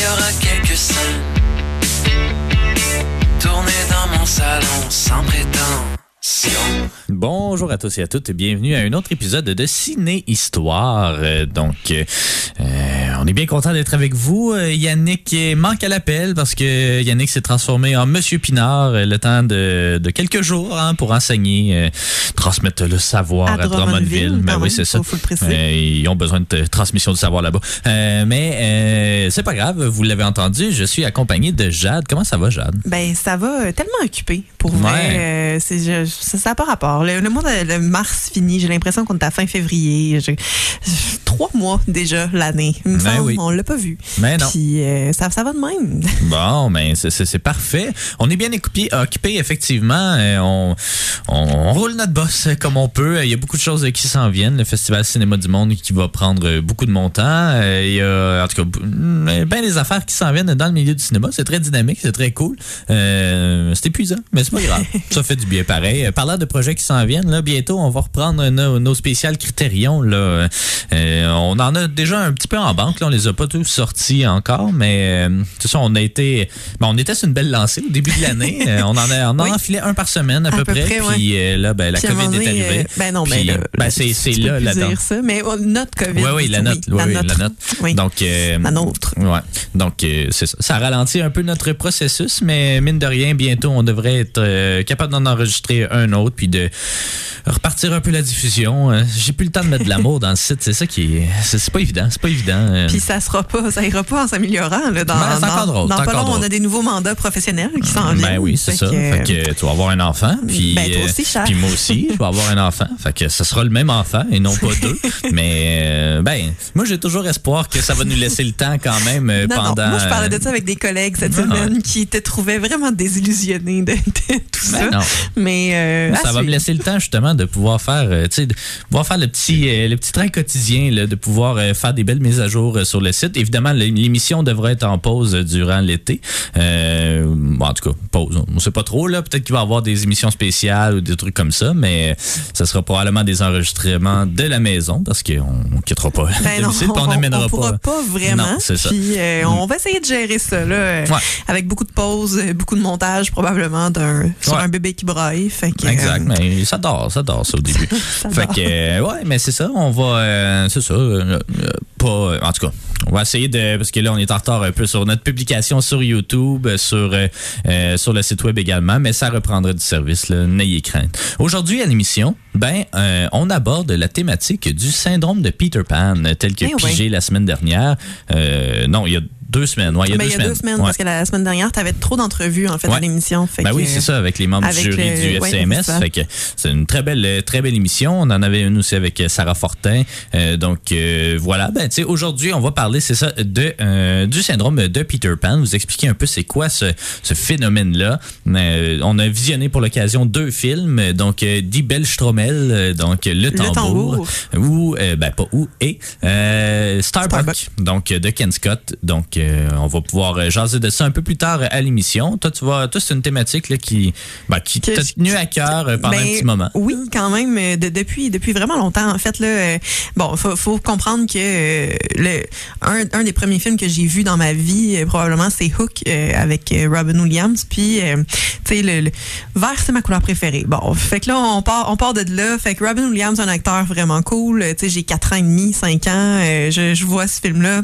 Y aura quelques scènes tournées dans mon salon sans prétention. Bonjour à tous et à toutes et bienvenue à un autre épisode de Ciné Histoire. Euh, donc, euh, on est bien content d'être avec vous. Euh, Yannick manque à l'appel parce que Yannick s'est transformé en Monsieur Pinard euh, le temps de, de quelques jours hein, pour enseigner, euh, transmettre le savoir à, À Drummondville, Drummondville. Ben oui, c'est ça. Euh, ils ont besoin de transmission de savoir là-bas. Euh, mais c'est pas grave, vous l'avez entendu, je suis accompagné de Jade. Comment ça va, Jade? Ben, ça va tellement occupé, pour vrai. Ouais. C'est, ça n'a pas rapport. Le, le mois de le mars fini, j'ai l'impression qu'on est à fin février. Trois mois déjà l'année. Ben oui. On l'a pas vu. Mais non. Puis euh, ça, ça va de même. Bon, ben c'est- parfait. On est bien occupé, occupé effectivement. Euh, On, on, on roule notre boss comme on peut. Il y a beaucoup de choses qui s'en viennent. Le Festival Cinéma du Monde qui va prendre beaucoup de mon temps. Euh, Il y a en tout cas b- mm, bien des affaires qui s'en viennent dans le milieu du cinéma. C'est très dynamique, c'est très cool. Euh, c'est épuisant, mais c'est pas grave. Ça fait du bien pareil. Parlant de projets qui s'en viennent, là, bientôt on va reprendre nos, nos spéciales Critérion. Là. Euh, on en a déjà un petit peu en banque. Là. On les a pas tous sortis encore, mais euh, c'est ça, on a été. ben, on était sur une belle lancée au début de l'année. Euh, on en a, on en Oui. enfilait un par semaine à, À peu, peu près. Puis euh, là, ben, la Puis COVID est arrivée. euh, ben non, Puis, ben, ben, c'est c'est là, dire ça, mais oh, notre COVID. Oui, oui, la note. Oui, oui, la note. Oui. Donc, euh, La nôtre. Ouais. Donc, c'est ça. Ça ralentit un peu notre processus, mais mine de rien, bientôt, on devrait être capable d'en enregistrer un autre, puis de repartir un peu la diffusion. J'ai plus le temps de mettre de l'amour dans le site. C'est ça qui est. C'est pas évident. C'est pas évident. Puis ça sera pas, ça ira pas en s'améliorant. Là, dans Ben, dans, drôle, dans pas long, on a des nouveaux mandats professionnels qui s'en viennent. Ben oui, c'est ça. que, Fait que tu vas avoir un enfant, puis Ben, toi euh, aussi, puis moi aussi, je vais avoir un enfant. Fait que ce sera le même enfant et non pas deux. Mais euh, ben, moi j'ai toujours espoir que ça va nous laisser le temps quand même euh, Non, pendant. non. Moi, je parlais de ça avec des collègues cette semaine qui te trouvaient vraiment désillusionnés de, de tout ça. Ben non. Mais euh, à ça va me laisser le temps justement de pouvoir faire, tu sais, de pouvoir faire le petit, le petit train quotidien, là, de pouvoir faire des belles mises à jour euh, sur le site. Évidemment, l'émission devrait être en pause euh, durant l'été. Euh, bon, en tout cas, pause. On sait pas trop là. Peut-être qu'il va y avoir des émissions spéciales ou des trucs comme ça, mais ça sera probablement des enregistrements de la maison parce qu'on ne quittera pas Ben le non, site, on n'amènera on pourra pas. pas vraiment. Non, c'est ça. Mm. Puis euh, on va essayer de gérer ça là, Ouais. avec beaucoup de pauses, beaucoup de montage probablement d'un sur Ouais. un bébé qui braille. Fait que, Exact, euh, mais ça dort, ça dort ça au début. Ça fait dort. que ouais, mais c'est ça, on va c'est ça pas en tout cas, on va essayer de parce que là on est en retard un peu sur notre publication sur YouTube, euh, sur euh, euh, sur le site web également, mais ça reprendra du service là, n'ayez crainte. Aujourd'hui à l'émission, ben euh, on aborde la thématique du syndrome de Peter Pan tel que Eh pigé la semaine dernière. Euh, non, il y a deux semaines, ouais, il y a ben, deux il y a semaines. deux semaines, Ouais. parce que la semaine dernière, tu avais trop d'entrevues en fait Ouais. à l'émission. Ben oui, c'est ça, avec les membres du jury le- du FCMS. c'est ça. fait que c'est une très belle, très belle émission. On en avait une aussi avec euh, Sarah Fortin. Euh, donc euh, voilà, ben tu sais, aujourd'hui on va parler, c'est ça, de euh, du syndrome de Peter Pan. Vous expliquer un peu c'est quoi ce, ce phénomène-là. Euh, on a visionné pour l'occasion deux films, donc Die Belstromel, euh, donc Le Tambour, Tambour. ou euh, ben pas où et euh, Starbuck, Starbuck. donc de Ken Scott. Donc on va pouvoir euh, jaser de ça un peu plus tard euh, à l'émission. Toi tu vois, toi c'est une thématique là, qui ben, qui t'a tenu à cœur euh, pendant Ben, un petit moment. Oui, quand même, euh, de- depuis, depuis vraiment longtemps. En fait, là, euh, bon, faut, faut comprendre que euh, le, un, un des premiers films que j'ai vu dans ma vie, euh, probablement, c'est Hook euh, avec euh, Robin Williams. Puis, euh, tu sais, le, le vert, c'est ma couleur préférée. Bon, fait que là, on part, on part de là. Fait que Robin Williams, un acteur vraiment cool. Euh, Tu sais, j'ai 4 ans et demi, 5 ans. euh, je, je vois ce film-là euh,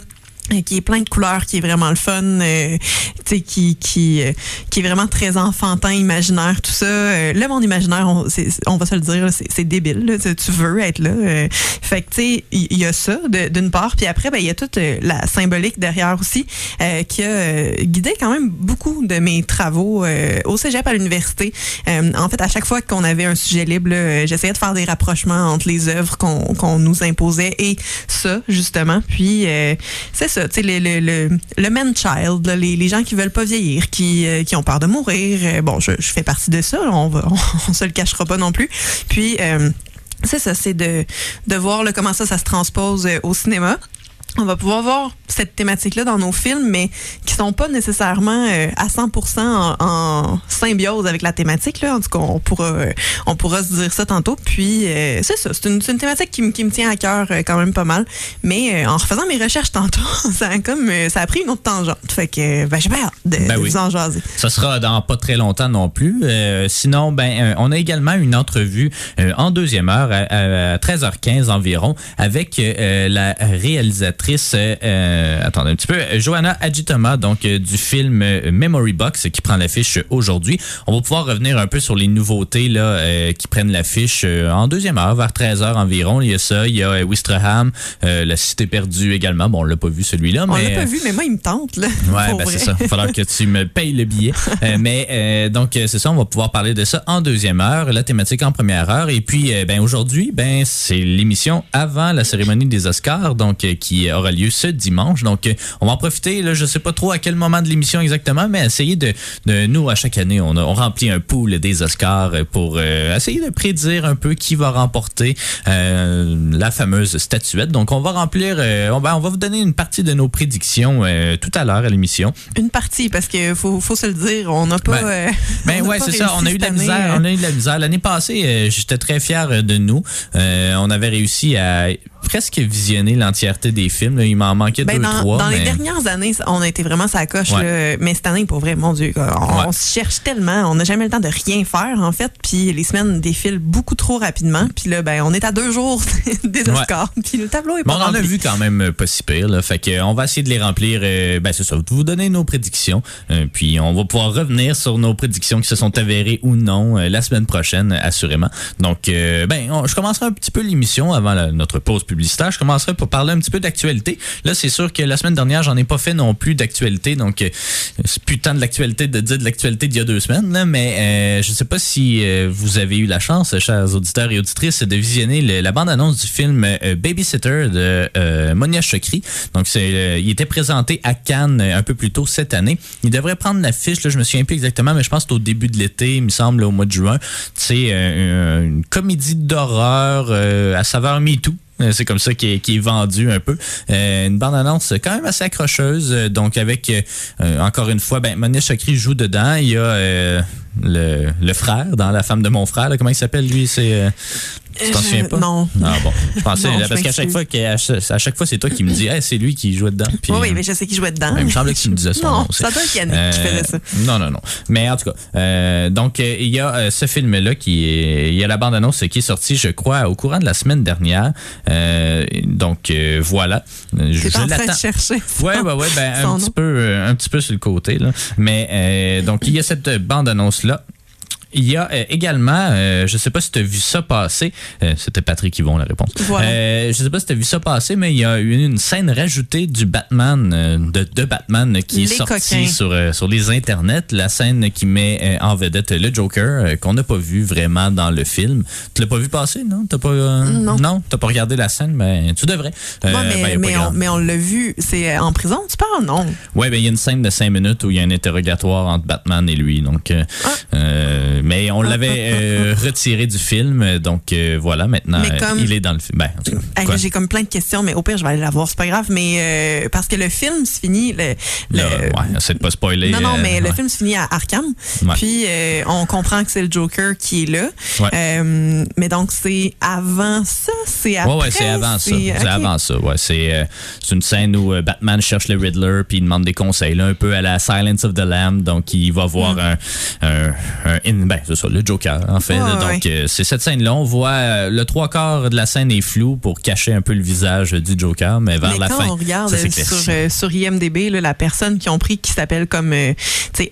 qui est plein de couleurs, qui est vraiment le fun, euh, tu sais, qui qui euh, qui est vraiment très enfantin, imaginaire, tout ça. Euh, le monde imaginaire, on, on va se le dire, c'est débile. Là, tu veux être là. euh. fait que tu sais, il y, a ça d'une part, puis après, ben il y a toute euh, la symbolique derrière aussi, euh, qui a guidé quand même beaucoup de mes travaux au cégep à l'université. En fait, à chaque fois qu'on avait un sujet libre, j'essayais de faire des rapprochements entre les œuvres qu'on qu'on nous imposait et ça justement. Puis c'est le, le, man-child, les, gens qui veulent pas vieillir, qui, euh, ont peur de mourir. Euh, bon, je, fais partie de ça, on, va, on, se le cachera pas non plus. Puis, euh, c'est ça, c'est de, voir comment ça, ça se transpose au cinéma. On va pouvoir voir cette thématique-là dans nos films, mais qui sont pas nécessairement euh, à 100% en, en symbiose avec la thématique. Là. En tout cas, on pourra, euh, on pourra se dire ça tantôt. Puis, euh, c'est ça, c'est une, une thématique qui, me- qui me tient à cœur quand même pas mal. Mais en refaisant mes recherches tantôt, ça a, comme, ça a pris une autre tangente. Fait que ben, j'ai bien hâte de, Ben de oui. vous en jaser. Ça sera dans pas très longtemps non plus. Sinon, ben, on a également une entrevue en deuxième heure à, à 13h15 environ avec la réalisatrice, euh, euh, attendez un petit peu, Johanna Agitoma, donc euh, du film Memory Box qui prend l'affiche aujourd'hui. On va pouvoir revenir un peu sur les nouveautés là euh, qui prennent l'affiche en deuxième heure, vers 13h environ. Il y a ça, il y a Wistreham, euh, La Cité perdue également. Bon, on l'a pas vu celui-là, On mais... l'a pas vu, mais moi, il me tente. Là, Ouais, ben c'est ça. Il va falloir que tu me payes le billet. Mais donc c'est ça, on va pouvoir parler de ça en deuxième heure, la thématique en première heure. Et puis ben aujourd'hui, ben c'est l'émission avant la cérémonie des Oscars, donc qui aura lieu ce dimanche. Donc euh, on va en profiter. Là, je sais pas trop à quel moment de l'émission exactement, mais essayer de, de nous à chaque année, on, a- on remplit un pool des Oscars euh, pour euh, essayer de prédire un peu qui va remporter euh, la fameuse statuette. Donc on va remplir, euh, on, va, on va vous donner une partie de nos prédictions tout à l'heure à l'émission. Une partie, parce que faut, faut se le dire, on n'a pas. Ben, Ben ouais, c'est ça. On a eu de la misère. On a eu de la misère. L'année passée, j'étais très fier de nous. On avait réussi à presque visionner l'entièreté des films. là. Il m'en manquait Ben, deux, dans, trois. dans les dernières années, on a été vraiment sa coche. Ouais. Mais cette année, pour vrai, mon Dieu, on, Ouais. se cherche tellement. On n'a jamais le temps de rien faire, en fait. Puis les semaines défilent beaucoup trop rapidement. Puis là, ben, on est à deux jours des Ouais. Oscars. Puis le tableau est Bon, pas on en a vu quand même euh, pas si pire. Là. Fait que, euh, on va essayer de les remplir. euh, ben c'est ça. Vous donner nos prédictions. Euh, puis on va pouvoir revenir sur nos prédictions qui se sont avérées ou non euh, la semaine prochaine, assurément. Donc, ben, on- je commencerai un petit peu l'émission avant la- notre pause Je commencerai pour parler un petit peu d'actualité. Là, c'est sûr que la semaine dernière, j'en ai pas fait non plus d'actualité. Donc, euh, c'est plus tant de l'actualité de dire de l'actualité d'il y a deux semaines. Là, mais euh, je sais pas si euh, vous avez eu la chance, chers auditeurs et auditrices, de visionner la bande-annonce du film euh, Babysitter de Monia Chokri. Donc, il était présenté à Cannes un peu plus tôt cette année. Il devrait prendre l'affiche, là, je me souviens plus exactement, mais je pense que c'est au début de l'été, il me semble, au mois de juin. C'est une comédie d'horreur à saveur MeToo. Euh, C'est comme ça qui est, vendu un peu. Euh, une bande-annonce quand même assez accrocheuse. euh, Donc avec, encore une fois, ben, Monia Chakri joue dedans. Il y a le, le frère dans La femme de mon frère. là. comment il s'appelle lui? C'est... euh, tu t'en Je- souviens pas? non. Ah bon. Je pensais, Non, là, je parce qu'à chaque fois, à chaque, fois, c'est toi qui me dis, hey, c'est lui qui jouait dedans. Puis, Oui, oui, euh, mais je sais qui jouait dedans. il me semblait que tu me disais son non, nom ça doit être Yannick qui Euh, faisait ça. Non, non, non. Mais en tout cas, euh, donc euh, il y a euh, ce film-là qui est, il y a la bande-annonce qui est sortie, je crois, au courant de la semaine dernière. Euh, donc euh, voilà. Euh, Je, je l'attends. chercher. Ouais, ouais, ouais, ben, son un petit peu, euh, un petit peu sur le côté, là. Mais, euh, donc, il y a cette bande-annonce-là là. Il y a euh, également, euh, je sais pas si tu as vu ça passer, euh, c'était Patrick Yvon la réponse. Voilà. Je sais pas si tu as vu ça passer, mais il y a eu une scène rajoutée du Batman, de, de Batman qui est sortie sur, sur les internets. La scène qui met en vedette le Joker, qu'on n'a pas vu vraiment dans le film. Tu l'as pas vu passer, non? T'as pas, Non. Non, t'as pas regardé la scène, mais tu devrais. Ouais, mais, ben, mais, on, grand- mais on l'a vu. C'est en prison, tu parles? Non. Ouais, ben il y a une scène de cinq minutes où il y a un interrogatoire entre Batman et lui. Donc, Ah. Mais on l'avait euh, retiré du film, donc euh, voilà. Maintenant, comme- il est dans le film. Ben, J'ai comme plein de questions, mais au pire, je vais aller la voir, c'est pas grave. Mais euh, parce que le film se finit. Le, le- ouais, essaie de pas spoiler. non, non, mais le ouais. film se finit à Arkham. Ouais. Puis on comprend que c'est le Joker qui est là. Mais donc c'est avant ça, c'est après. Ouais, ouais, c'est avant ça. C'est avant ça. Ouais, c'est une scène où Batman cherche le Riddler puis il demande des conseils, là, un peu à la Silence of the Lamb. Donc, il va voir Mm. un, un, un in- ben, c'est ça, le Joker, en fait. Ouais. donc, euh, c'est cette scène-là. On voit euh, le trois quarts de la scène est flou pour cacher un peu le visage du Joker, mais vers Mais la quand fin, on regarde ça euh, sur, euh, sur IMDB, là, la personne qui ont pris qui s'appelle comme euh,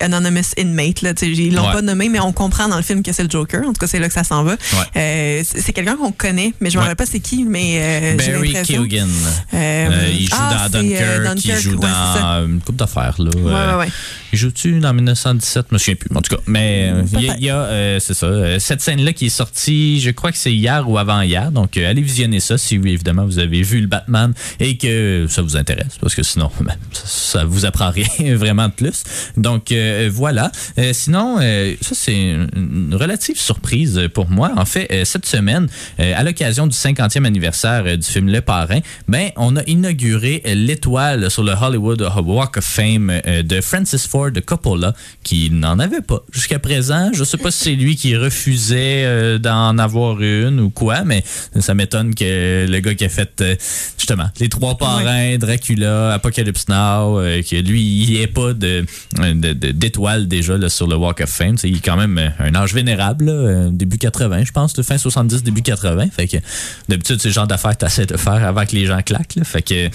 Anonymous Inmate, là, ils l'ont Ouais. pas nommé, mais on comprend dans le film que c'est le Joker. En tout cas, c'est là que ça s'en va. Euh, c'est quelqu'un qu'on connaît, mais je me rappelle pas c'est qui, mais Barry. Keoghan. Il joue ah, dans Dunkirk, il joue dans une coupe d'affaires. Là. Il joue-tu dans 1917? Je me souviens plus. En tout cas, mais il, euh, c'est ça, euh, cette scène-là qui est sortie, je crois que c'est hier ou avant-hier. Donc, euh, allez visionner ça si, évidemment, vous avez vu le Batman et que ça vous intéresse, parce que sinon, ben, ça, vous apprend rien vraiment de plus. Donc, voilà. Sinon, ça, c'est une, relative surprise pour moi. En fait, cette semaine, à l'occasion du 50e anniversaire du film Le Parrain, ben, on a inauguré l'étoile sur le Hollywood Walk of Fame de Francis Ford Coppola, qui n'en avait pas jusqu'à présent. Je sais pas si c'est lui qui refusait euh, d'en avoir une ou quoi, mais ça m'étonne que le gars qui a fait euh, justement les trois parrains, Dracula, Apocalypse Now, euh, que lui, il n'y ait pas de, d'étoile déjà là, sur le Walk of Fame. C'est il est quand même un âge vénérable, là, début 80, je pense, de fin 70, début 80. Fait que d'habitude, c'est le genre d'affaires que tu essaies de faire avant que les gens claquent. là. Fait que,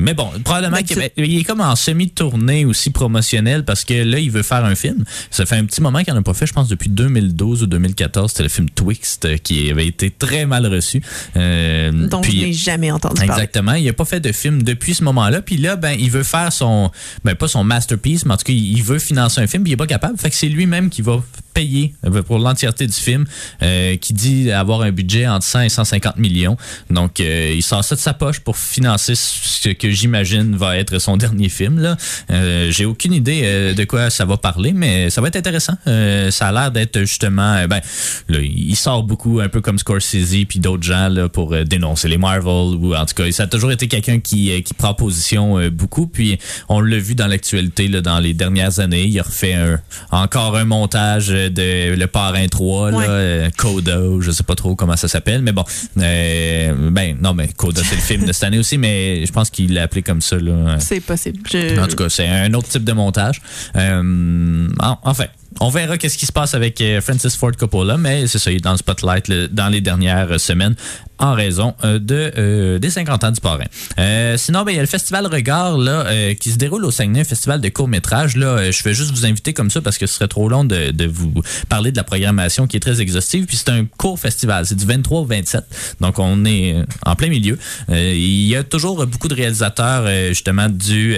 mais bon, probablement qu'il il est comme en semi-tournée aussi promotionnelle parce que là, il veut faire un film. Ça fait un petit moment qu'il n'en a pas fait, je pense, depuis 2012 ou 2014. C'était le film Twixt euh, qui avait été très mal reçu. Euh, puis- je n'ai jamais entendu parler. Exactement. Il n'a pas fait de film depuis ce moment-là. Puis là, ben, il veut faire son, ben, pas son masterpiece, mais en tout cas, il veut financer un film, puis il n'est pas capable. Fait que c'est lui-même qui va payer euh, pour l'entièreté du film, euh, qui dit avoir un budget entre 100 et 150 millions. Donc, euh, il sort ça de sa poche pour financer ce que j'imagine va être son dernier film. Là. Euh, J'ai aucune idée euh, de quoi ça va parler, mais ça va être intéressant. Euh, ça a l'air d'être justement, ben, là, il sort beaucoup, un peu comme Scorsese puis d'autres gens là, pour dénoncer les Marvel ou en tout cas, ça a toujours été quelqu'un qui, qui prend position beaucoup. Puis on l'a vu dans l'actualité là, dans les dernières années. Il a refait un, encore un montage de Le Parrain 3, là, Ouais. euh, Coda, je sais pas trop comment ça s'appelle, mais bon, euh, ben non, mais Coda c'est le film de cette année aussi, mais je pense qu'il l'a appelé comme ça là. C'est possible. Je- En tout cas, c'est un autre type de montage. Euh, en- enfin, on verra qu'est-ce qui se passe avec euh, Francis Ford Coppola, mais c'est ça, il est dans le spotlight là, dans les dernières semaines en raison euh, de euh, des 50 ans du parrain. Euh, sinon, ben, il y a le festival Regard là, qui se déroule au Saguenay, un festival de court-métrage. Je vais juste vous inviter comme ça parce que ce serait trop long de, de vous parler de la programmation qui est très exhaustive. Puis c'est un court festival, c'est du 23 au 27. Donc on est en plein milieu. Il y a toujours beaucoup de réalisateurs justement du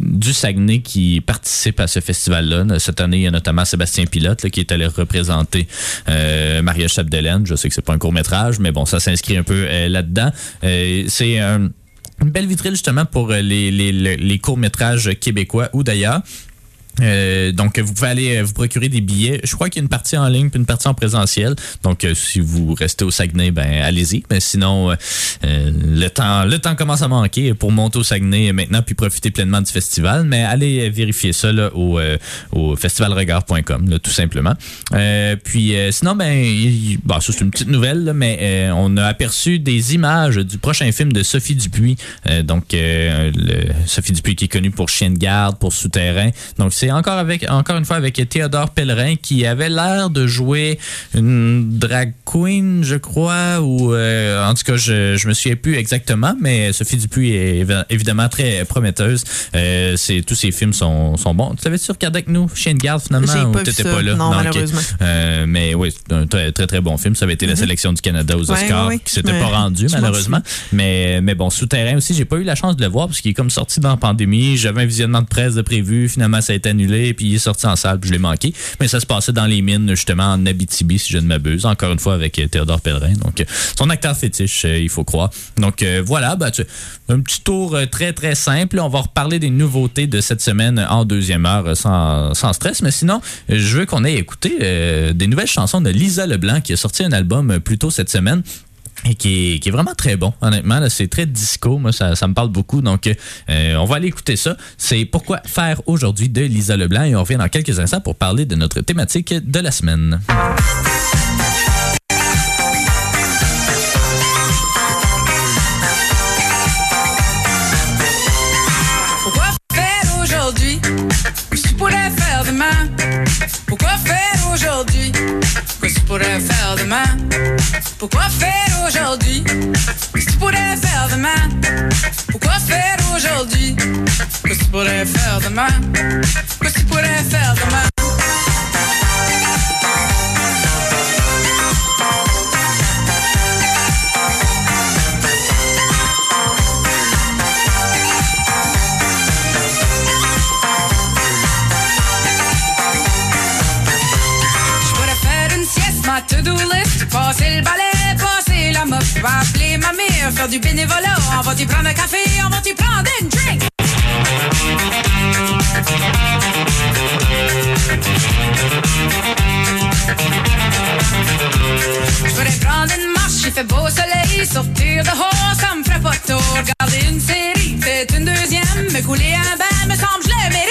du Saguenay qui participent à ce festival-là. Cette année, il y a notamment Sébastien Pilote là, qui est allé représenter Maria Chapdelaine. Je sais que c'est pas un court métrage, mais bon, ça s'inscrit un peu euh, là-dedans. Euh, c'est un une belle vitrine justement pour euh, les courts-métrages québécois ou d'ailleurs. Euh, donc, vous pouvez aller euh, vous procurer des billets. Je crois qu'il y a une partie en ligne puis une partie en présentiel. Donc, euh, si vous restez au Saguenay, ben allez-y. Mais sinon, euh, euh, le temps, le temps commence à manquer pour monter au Saguenay maintenant puis profiter pleinement du festival. Mais allez euh, vérifier ça là, au, au festivalregard.com, tout simplement. Puis, sinon, ben, ça c'est une petite nouvelle, là, mais on a aperçu des images du prochain film de Sophie Dupuis. Donc, le- Sophie Dupuis qui est connue pour Chien de garde, pour Souterrain. Donc, c'est encore avec, encore une fois avec Théodore Pellerin qui avait l'air de jouer une drag queen, je crois, ou euh, en tout cas, je, je me souviens plus exactement, mais Sophie Dupuis est évi- évidemment très prometteuse. Euh, c'est, tous ses films sont, sont bons. Tu l'avais-tu regardé avec nous, Chien de garde, finalement, ou t'étais pas là? Non, malheureusement. Euh, mais oui, c'est un très, très, très bon film. Ça avait été la sélection du Canada aux Oscars ouais, ouais. qui s'était pas rendu, malheureusement. Mais, mais bon, Souterrain aussi, j'ai pas eu la chance de le voir parce qu'il est comme sorti dans la pandémie. J'avais un visionnement de presse de prévu. Finalement, ça a été annulé. Puis il est sorti en salle. Puis je l'ai manqué. Mais ça se passait dans les mines, justement, en Abitibi, si je ne m'abuse. Encore une fois, avec euh, Théodore Pellerin. Donc, euh, son acteur fétiche, euh, il faut croire. Donc, voilà. bah, un petit tour très, très simple. On va reparler des nouveautés de cette semaine en deuxième heure sans, stress. Mais sinon, je veux qu'on ait écouté des nouvelles chansons de Lisa Leblanc qui a sorti un album plus tôt cette semaine et qui est, vraiment très bon, honnêtement. C'est très disco, moi, ça, me parle beaucoup. Donc, euh, on va aller écouter ça. C'est Pourquoi faire aujourd'hui de Lisa Leblanc et on revient dans quelques instants pour parler de notre thématique de la semaine. Pourquoi faire aujourd'hui? Que pourrais faire demain? Pourquoi faire aujourd'hui? Que tu pourrais faire demain? Pourquoi faire aujourd'hui que tu pourrais faire demain? Pourquoi faire aujourd'hui que tu pourrais faire demain? Que tu pourrais faire demain? to-do list. Passer le balai, la mop, appeler ma mère, faire du bénévolat. On va t'y prendre un café, on va t'y prendre une drink? Je voudrais prendre une marche, il fait beau soleil, sortir dehors, ça me ferait pas tour. Regarder une série, peut-être une deuxième, me couler un bain, me semble je le mérite.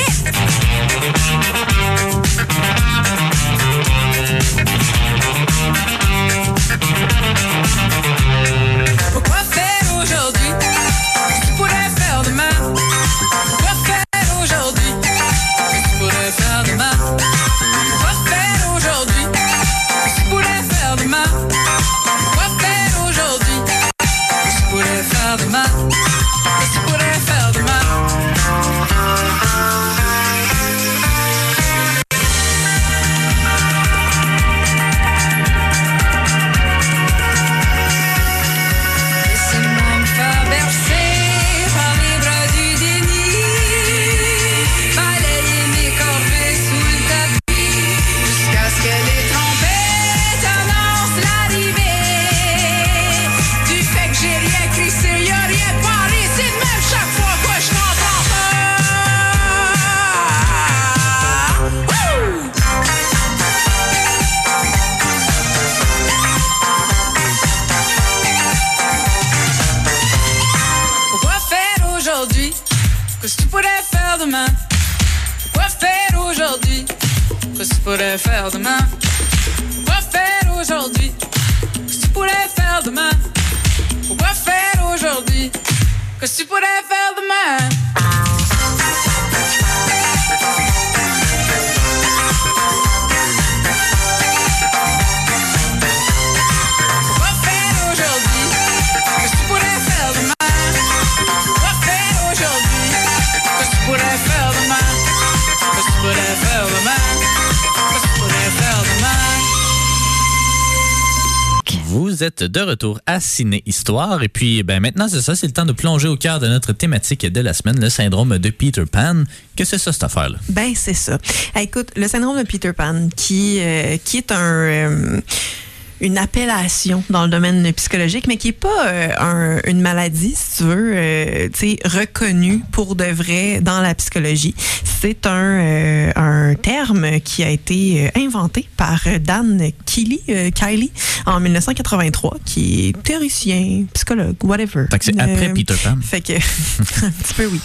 Pourrais faire demain? Pourquoi faire aujourd'hui? Que ce que tu pourrais faire demain? Pourquoi faire aujourd'hui? Que ce que tu pourrais faire demain? Vous êtes de retour à Ciné Histoire. Et puis, ben maintenant, c'est ça, c'est le temps de plonger au cœur de notre thématique de la semaine, le syndrome de Peter Pan. Que c'est ça, cette affaire-là? Ben, c'est ça. Écoute, le syndrome de Peter Pan, qui, euh, qui est un. euh, une appellation dans le domaine psychologique, mais qui est pas euh, un- une maladie, si tu veux, euh, tu sais, reconnue pour de vrai dans la psychologie. C'est un, euh, un terme qui a été euh, inventé par Dan Keely, Kiley en 1983, qui est théoricien, psychologue, whatever. Fait que c'est après Peter Pan. fait que un petit peu oui.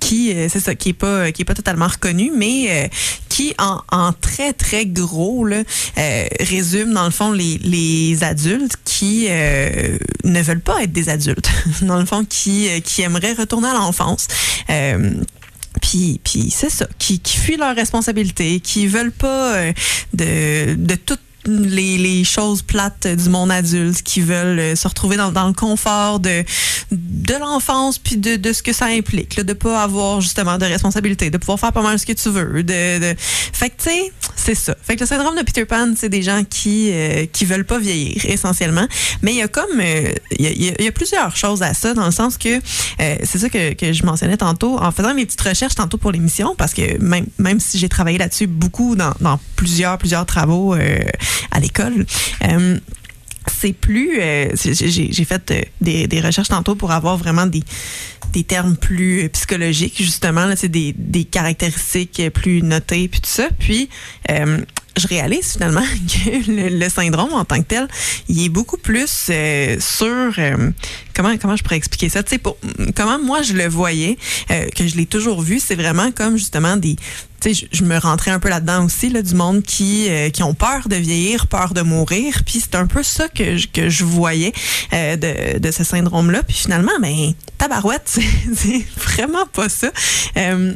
Qui c'est ça qui est pas qui est pas totalement reconnu mais qui en, très très gros là, euh, résume dans le fond les, adultes qui euh, ne veulent pas être des adultes dans le fond qui euh, qui aimeraient retourner à l'enfance. Puis, puis c'est ça, qui, qui fuient leurs responsabilités, qui veulent pas de, de toutes les, les choses plates du monde adulte, qui veulent euh, se retrouver dans, dans le confort de, de l'enfance, puis de, de ce que ça implique, là, de pas avoir justement de responsabilité, de pouvoir faire pas mal ce que tu veux. De, de... Fait que, tu sais, c'est ça. Fait que le syndrome de Peter Pan, c'est des gens qui, euh, qui veulent pas vieillir, essentiellement. Mais il y a comme, euh, il y, il y il y a plusieurs choses à ça, dans le sens que, euh, c'est ça que, que je mentionnais tantôt, en faisant mes petites recherches tantôt pour l'émission, parce que même, même si j'ai travaillé là-dessus beaucoup dans, dans plusieurs, plusieurs travaux euh, à l'école, euh, c'est plus. euh, j'ai fait euh, des, recherches tantôt pour avoir vraiment des, des termes plus psychologiques, justement, c'est des, des caractéristiques plus notées, puis tout ça. Puis, je réalise finalement que le, le syndrome en tant que tel, il est beaucoup plus sur comment comment je pourrais expliquer ça? Tu sais, comment moi je le voyais, que je l'ai toujours vu, c'est vraiment comme justement des tu sais, je, me rentrais un peu là-dedans aussi, là, du monde qui, euh, qui ont peur de vieillir, peur de mourir. Puis c'est un peu ça que je, que je voyais euh, de, de ce syndrome-là. Puis finalement, ben, tabarouette, c'est vraiment pas ça. Euh,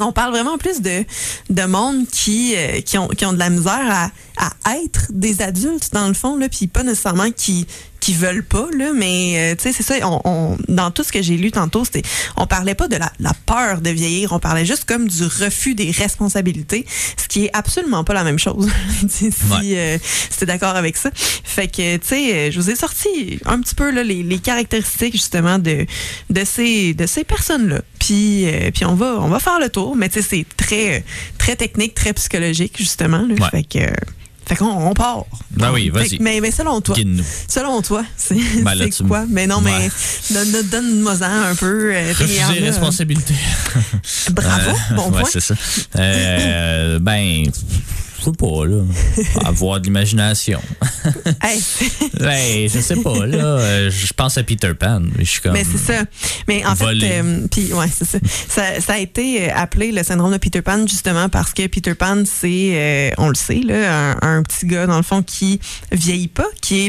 on parle vraiment plus de, de monde qui, euh, qui, ont, qui ont de la misère à, à être des adultes, dans le fond, là, puis pas nécessairement qui qui veulent pas là mais euh, tu sais c'est ça on, on- dans tout ce que j'ai lu tantôt c'était on parlait pas de la, la peur de vieillir on parlait juste comme du refus des responsabilités ce qui est absolument pas la même chose si Ouais. euh, t'es d'accord avec ça fait que tu sais euh, je vous ai sorti un petit peu là, les, les caractéristiques justement de de ces de ces personnes là puis euh, puis on va on va faire le tour mais tu sais c'est très très technique très psychologique justement là. Ouais. fait que Fait qu'on on part. Ben oui, vas-y. Mais, mais selon toi, selon toi, c'est Ben quoi? Mais non, Ouais. mais donne- donne- un peu. euh, Refuser responsabilité. Bravo, Euh, bon ouais, point. c'est ça. Euh, ben, sais pas, là. Avoir de l'imagination. Hey, ben, je sais pas, là. Euh, Je pense à Peter Pan. mais Je suis comme. Mais c'est ça. Mais en fait, euh, puis ouais, c'est ça. ça. Ça a été euh, appelé le syndrome de Peter Pan justement parce que Peter Pan, c'est, euh, on le sait, là, un, un petit gars dans le fond qui vieillit pas, qui est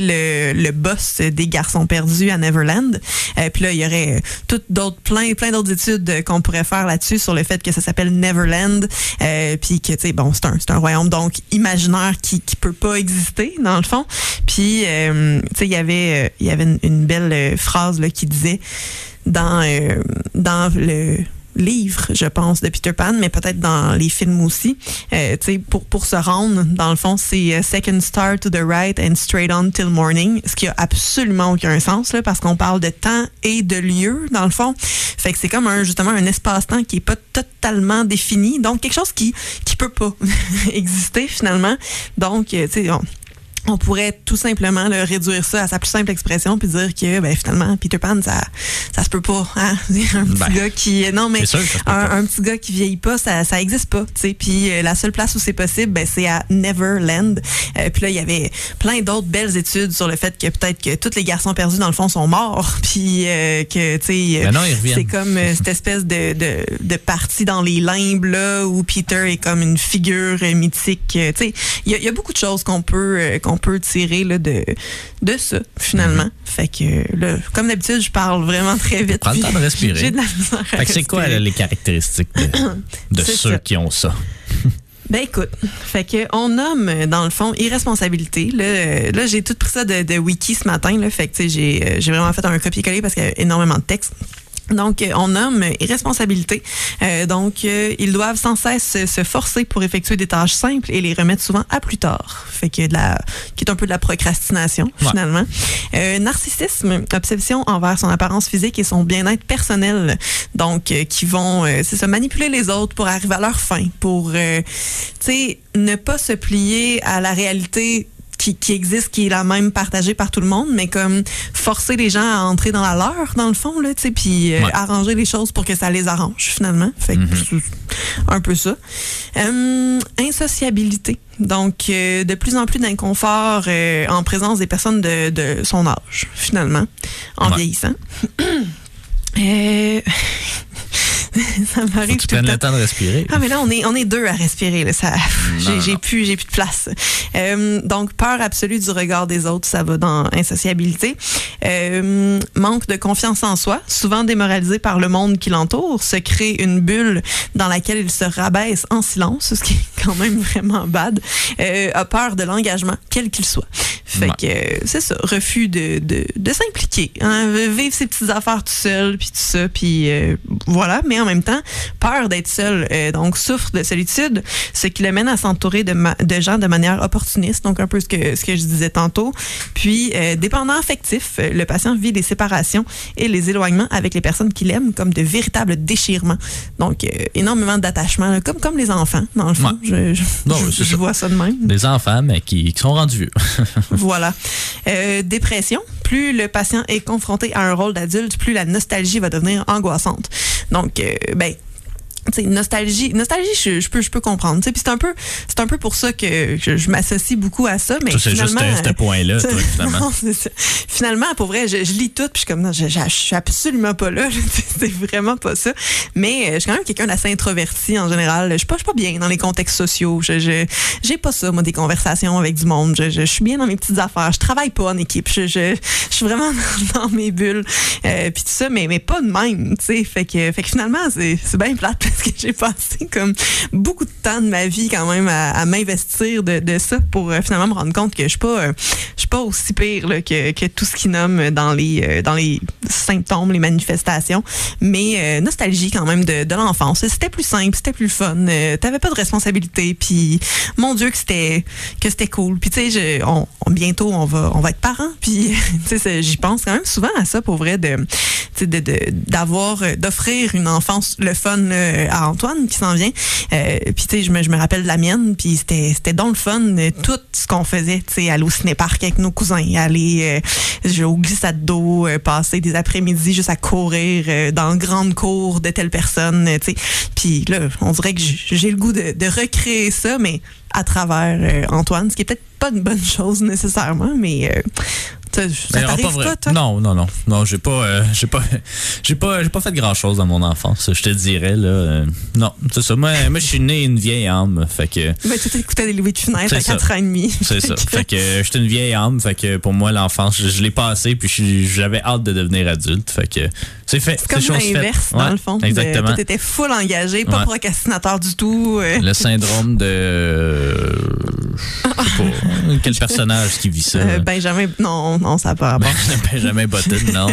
le, le boss des garçons perdus à Neverland. Euh, puis là, il y aurait toutes d'autres, plein, plein d'autres études euh, qu'on pourrait faire là-dessus sur le fait que ça s'appelle Neverland, euh, puis que tu sais, bon, c'est un, un royaume donc imaginaire qui, qui peut pas exister dans le fond. Puis, euh, tu sais, il y avait, euh, il y avait une, une belle euh, phrase là, qui disait dans, euh, dans le livre, je pense, de Peter Pan, mais peut-être dans les films aussi. Euh, pour, pour se rendre, dans le fond, c'est euh, second star to the right and straight on till morning, ce qui a absolument aucun sens, là, parce qu'on parle de temps et de lieu, dans le fond. Fait que c'est comme un, justement un espace-temps qui est pas totalement défini, donc quelque chose qui, qui peut pas exister finalement. Donc, euh, tu sais, on- pourrait tout simplement là, réduire ça à sa plus simple expression puis dire que ben, finalement Peter Pan ça ça se peut pas hein? un petit Ben, gars qui non mais sûr un, petit gars qui vieillit pas ça ça existe pas tu sais puis euh, la seule place où c'est possible ben, c'est à Neverland Euh, puis là il y avait plein d'autres belles études sur le fait que peut-être que tous les garçons perdus dans le fond sont morts puis euh, que tu sais Ben ils reviennent. c'est comme euh, cette espèce de, de, de partie dans les limbes là où Peter est comme une figure euh, mythique. euh, tu sais, il y, a- il y a beaucoup de choses qu'on peut euh, qu'on peut tirer là, de de ça finalement. Mhm. Fait que là, comme d'habitude, je parle vraiment très vite. Prends le temps de respirer. J'ai de la misère. à Fait que c'est quoi là, les caractéristiques de, ceux ça. qui ont ça? Ben écoute, fait que on nomme dans le fond irresponsabilité. Là, euh, là j'ai tout pris ça de, de wiki ce matin. Là, fait que j'ai euh, j'ai vraiment fait un copier-coller parce qu'il y a énormément de texte. Donc, euh, on nomme irresponsabilité. Euh, donc, euh, ils doivent sans cesse se- forcer pour effectuer des tâches simples et les remettre souvent à plus tard. Fait que de la, qui est un peu de la procrastination Ouais. finalement. Euh, narcissisme, obsession envers son apparence physique et son bien-être personnel. Donc, euh, qui vont, euh, c'est ça, manipuler les autres pour arriver à leur fin, pour, euh, tu sais, ne pas se plier à la réalité qui, qui existe, qui est la même partagée par tout le monde, mais comme forcer les gens à entrer dans la leur, dans le fond, là, tu sais, puis euh, Ouais. arranger les choses pour que ça les arrange, finalement. Fait que c'est un peu ça. Euh, insociabilité. Donc, euh, de plus en plus d'inconfort euh, en présence des personnes de, de son âge, finalement, en Ouais. vieillissant. Euh, ça m'arrive tout le temps. le temps de respirer. Ah mais là on est on est deux à respirer là ça j'ai plus j'ai plus de place. Euh, donc peur absolue du regard des autres, ça va dans insociabilité. Euh, manque de confiance en soi, souvent démoralisé par le monde qui l'entoure, se crée une bulle dans laquelle il se rabaisse en silence, ce qui est quand même vraiment bad. Euh, a peur de l'engagement quel qu'il soit. Fait Ouais. que euh, c'est ça, refus de, de, de s'impliquer, hein, vivre ses petites affaires tout seul, puis tout ça, puis euh, voilà. Mais en même temps, peur d'être seul, euh, donc souffre de solitude, ce qui le mène à s'entourer de, gens de manière opportuniste, donc un peu ce que ce que je disais tantôt. Puis euh, dépendant affectif, euh, le patient vit des séparations et les éloignements avec les personnes qu'il aime comme de véritables déchirements. Donc euh, énormément d'attachement, comme comme les enfants dans le fond. Ouais. Je, je, Non, je- je ça. vois ça de même. Des enfants, mais qui, qui sont rendus vieux. Voilà. Dépression. Plus le patient est confronté à un rôle d'adulte, plus la nostalgie va devenir angoissante. Donc, euh, ben. Tu sais, nostalgie, nostalgie, je, je peux, je peux comprendre. Puis c'est un peu, c'est un peu pour ça que je, je m'associe beaucoup à ça. Mais Ça, c'est juste finalement, ce ce point-là, toi, finalement. non. Finalement, pour vrai, je, je lis tout, puis je suis comme, non, je, suis absolument pas là. là. c'est vraiment pas ça. Mais euh, je suis quand même quelqu'un d'assez introverti en général. Je suis pas, je suis pas bien dans les contextes sociaux. Je, je, j'ai pas ça, moi, des conversations avec du monde. Je, suis bien dans mes petites affaires. Je travaille pas en équipe. Je, je, je suis vraiment dans, dans mes bulles. Euh, puis tout ça, mais, mais pas de même, tu sais. Fait que, fait que finalement, c'est, c'est bien plate parce que j'ai passé comme beaucoup de temps de ma vie quand même à, à m'investir de, de ça pour euh, finalement me rendre compte que je suis pas, euh, je suis pas aussi pire là, que, que tout ce qui nomme dans les, euh, dans les symptômes, les manifestations. Mais euh, nostalgie quand même de, de l'enfance. C'était plus simple, c'était plus fun. Euh, T'avais pas de responsabilité. Puis mon Dieu que c'était que c'était cool. Puis tu sais, on, on- bientôt on va on va être parents. Puis tu sais, j'y pense quand même souvent à ça pour vrai de sais, de- de- d'avoir euh, d'offrir une enfance le fun là, euh, à Antoine qui s'en vient. Euh, puis tu sais, je me, je me rappelle de la mienne, puis c'était c'était donc le fun, euh, tout ce qu'on faisait, tu sais, aller au cinéparc avec nos cousins, aller jouer au glissade d'eau, passer des après-midi juste à courir euh, dans grande cour de telle personne, euh, tu sais. Puis là, on dirait que j'ai le goût de, de recréer ça, mais à travers euh, Antoine, ce qui est peut-être pas une bonne chose nécessairement, mais ça, t'arrive pas toi? Non, non, non, non, j'ai pas, euh, j'ai pas, j'ai pas, j'ai pas fait grand chose dans mon enfance. Je te dirais là, euh, non, c'est ça. Moi, moi, je suis né une vieille âme, fait que Ben, tu écoutais des Louis de Funès à ça. 4 ans et demi. c'est ça. Fait que j'étais une vieille âme, fait que pour moi l'enfance, je, je l'ai passé, puis j'avais hâte de devenir adulte, fait que c'est fait. C'est comme l'inverse, dans Ouais, le fond. Exactement. Tu étais full engagé, pas Ouais. procrastinateur du tout. euh. Le syndrome de, je sais pas, quel personnage qui vit ça. Benjamin, non, non, ça n'a pas rapport. Non.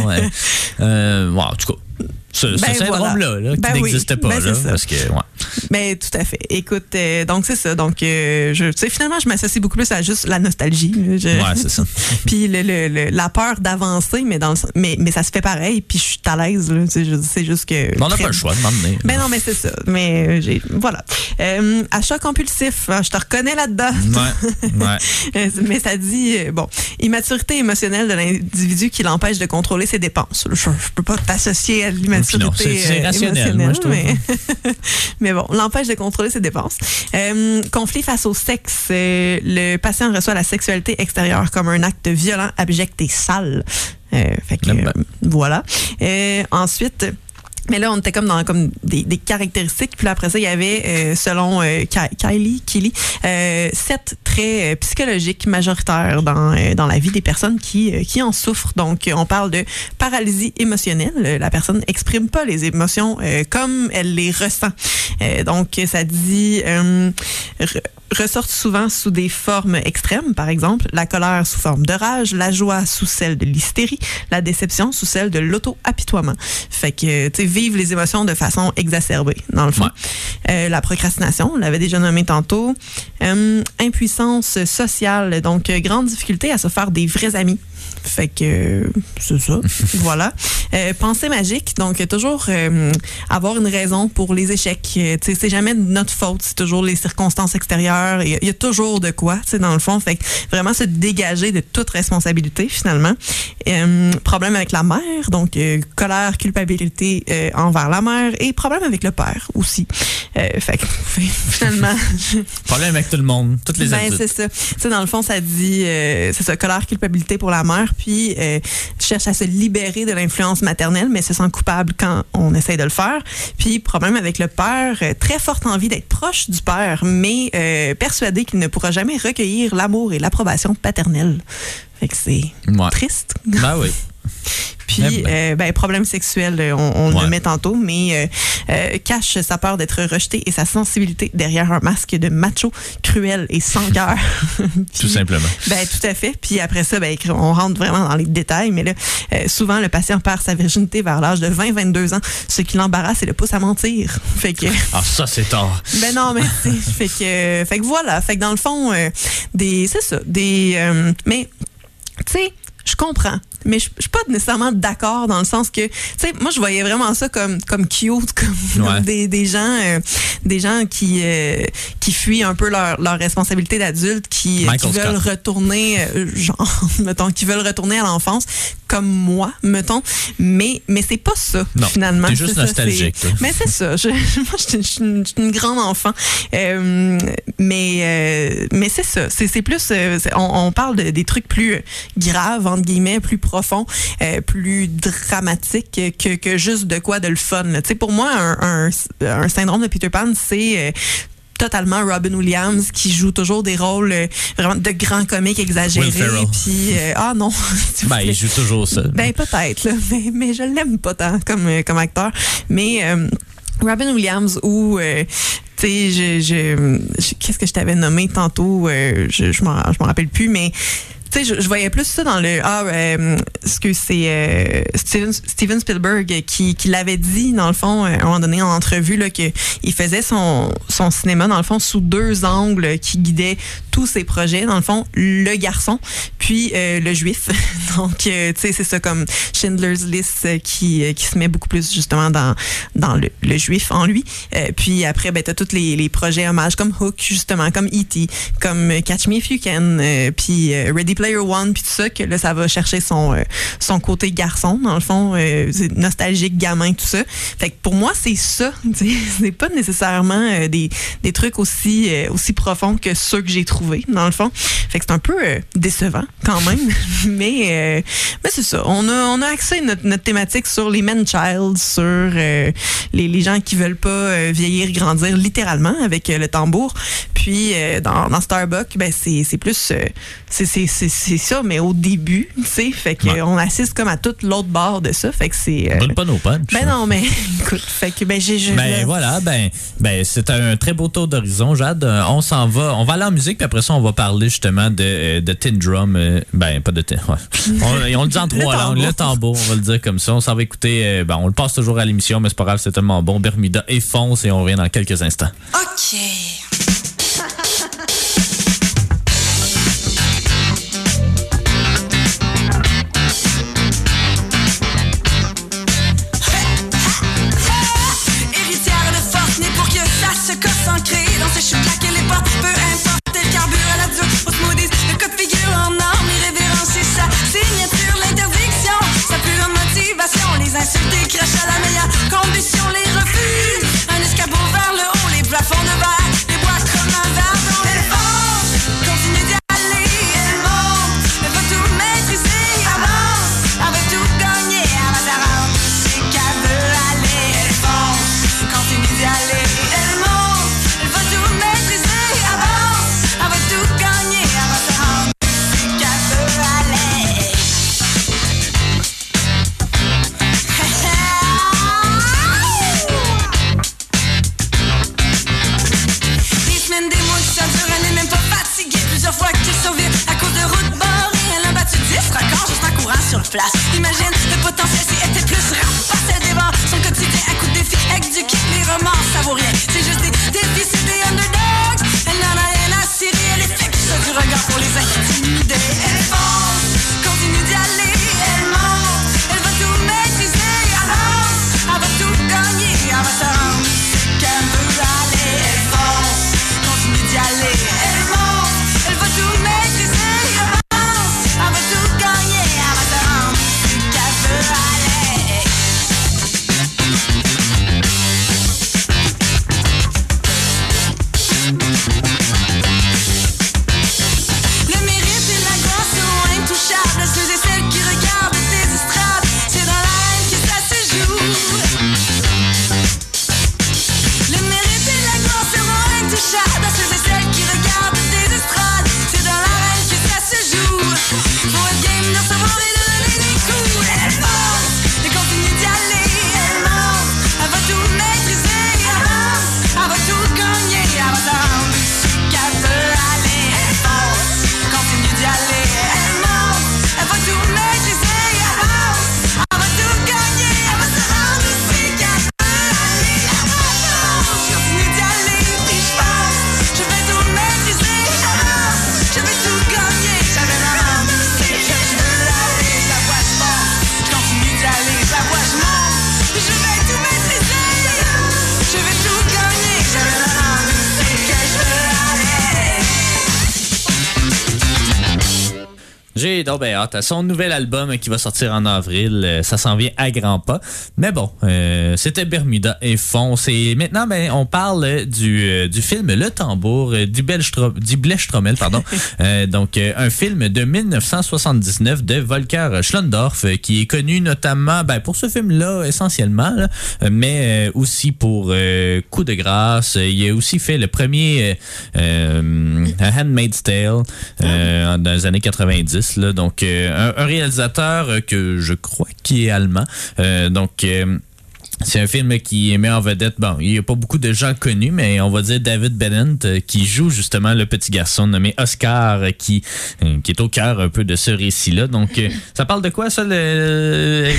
euh, bon, en tout cas, ce, ce Ben, syndrome-là, là, qui Ben oui. pas, Ben, là, parce que, ouais. Mais tout à fait. Écoute, euh, donc c'est ça. Donc, euh, je, tu sais, finalement, je m'associe beaucoup plus à juste la nostalgie. Je- Ouais, c'est ça. Puis le, le- le- la peur d'avancer, mais dans le, sens- mais, mais ça se fait pareil. Puis je suis à l'aise. C'est juste que. On n'a pas le choix de m'emmener. Ben non, mais c'est ça. Mais euh, j'ai, voilà. Euh, achat compulsif. hein, je te reconnais là-dedans. Ouais, ouais. Mais ça dit, bon, immaturité émotionnelle de l'individu qui l'empêche de contrôler ses dépenses. Je, je peux pas t'associer à l'immaturité c'est- c'est euh, rationnel, moi, je trouve. mais, mais bon, l'empêche de contrôler ses dépenses. Euh, conflit face au sexe. Euh, le patient reçoit la sexualité extérieure comme un acte violent, abject et sale. Euh, fait que, euh, voilà. Euh, ensuite, mais là, on était comme dans comme des, des caractéristiques. Puis là, après ça, il y avait, euh, selon euh, Kylie, Kylie euh, sept traits euh, psychologiques majoritaires dans, euh, dans la vie des personnes qui, euh, qui en souffrent. Donc, on parle de paralysie émotionnelle. La personne n'exprime pas les émotions comme elle les ressent. Donc, ça dit... re- ressortent souvent sous des formes extrêmes, par exemple la colère sous forme de rage, la joie sous celle de l'hystérie, la déception sous celle de l'auto-apitoiement. Fait que, tu sais, vivre les émotions de façon exacerbée, dans le fond. Ouais. Euh, la procrastination, on l'avait déjà nommé tantôt. Euh, impuissance sociale, donc euh, grande difficulté à se faire des vrais amis. Fait que c'est ça. voilà. Euh, pensée magique, donc euh, toujours euh, avoir une raison pour les échecs. Euh, c'est jamais de notre faute, c'est toujours les circonstances extérieures. Il y, a- il y a toujours de quoi, tu dans le fond. Fait que vraiment se dégager de toute responsabilité finalement. Euh, problème avec la mère, donc euh, colère, culpabilité euh, envers la mère et problème avec le père aussi. Euh, fait que finalement, Problème avec tout le monde, toutes les ben, c'est ça. Tu sais, dans le fond, ça dit, euh, c'est ça, colère, culpabilité pour la mère, puis euh, cherche à se libérer de l'influence maternelle, mais se sent coupable quand on essaye de le faire. Puis, problème avec le père, euh, très forte envie d'être proche du père, mais euh, persuadé qu'il ne pourra jamais recueillir l'amour et l'approbation paternelle. Fait que c'est Ouais. triste. Ben oui. Puis, ben. euh, ben, problème sexuel, euh, on, on Ouais. le met tantôt, mais euh, euh, cache sa peur d'être rejeté et sa sensibilité derrière un masque de macho cruel et sans cœur. Tout simplement. ben, tout à fait. Puis après ça, ben, on rentre vraiment dans les détails, mais là, souvent, le patient perd sa virginité vers l'âge de 20-22 ans. Ce qui l'embarrasse, c'est le pouce à mentir. Fait que, Ah, ça, c'est tard. ben non, mais fait que, fait que voilà. Fait que dans le fond, des, c'est ça, des, mais, tu sais, je comprends. Mais je je suis pas nécessairement d'accord dans le sens que, tu sais, moi, je voyais vraiment ça comme, comme cute, comme, Ouais. des, des gens, euh, des gens qui, euh, qui fuient un peu leur, leur responsabilité d'adulte, qui, euh, qui veulent Scott. retourner, euh, genre, mettons, qui veulent retourner à l'enfance, comme moi, mettons. Mais, mais c'est pas ça, Non, finalement. juste C'est ça, nostalgique, toi. Mais c'est ça. Je, moi, je suis- une, une grande enfant. Euh, mais euh, mais c'est ça. C'est c'est plus. on, on parle de, des trucs plus graves, entre guillemets, plus profonds, euh, plus dramatiques que, que juste de quoi de le fun. Tu sais, pour moi, un, un, un syndrome de Peter Pan, c'est. euh, totalement Robin Williams qui joue toujours des rôles euh, vraiment de grands comiques exagérés puis euh, ah non Ben, il joue toujours ça. Ben peut-être, mais, mais je l'aime pas tant comme, comme acteur. Mais euh, Robin Williams ou tu sais, je, je, je- qu'est-ce que je t'avais nommé tantôt, je, je m'en rappelle plus, mais tu sais, je, je voyais plus ça dans le ah, euh, ce que c'est euh, Steven, Spielberg qui, qui l'avait dit dans le fond à un moment donné en entrevue là que il faisait son son cinéma dans le fond sous deux angles qui guidaient tous ses projets dans le fond le garçon puis euh, le juif donc euh, tu sais c'est ça comme Schindler's List euh, qui euh, qui se met beaucoup plus justement dans dans le, le juif en lui Euh, puis après ben t'as tous les, les projets hommages comme Hook justement comme E.T. comme euh, Catch Me If You Can euh, puis euh, Player One puis tout ça que là ça va chercher son euh, son côté garçon dans le fond euh, nostalgique gamin tout ça. Fait que pour moi c'est ça c'est pas nécessairement euh, des, des trucs aussi aussi profonds que ceux que j'ai trouvés dans le fond. Fait que c'est un peu décevant quand même. Mais mais c'est ça. On a on a axé notre, notre thématique sur les men child sur les, les gens qui veulent pas vieillir grandir littéralement avec le tambour. Puis dans, dans Starbucks ben c'est plus c'est c'est ça mais au début tu sais fait que Ouais. on assiste comme à toute l'autre bord de ça fait que c'est euh, Brûle pas nos punch. ben non mais écoute fait que ben j'ai Ben je- voilà, ben, ben c'est un très beau tour d'horizon, Jade. Euh, On s'en va, on va aller en musique, puis après ça, on va parler justement de, euh, de Tin Drum. euh, Ben, pas de Tin, ouais. On, on le dit en trois Le langues, tambour. le tambour, on va le dire comme ça. On s'en va écouter, euh, ben, on le passe toujours à l'émission, mais c'est pas grave, c'est tellement bon. Bermuda et fonce, et on revient dans quelques instants. Ok. Hâte à son nouvel album qui va sortir en avril. Euh, Ça s'en vient à grands pas. Mais bon, euh, c'était Bermuda et Fonce. Et maintenant, ben, on parle du, euh, du film Le Tambour du, Belstro- du Blechtrommel, pardon. Euh, donc, un film de 1979 de Volker Schlondorf qui est connu notamment ben, pour ce film-là essentiellement, là, mais aussi pour euh, Coup de grâce. Il a aussi fait le premier A Handmaid's Tale euh, dans les années 90. Là, donc, euh, un, un réalisateur que je crois qui est allemand. Euh, donc, euh, C'est un film qui met en vedette, bon, il n'y a pas beaucoup de gens connus, mais on va dire David Bennett qui joue justement le petit garçon nommé Oscar qui, qui est au cœur un peu de ce récit-là. Donc, ça parle de quoi ça, le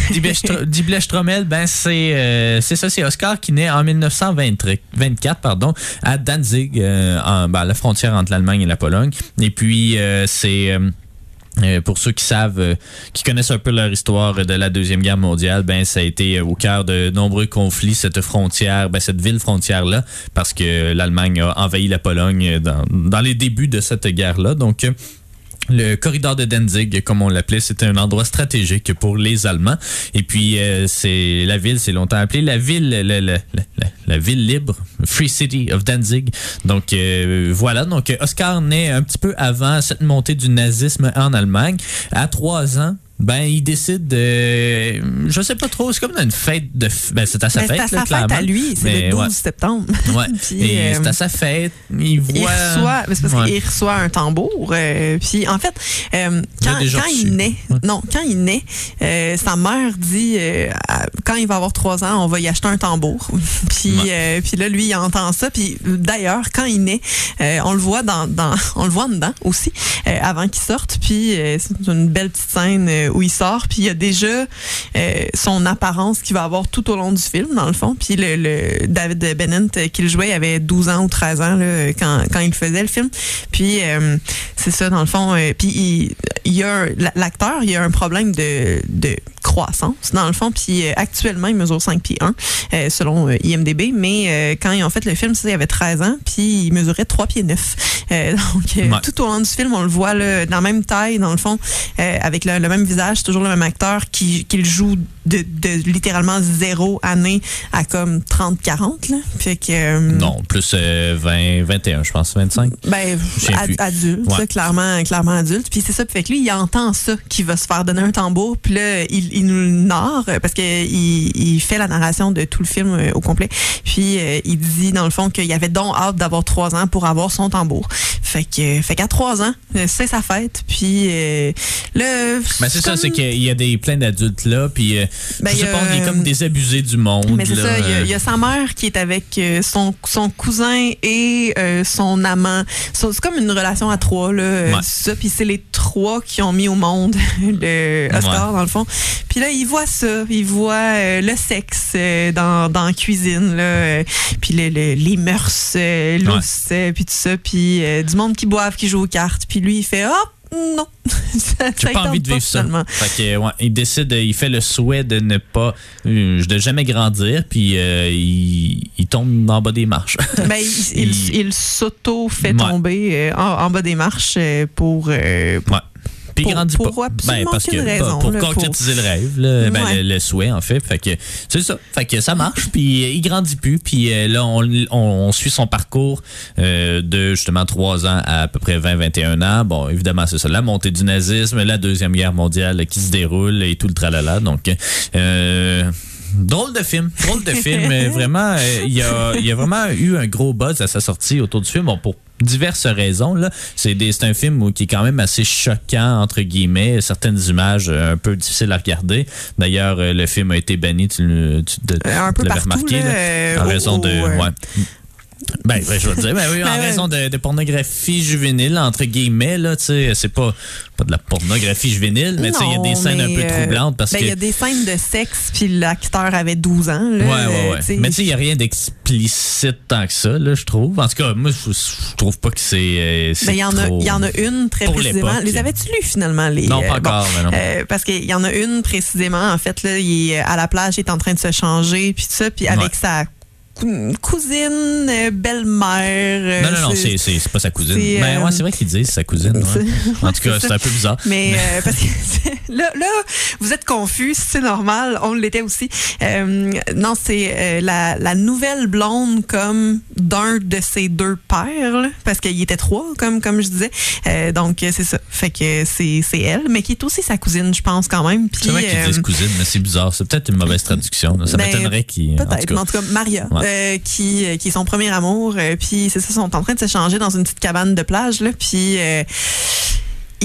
Diblech Stromel? Ben, c'est euh, c'est ça, c'est Oscar qui naît en 1924, pardon, à Danzig, euh, en, ben, à la frontière entre l'Allemagne et la Pologne. Et puis, euh, c'est... euh, euh, pour ceux qui savent, euh, qui connaissent un peu leur histoire de la Deuxième Guerre mondiale, ben ça a été euh, au cœur de nombreux conflits, cette frontière, ben, cette ville frontière-là, parce que l'Allemagne a envahi la Pologne dans, dans les débuts de cette guerre-là. Donc, euh, le corridor de Danzig, comme on l'appelait, c'était un endroit stratégique pour les Allemands. Et puis, euh, c'est la ville, c'est longtemps appelé la ville, la, la- la- la- ville libre, Free City of Danzig. Donc euh, voilà. Donc Oscar naît un petit peu avant cette montée du nazisme en Allemagne. À trois ans. Ben, il décide de. Je sais pas trop, c'est comme une fête de. Ben, c'est à sa Ben, fête, c'est à sa là, fête à lui, c'est le 12 ouais. septembre. Ouais. Puis, Et euh, c'est à sa fête. Il voit. Il reçoit, mais c'est parce Ouais. qu'il reçoit un tambour. euh, puis en fait, euh, Il quand, déjà quand il naît, Ouais. non, quand il naît, sa mère dit quand il va avoir trois ans, on va y acheter un tambour. puis euh, puis là, lui, il entend ça. Puis d'ailleurs, quand il naît, on le voit dans, dans on le voit dedans aussi avant qu'il sorte. Puis c'est une belle petite scène euh, où il sort. Puis il y a déjà euh, son apparence qu'il va avoir tout au long du film, dans le fond. Puis le, David Bennett euh, qui jouait, avait 12 ans ou 13 ans là, quand, il faisait le film. Puis euh, c'est ça, dans le fond. euh, puis il, il y a un- l'acteur, problème de croissance, dans le fond. Puis euh, actuellement, il mesure 5 pieds 1, euh, selon euh, IMDB. Mais euh, quand ils ont fait le film, ça, il avait 13 ans, puis il mesurait 3 pieds 9. Euh, donc, euh, Ouais. tout au long du film, on le voit là, dans la même taille, dans le fond, euh, avec le, le même visage, toujours le même acteur qui, qui le joue de, de littéralement zéro année à comme 30-40. là. Fait que... Non, plus euh, 20, 21, je pense, 25. ben, ad- adulte, Ouais. ça, clairement, clairement adulte. Puis c'est ça, fait que lui, il entend ça, qu'il va se faire donner un tambour. Puis là, il, il nous narre parce que il, il fait la narration de tout le film euh, au complet. Puis euh, il dit dans le fond qu'il avait donc hâte d'avoir trois ans pour avoir son tambour. Fait que, fait qu'à trois ans, euh, c'est sa fête. Puis euh, le. Ben, c'est ça, c'est qu'il y a des plein d'adultes là, puis euh, Ben, je sais a, pas, est comme désabusé du monde. Mais c'est ça, il y, a, il y a sa mère qui est avec son, son cousin et son amant. C'est comme une relation à trois, là. Ouais. c'est ça, puis c'est les trois qui ont mis au monde le Oscar, dans le fond. Puis là, il voit ça, il voit euh, le sexe euh, dans, dans la cuisine, là, euh, puis le- le- les mœurs lousses, euh, puis tout ça, puis euh, du monde qui boive, qui joue aux cartes. Puis lui, il fait « Ah, non! » Ça- J'ai ça pas envie de vivre ça. Fait que, ouais, il décide, il fait le souhait de ne pas, de jamais grandir, puis euh, il, il tombe en bas des marches. Ben, il, il, Il- s'auto fait Ouais. tomber euh, en, en bas des marches pour. euh, Ouais. Puis grandit pas. absolument parce que raison, pour là, pour- concrétiser le rêve, là, ben, Ouais. le, le souhait en fait. Fait que c'est ça. Fait que ça marche. Puis euh, il grandit plus. Puis euh, là, on, on, on suit son parcours euh, de justement 3 ans à à peu près 20-21 ans. Bon, évidemment, c'est ça. La montée du nazisme, la deuxième guerre mondiale qui se déroule et tout le tralala. Donc euh, Drôle de film, drôle de film. Vraiment, euh, il y, a, y a vraiment eu un gros buzz à sa sortie autour du film. Bon, pour diverses raisons. C'est un film qui est quand même assez choquant, entre guillemets. Certaines images euh, un peu difficiles à regarder. D'ailleurs, euh, le film a été banni, tu, tu, tu- l'avais remarqué, là, en raison de... ouais. Ben, ben, je veux dire, ben oui, en Ben ouais. raison de, de pornographie juvénile, entre guillemets, là, tu sais, c'est pas, pas de la pornographie juvénile, mais tu sais, il y a des scènes un mais, peu euh, troublantes parce ben, que... Il y a des scènes de sexe, puis l'acteur avait 12 ans. Là, Ouais, ouais, ouais. euh, t'sais. Mais tu sais, il n'y a rien d'explicite tant que ça, là, je trouve. En tout cas, moi, je, trouve pas que c'est. euh, c'est Ben, il y en a, y en a une très précisément. Les avais-tu lus finalement les Non, euh, pas bon, encore, mais non. euh, parce qu'il y en a une précisément en fait là, il est à la plage, il est en train de se changer puis tout ça, puis avec Ouais. sa cousine, euh, belle-mère. euh, non, non, non, c'est pas sa cousine. Mais euh, ouais, c'est vrai qu'ils disent sa cousine. ouais. En tout cas, c'est un peu bizarre. Mais euh, parce que là, là, vous êtes confus, c'est normal, on l'était aussi. Euh, non, c'est euh, la, la nouvelle blonde comme d'un de ses deux pères, là, parce qu'il était trois, comme comme je disais. Euh, donc euh, c'est ça. Fait que c'est elle, mais qui est aussi sa cousine, je pense quand même. C'est vrai qu'ils euh, disent cousine, mais c'est bizarre. C'est peut-être une mauvaise traduction. là. Ça Ben, m'étonnerait tout Peut-être, en tout cas, Maria, Ouais. Euh, qui, euh, qui est son premier amour, euh, puis c'est ça, ils sont en train de s'échanger dans une petite cabane de plage, là, puis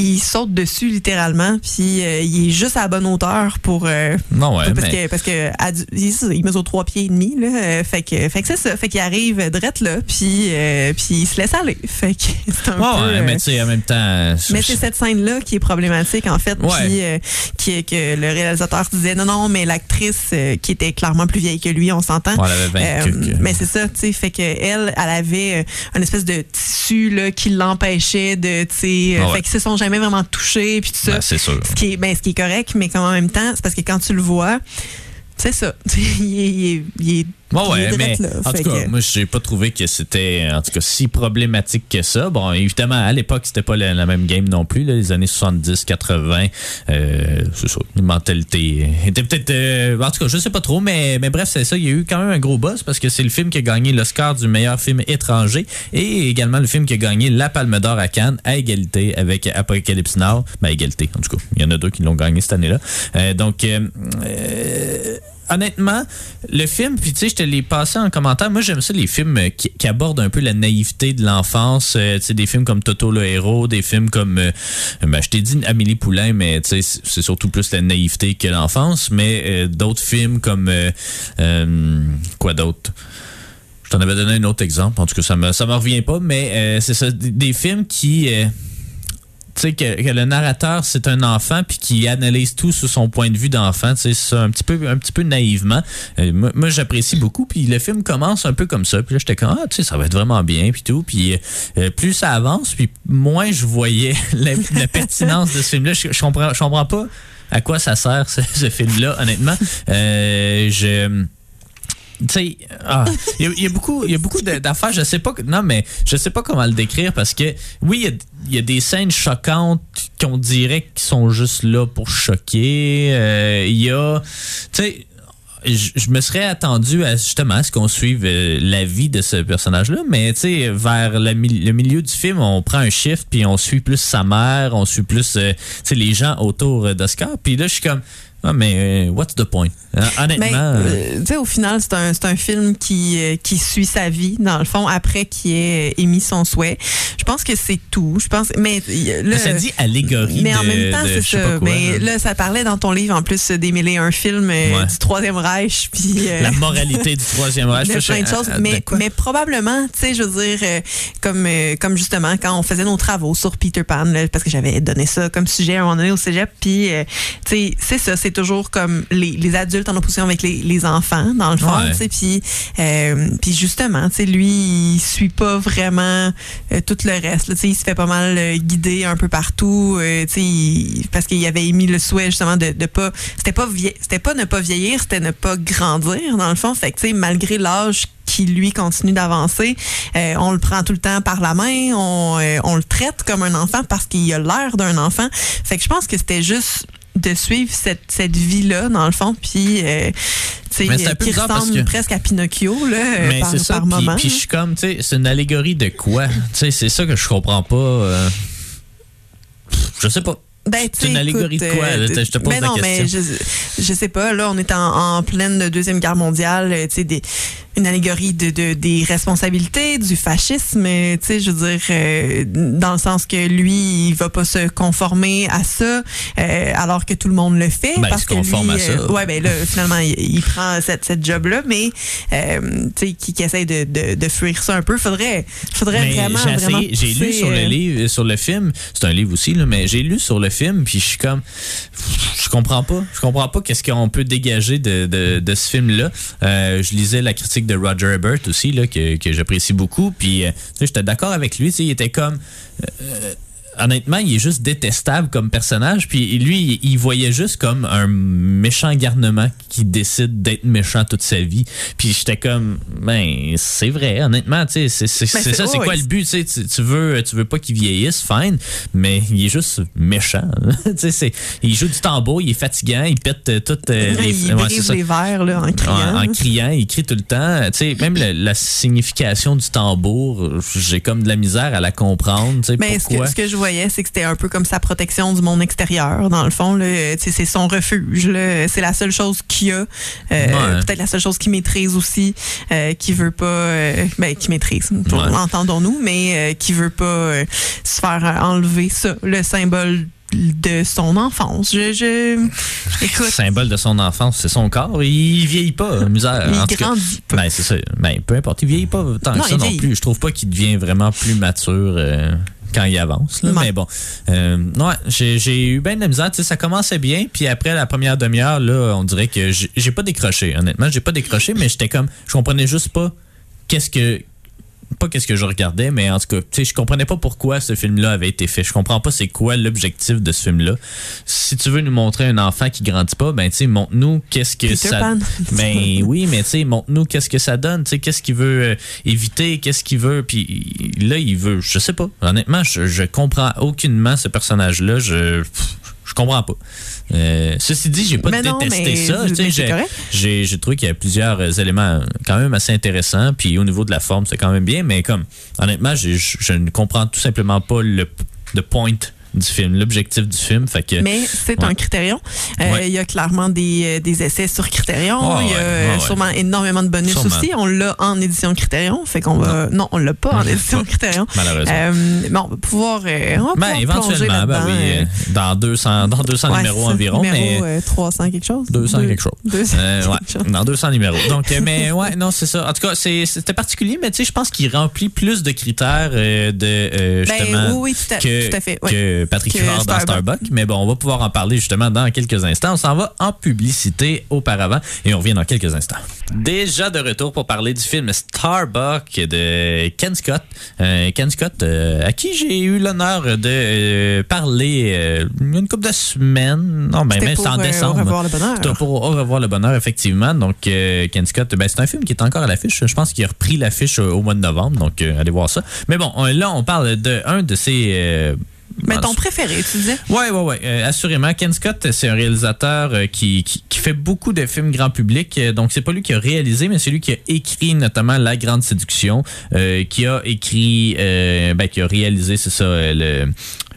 il saute dessus littéralement, puis euh, il est juste à la bonne hauteur pour. euh, Non, ouais, parce, mais- que, parce que il, il mesure trois pieds et demi, là. euh, fait que, fait que c'est ça. Fait qu'il arrive drette là, puis, euh, puis il se laisse aller. Fait que c'est un peu. ouais, mais tu sais, en même temps. mais c'est cette scène-là qui est problématique, en fait, Ouais. puis qui est que le réalisateur disait non, non, mais l'actrice qui était clairement plus vieille que lui, on s'entend. Ouais, elle avait 20 cucs. mais c'est ça, tu sais, fait que elle, avait une espèce de tissu là, qui l'empêchait de, tu sais, Ah fait qu'ils se sont jamais vraiment touchés puis tout ça. Ben, c'est sûr. Ce qui est, ben, ce qui est correct, mais comme en même temps, c'est parce que quand tu le vois, c'est ça, tu sais, il est, il est, il est- Il est ouais, mais là. en tout cas, que- moi, j'ai pas trouvé que c'était, en tout cas, si problématique que ça. Bon, évidemment, à l'époque, c'était pas la, la même game non plus, là, les années 70, 80, euh, c'est ça, les mentalités étaient peut-être, euh, en tout cas, je sais pas trop, mais, mais bref, c'est ça, il y a eu quand même un gros boss parce que c'est le film qui a gagné l'Oscar du meilleur film étranger et également le film qui a gagné la Palme d'Or à Cannes à égalité avec Apocalypse Now. Ben, à égalité, en tout cas. Il y en a deux qui l'ont gagné cette année-là. Euh, donc, euh, euh, honnêtement, le film, puis tu sais, je te l'ai passé en commentaire. Moi, j'aime ça, les films euh, qui, abordent un peu la naïveté de l'enfance. Euh, tu sais, des films comme Toto le héros, des films comme. euh, ben, je t'ai dit Amélie Poulain, mais tu sais, c'est- surtout plus la naïveté que l'enfance. Mais d'autres films comme. quoi d'autre? Je t'en avais donné un autre exemple. En tout cas, ça me, ça revient pas, mais c'est ça. Des films qui. Euh, sais, que, que le narrateur, c'est un enfant, puis qui analyse tout sous son point de vue d'enfant, sais, ça, un petit peu, un petit peu naïvement. Euh, moi, j'apprécie beaucoup, puis le film commence un peu comme ça, puis là, j'étais comme, ah, tu sais, ça va être vraiment bien, puis tout, puis euh, plus ça avance, puis moins je voyais la, la pertinence de ce film-là. Je, je comprends, je comprends pas à quoi ça sert, ce, ce film-là, honnêtement. Euh, je tu sais, ah, il y a- beaucoup, il y a beaucoup d'affaires. Je sais pas, non, mais je sais pas comment le décrire parce que oui, il y a, des scènes choquantes qu'on dirait qui sont juste là pour choquer. Euh, Il y a, tu sais. Je me serais attendu à justement à ce qu'on suive euh, la vie de ce personnage-là, mais tu sais, vers mi- le milieu du film, on prend un shift puis on suit plus sa mère, on suit plus euh, tu sais, les gens autour d'Oscar. Puis là, je suis comme, ah mais euh, what's the point? Hein, Honnêtement, euh, euh, tu sais, au final, c'est un, un film qui, euh, qui suit sa vie, dans le fond, après qu'il ait euh, émis son souhait. Je pense que c'est tout. Je pense, mais euh, là, ça dit allégorie mais en de- même temps, c'est ça. quoi, mais là. là, ça parlait dans ton livre, en plus, d'émêler un film euh, Ouais. du Troisième Reich, puis... euh, la moralité du troisième Reich. de Je fais, plein de choses. mais, probablement, tu sais, je veux dire, euh, comme, euh, comme justement quand on faisait nos travaux sur Peter Pan, là, parce que j'avais donné ça comme sujet à un moment donné au cégep, puis, euh, tu sais, c'est ça, c'est toujours comme les, les adultes en opposition avec les, les enfants, dans le fond, puis, euh, puis justement, lui, il suit pas vraiment euh, tout le reste, là, il se fait pas mal euh, guider un peu partout, il- parce qu'il avait émis le souhait justement de, de pas, c'était pas, c'était pas ne pas vieillir, c'était ne pas grandir, dans le fond, fait que, malgré l'âge qui lui continue d'avancer, euh, on le prend tout le temps par la main, on, euh, on le traite comme un enfant parce qu'il a l'air d'un enfant. Fait que je pense que c'était juste de suivre cette, cette vie-là, dans le fond, puis euh, qui ressemble que- presque à Pinocchio, là, euh, Mais par, ça, par puis, moment. puis je suis comme, tu sais, c'est une allégorie de quoi? C'est ça que je comprends pas. euh, Je sais pas. Ben, C'est une allégorie écoute, de quoi, euh? Je te pose mais la non, mais je, je sais pas, là, on est en, en pleine Deuxième Guerre mondiale, euh, tu sais, des- une allégorie de, de- des responsabilités, du fascisme, tu sais, je veux dire, euh, dans le sens que lui, il va pas se conformer à ça, euh, alors que tout le monde le fait. Ben, il parce se que conforme lui, à ça. euh, ouais, ben là, finalement, il, il prend cette, cette job-là, mais, euh, tu sais, qui, qui essaie de, de, de fuir ça un peu, faudrait, faudrait Mais vraiment, j'ai vraiment essayé, j'ai lu sur le livre, sur le film, c'est un livre aussi là, mais j'ai lu sur le film puis je suis comme je comprends pas, je comprends pas qu'est-ce qu'on peut dégager de, de, de ce film là. je lisais la critique Roger Ebert aussi là que, que j'apprécie beaucoup. Puis euh, j'étais d'accord avec lui, il était comme euh, honnêtement, il est juste détestable comme personnage. Puis lui, il, il voyait juste comme un méchant garnement qui décide d'être méchant toute sa vie. Puis j'étais comme, ben, c'est vrai, honnêtement, tu sais, c'est c'est- Ben, c'est ça, c'est ouais, quoi le but, tu sais, tu veux, tu veux pas qu'il vieillisse, fine, mais il est juste méchant. tu sais, il joue du tambour, il est fatigant, il pète euh, toutes euh, les, il ouais, brise les verres, là, en criant. En, en criant, il crie tout le temps. Tu sais, même la, la signification du tambour, j'ai comme de la misère à la comprendre. Tu sais, Mais ce pourquoi. que, ce que je voyais voyait, c'est que c'était un peu comme sa protection du monde extérieur. Dans le fond, sais, c'est son refuge. C'est la seule chose qu'il a. Euh, Ouais. Peut-être la seule chose qu'il maîtrise aussi, euh, qui veut pas, euh, ben, qui maîtrise, Ouais. entendons-nous, mais euh, qui veut pas euh, se faire euh, enlever ça, le symbole de son enfance. Je, je écoute, symbole de son enfance, c'est son corps. Il vieillit pas, misère. il En tout cas, grandit pas. Ben, c'est ça. Ben, peu importe. Il vieillit pas tant Non, que il ça non vieillit. plus. Je trouve pas qu'il devient vraiment plus mature euh, quand il avance. là. Mais bon. Euh, ouais, j'ai eu bien de la misère. Ça commençait bien. Puis après la première demi-heure, là, on dirait que j'ai pas décroché. Honnêtement, j'ai pas décroché, mais j'étais comme. Je comprenais juste pas qu'est-ce que. Pas qu'est-ce que je regardais, mais en tout cas, tu sais, je comprenais pas pourquoi ce film-là avait été fait. Je comprends pas c'est quoi l'objectif de ce film-là. Si tu veux nous montrer un enfant qui grandit pas, ben tu sais, montre-nous qu'est-ce que Peter ça. Pan. Ben oui, mais tu sais, montre-nous qu'est-ce que ça donne, tu sais, qu'est-ce qu'il veut euh, éviter, qu'est-ce qu'il veut, puis là, il veut, je sais pas. Honnêtement, je, je comprends aucunement ce personnage-là, je, pff, je comprends pas. Euh, ceci dit, j'ai pas Mais non, détesté mais- ça. j'ai- j'ai trouvé qu'il y a plusieurs euh, éléments quand même assez intéressants, puis au niveau de la forme, c'est quand même bien, mais comme, honnêtement, je ne comprends tout simplement pas le, le point du film, l'objectif du film, fait que... Mais c'est Ouais. un critérium. Euh, Ouais. Il y a clairement des, euh, des essais sur critérium. Ouais, il y a ouais, euh, ouais. sûrement énormément de bonus Sûrement. aussi. On l'a en édition critérium. Fait qu'on va. Non, on l'a pas en édition pas, critérium. malheureusement. Euh, mais on va pouvoir. euh, on va Ben, pouvoir éventuellement, ben oui, dans 200, dans 200 ouais, numéros environ, Numéro, mais... euh, 300 quelque chose. 200 Deux- quelque chose. 200 Euh, ouais, quelque chose. dans 200 numéros. Donc, mais ouais, non, c'est ça. En tout cas, c'est- c'était particulier, mais tu sais, je pense qu'il remplit plus de critères de Ben, justement oui, oui, tout à, que, tout à fait. ouais. Que Patrick Que Huard dans Starbucks. Starbucks. Mais bon, on va pouvoir en parler justement dans quelques instants. On s'en va en publicité auparavant et on revient dans quelques instants. Déjà de retour pour parler du film Starbuck de Ken Scott. Euh, Ken Scott, euh, à qui j'ai eu l'honneur de euh, parler euh, une couple de semaines. Non, ben, mais en euh, décembre. Au revoir le bonheur. Pour Au revoir le bonheur, effectivement. Donc, euh, Ken Scott, ben, c'est un film qui est encore à l'affiche. Je pense qu'il a repris l'affiche au mois de novembre. Donc, euh, allez voir ça. Mais bon, on- là, on parle de un de ses. Mais ton préféré, tu disais? Ouais, ouais, ouais. euh, assurément. Ken Scott, c'est un réalisateur euh, qui, qui, qui fait beaucoup de films grand public. Euh, donc, c'est pas lui qui a réalisé, mais c'est lui qui a écrit notamment La Grande Séduction, qui a écrit, ben, qui a réalisé, c'est ça, le.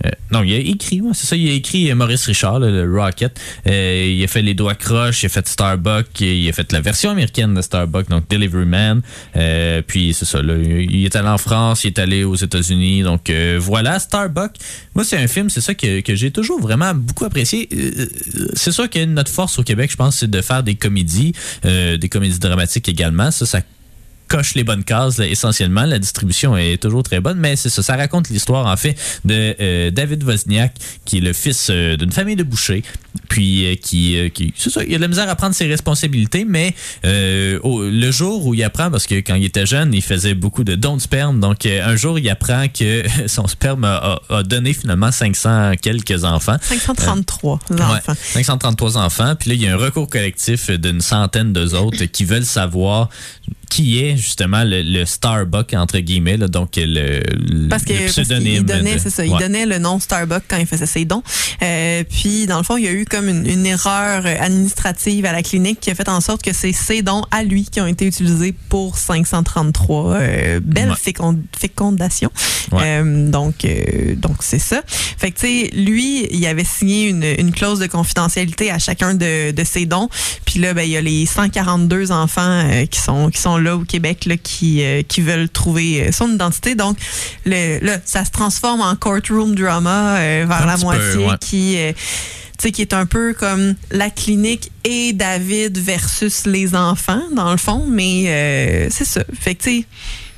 Euh, non, il a écrit, c'est ça, il a écrit euh, Maurice Richard, le Rocket. Euh, il a fait Les Doigts Croches, il a fait Starbuck, il a fait la version américaine de Starbuck, donc Delivery Man. Puis c'est ça, là, il est allé en France, il est allé aux États-Unis. Donc voilà, Starbuck. Moi, c'est un film, c'est ça que, que j'ai toujours vraiment beaucoup apprécié. C'est sûr que notre force au Québec, je pense, c'est de faire des comédies, des comédies dramatiques également. Ça, ça coche les bonnes cases là, essentiellement. La distribution est toujours très bonne, mais c'est ça. Ça raconte l'histoire en fait de euh, David Wozniak, qui est le fils euh, d'une famille de bouchers, puis euh, qui, qui c'est ça, il a de la misère à prendre ses responsabilités, mais au- le jour où il apprend, parce que quand il était jeune, il faisait beaucoup de dons de sperme, donc un jour il apprend que son sperme a, donné finalement 500 quelques enfants. 533 Ouais, enfants. 533 enfants. Puis là, il y a un recours collectif d'une centaine d'eux autres qui veulent savoir qui est justement le, le Starbuck, entre guillemets, là, donc le, le Parce que le parce pseudonyme. donnait, de- il donnait le nom Starbucks quand il faisait ses dons. Euh, puis dans le fond, il y a eu comme une, une erreur administrative à la clinique qui a fait en sorte que c'est ses dons à lui qui ont été utilisés pour 533 euh, belles Ouais. fécond- fécondations. Ouais. Euh, donc euh, donc c'est ça. Fait que tu sais, lui, il avait signé une, une clause de confidentialité à chacun de, de ses dons. Puis là, ben il y a les 142 enfants euh, qui sont qui sont là au Québec là, qui euh, qui veulent trouver euh, son identité. Donc le, là, ça se transforme en courtroom drama euh, vers Un la peu, moitié ouais. qui euh, qui est un peu comme la clinique et David versus les enfants, dans le fond, mais c'est ça. Fait que, tu sais,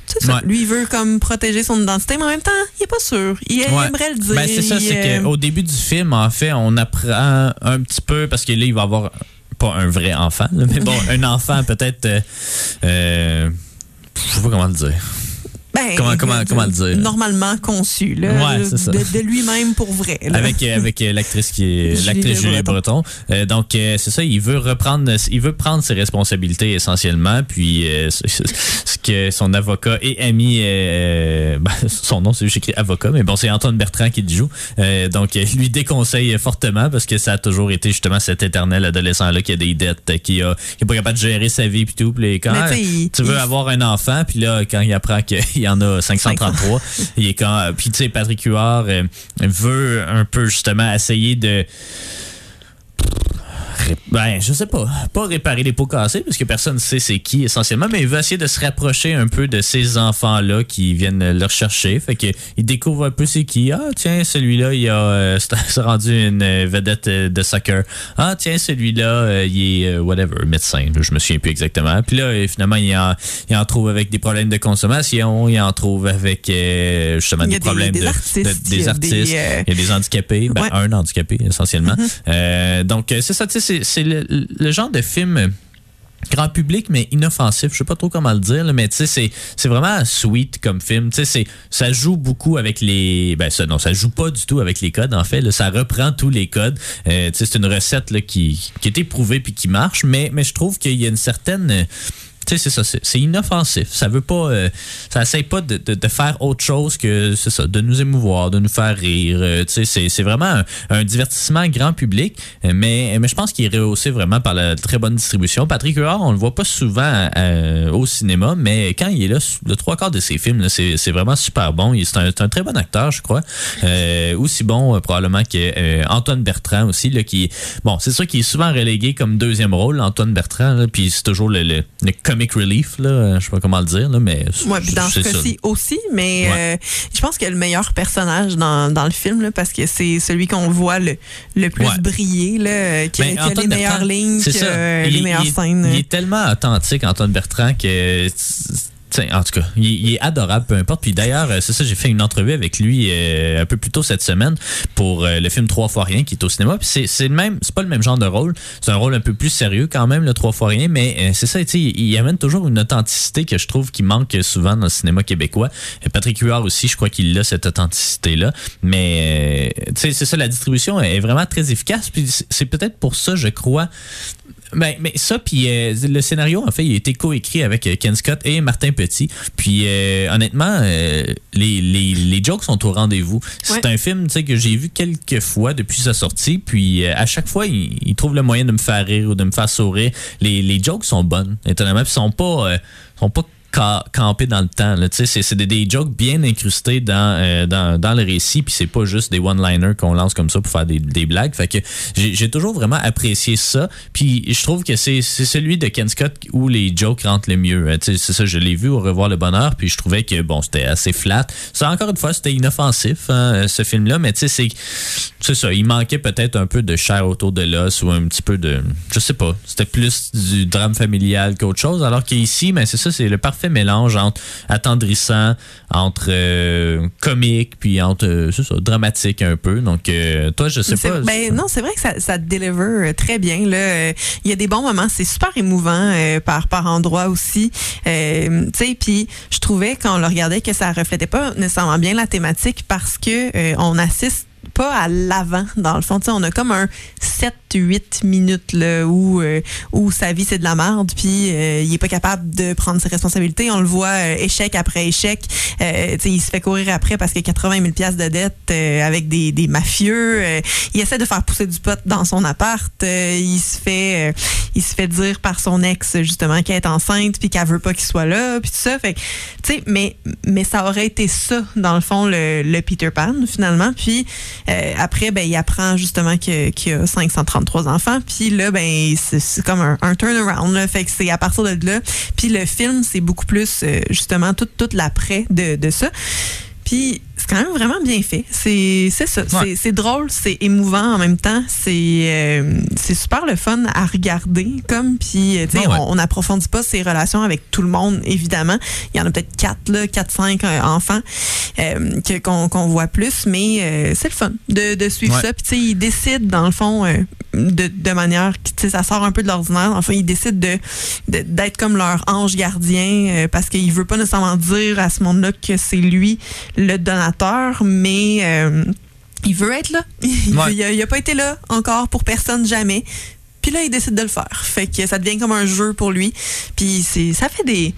c'est ça. Ouais. Lui, il veut comme protéger son identité, mais en même temps, il est pas sûr. Il Ouais. aimerait le dire. Ben, c'est ça, c'est euh, qu'au début du film, en fait, on apprend un petit peu, parce que là, il va avoir pas un vrai enfant, là, mais bon, un enfant peut-être. euh, euh, je sais pas comment le dire. Ben, comment- comment- comment le dire? Normalement conçu, là. Ouais, de, de- lui-même pour vrai. là. avec euh, avec euh, l'actrice qui est Julie l'actrice Julie Breton. Euh, donc euh, c'est ça, il veut reprendre il veut prendre ses responsabilités essentiellement puis euh, ce que son avocat et ami euh, ben, son nom c'est juste écrit avocat mais bon c'est Antoine Bertrand qui le joue. Euh, donc lui déconseille fortement parce que ça a toujours été justement cet éternel adolescent là qui a des dettes qui a qui est pas capable de gérer sa vie puis tout puis quand Mais tu veux il- avoir un enfant? Puis là quand il apprend qu'il y en a 533. il est quand, puis tu sais, Patrick Huard euh, veut un peu justement essayer de Ré- Ben, je sais pas. Pas réparer les pots cassés, parce que personne ne sait c'est qui essentiellement, mais il veut essayer de se rapprocher un peu de ces enfants-là qui viennent le rechercher. Fait que il découvre un peu c'est qui. Ah, tiens, celui-là, il a euh, c'est- rendu une euh, vedette euh, de soccer. Ah, tiens, celui-là, euh, il est euh, whatever, médecin. Je me souviens plus exactement. Puis là, finalement, il en, il en trouve avec des problèmes de consommation, il en trouve avec euh, justement des problèmes des de, artistes, de- il y des a artistes. des, Il y a des handicapés, ben, Ouais. un handicapé essentiellement. Euh, donc euh, c'est ça, tu sais, c'est- le, genre de film grand public mais inoffensif, je sais pas trop comment le dire, mais tu sais c'est vraiment sweet comme film, tu sais ça joue beaucoup avec les ben ça non, ça joue pas du tout avec les codes en fait, ça reprend tous les codes. Euh, tu sais c'est une recette qui est éprouvée puis qui marche, mais je trouve qu'il y a une certaine tu sais, c'est ça, c'est inoffensif. Ça veut pas, euh, ça essaye pas de, de, de faire autre chose que, c'est ça, de nous émouvoir, de nous faire rire. euh, tu sais, c'est- vraiment un, divertissement grand public, euh, mais, mais je pense qu'il est rehaussé vraiment par la très bonne distribution. Patrick Huard, on le voit pas souvent euh, au cinéma, mais quand il est là, le trois quarts de ses films, c'est vraiment super bon. C'est un, un très bon acteur, je crois. Euh, aussi bon, probablement, que Antoine Bertrand aussi, là, qui, bon, c'est sûr qu'il est souvent relégué comme deuxième rôle, Antoine Bertrand, là, puis c'est toujours le, le, le comic relief, là, je sais pas comment le dire, là, mais Ouais, puis dans ce cas-ci aussi, mais Ouais. euh, je pense que le meilleur personnage dans, dans le film, là, parce que c'est celui qu'on voit le, le plus Ouais. briller, là, euh, qui, a- Ben, qui a les meilleures lignes, a Il- les meilleures il scènes. Il est tellement authentique, Antoine Bertrand, que. En tout cas, il, est adorable, peu importe. Puis d'ailleurs, euh, c'est ça, j'ai fait une entrevue avec lui euh, un peu plus tôt cette semaine pour euh, le film Trois fois rien qui est au cinéma. Puis c'est, le même, c'est pas le même genre de rôle. C'est un rôle un peu plus sérieux quand même, le Trois fois rien. Mais c'est ça, tu sais, il, amène toujours une authenticité que je trouve qui manque souvent dans le cinéma québécois. Patrick Huard aussi, je crois qu'il a cette authenticité-là. Mais c'est ça, la distribution est vraiment très efficace. Puis c'est peut-être pour ça, je crois, ben, mais ça, puis euh, le scénario, en fait, il a été coécrit avec euh, Ken Scott et Martin Petit. Puis euh, honnêtement, euh, les, les, les jokes sont au rendez-vous. C'est Ouais. un film tu sais, que j'ai vu quelques fois depuis sa sortie. Puis euh, à chaque fois, il, il trouve le moyen de me faire rire ou de me faire sourire. Les, les jokes sont bonnes, étonnamment. Puis ils sont pas, euh, sont pas ca- campés dans le temps. C'est des, des jokes bien incrustés dans, euh, dans, dans le récit, puis c'est pas juste des one-liners qu'on lance comme ça pour faire des, des blagues. Fait que j'ai toujours vraiment apprécié ça. Puis je trouve que c'est celui de Ken Scott où les jokes rentrent le mieux. Euh, sais, C'est ça, je l'ai vu au Revoir le Bonheur, puis je trouvais que bon, c'était assez flat. Encore une fois, c'était inoffensif, hein, ce film-là, mais tu sais, c'est ça. Il manquait peut-être un peu de chair autour de l'os ou un petit peu de. Je sais pas. C'était plus du drame familial qu'autre chose. Alors qu'ici, mais c'est ça, c'est le parfait mélange entre attendrissant, entre euh, comique, puis entre, euh, ça, dramatique un peu. Donc, euh, toi, je sais pas. ben, non, c'est vrai que ça, ça deliver euh, très bien. Là. Il y a des bons moments, c'est super émouvant par, par endroits aussi. Tu sais, puis je trouvais quand on le regardait que ça reflétait pas nécessairement bien la thématique parce que on assiste pas à l'avant dans le fond. Tu sais, on a comme un 7-8 minutes là, où, euh, où sa vie c'est de la merde, puis euh, il est pas capable de prendre ses responsabilités. On le voit euh, échec après échec. Il se fait courir après parce qu'il a 80 000 piastres de dette avec des, des mafieux. Il essaie de faire pousser du pot dans son appart. Il se fait il se fait dire par son ex justement qu'elle est enceinte puis qu'elle veut pas qu'il soit là puis tout ça. Tu mais mais ça aurait été ça dans le fond le, le Peter Pan finalement. Puis euh, après ben il apprend justement qu'il y a 533 enfants. Puis là ben c'est comme un, un turnaround là. Fait que c'est à partir de là. Puis le film c'est beaucoup plus euh, justement tout tout l'après de de ça. Puis c'est quand même vraiment bien fait. C'est c'est ça. C'est- C'est drôle, c'est émouvant en même temps. C'est euh, c'est super le fun à regarder. Comme puis euh, tu sais, ouais. on on n'approfondit pas ses relations avec tout le monde évidemment. Il y en a peut-être quatre là, quatre cinq euh, enfants euh, qu'on voit plus, mais euh, c'est le fun de, de suivre Ouais. ça. Puis tu sais, ils décident dans le fond euh, de, de manière qui tu sais ça sort un peu de l'ordinaire. Enfin, ils décident de de- d'être comme leur ange gardien euh, parce qu'il veut pas nécessairement dire à ce monde-là que c'est lui le donateur, mais euh, il veut être là. Il, Ouais. il a, il a pas été là encore pour personne jamais. Puis là, il décide de le faire. Fait que ça devient comme un jeu pour lui. Puis c'est, ça fait des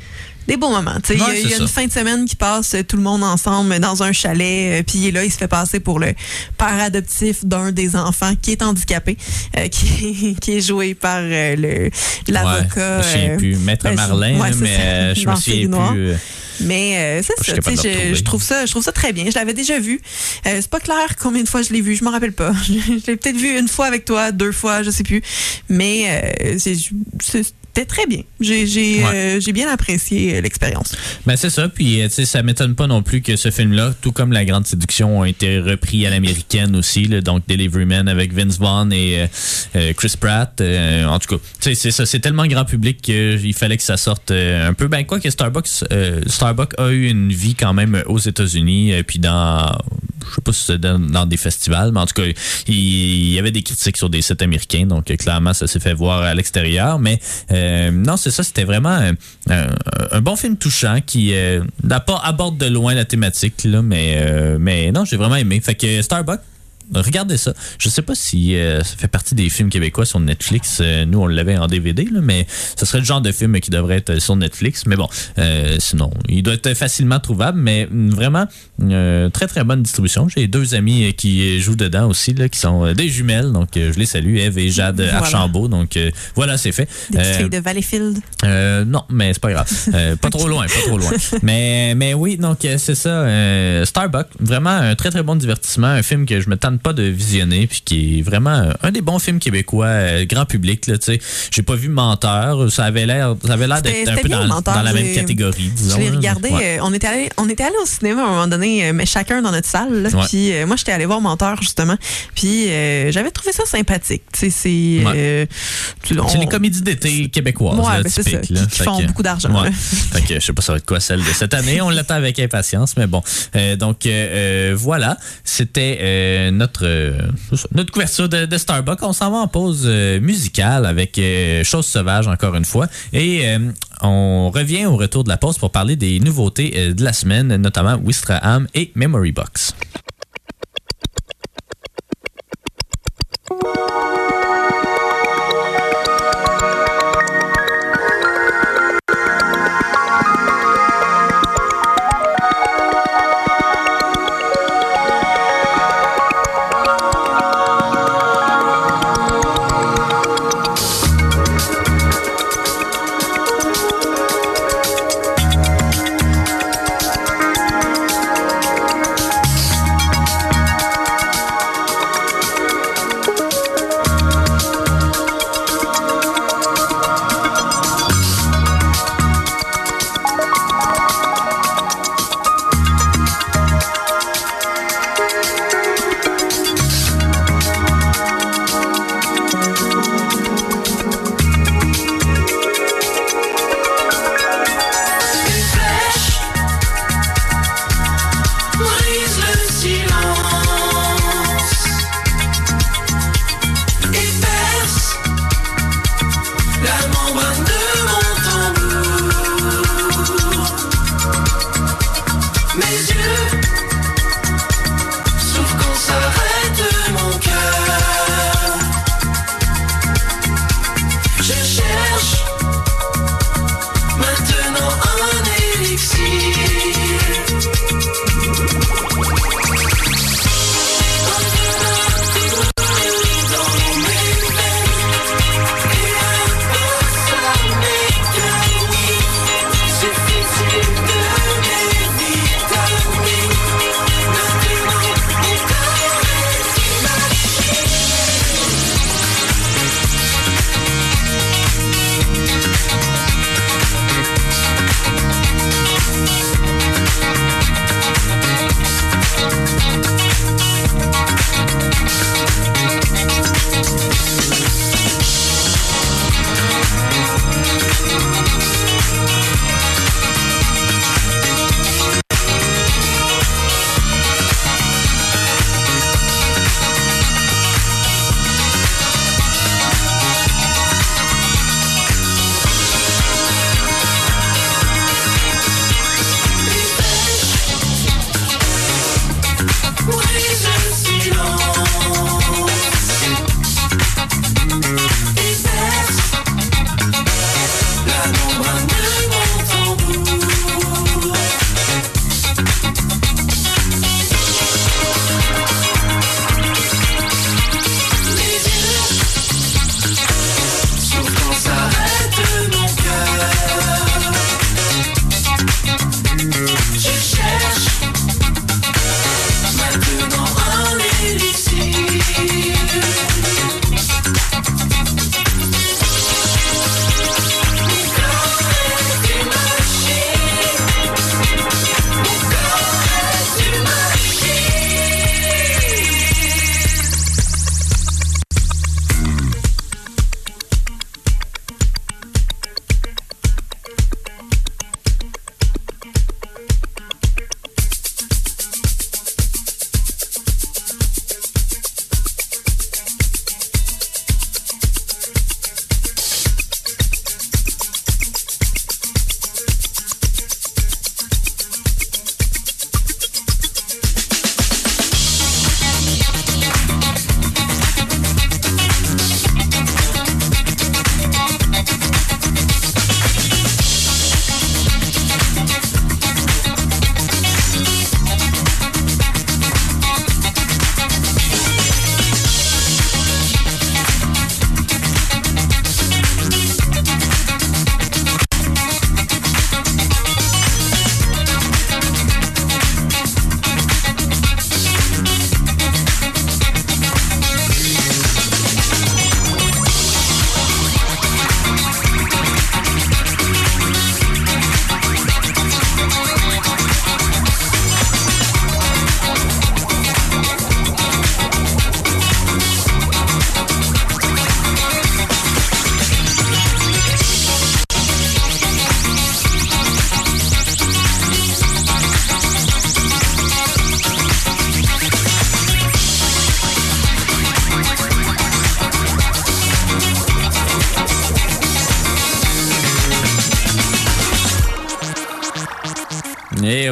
des beaux moments. Il y a- Ouais, il y, a une fin de semaine qui passe euh, tout le monde ensemble dans un chalet, euh, puis là, il se fait passer pour le père adoptif d'un des enfants qui est handicapé, euh, qui, qui est joué par euh, le l'avocat. Ouais, je euh, plus. Maître Marlin, ouais, mais je me souviens plus. Mais euh, c'est ça, je, trouve ça, je trouve ça très bien. Je l'avais déjà vu. Euh, c'est pas clair combien de fois je l'ai vu, je m'en rappelle pas. je l'ai peut-être vu une fois avec toi, deux fois, je sais plus. Mais euh, c'est- c'était très bien. J'ai Ouais. euh, bien apprécié euh, l'expérience. Ben c'est ça, puis euh, tu sais, ça m'étonne pas non plus que ce film-là, tout comme La Grande Séduction, a été repris à l'américaine aussi, là, donc Delivery Man avec Vince Vaughn et euh, Chris Pratt. euh, en tout cas, tu sais, c'est ça, c'est tellement grand public qu'il fallait que ça sorte un peu. Ben quoi que Starbucks, Starbucks a eu une vie quand même aux États-Unis, puis dans, je sais pas si c'est dans, dans des festivals, mais en tout cas, il, il y avait des critiques sur des sites américains, donc clairement ça s'est fait voir à l'extérieur. Mais euh, non, c'est ça, c'était vraiment un, bon film touchant qui euh, aborde de loin la thématique, mais, euh, mais non, j'ai vraiment aimé. Fait que Starbucks, regardez ça. Je sais pas si euh, ça fait partie des films québécois sur Netflix. Euh, nous, on l'avait en DVD, là, mais ce serait le genre de film qui devrait être sur Netflix. Mais bon, euh, sinon, il doit être facilement trouvable, mais mm, vraiment, euh, très très bonne distribution. J'ai deux amis euh, qui jouent dedans aussi, là, qui sont euh, des jumelles, donc euh, je les salue, Eve et Jade Voilà. Archambault. Donc euh, voilà, c'est fait. Des Euh, filles de Valleyfield. euh, non, mais c'est pas grave. Euh, pas trop loin, pas trop loin. Mais, mais oui, donc euh, c'est ça. euh, Starbuck, vraiment un très très bon divertissement, un film que je me tente pas de visionner, puis qui est vraiment euh, un des bons films québécois, euh, grand public. Là, tu sais, j'ai pas vu Menteur, ça avait l'air, ça avait l'air d'être un peu dans, Menteur, dans la même catégorie, disons. Je regardé. Ouais. euh, on était allé, on était allé au cinéma à un moment donné, euh, mais chacun dans notre salle. là. Ouais. Puis euh, moi, j'étais allé voir Menteur justement. Puis euh, j'avais trouvé ça sympathique. Tu sais, c'est. euh, tu- C'est les comédies d'été québécoises, Ouais, là, ben, ça, là. qui- Fait font que- beaucoup d'argent, Ouais. fait que je sais pas ça va être quoi celle de cette année. On l'attend avec impatience, mais bon. Euh, donc euh, euh, voilà, c'était euh, notre euh, notre couverture de, Starbucks. On s'en va en pause euh, musicale avec euh, Chose sauvage encore une fois et on revient au retour de la pause pour parler des nouveautés de la semaine, notamment Wistraham et Memory Box.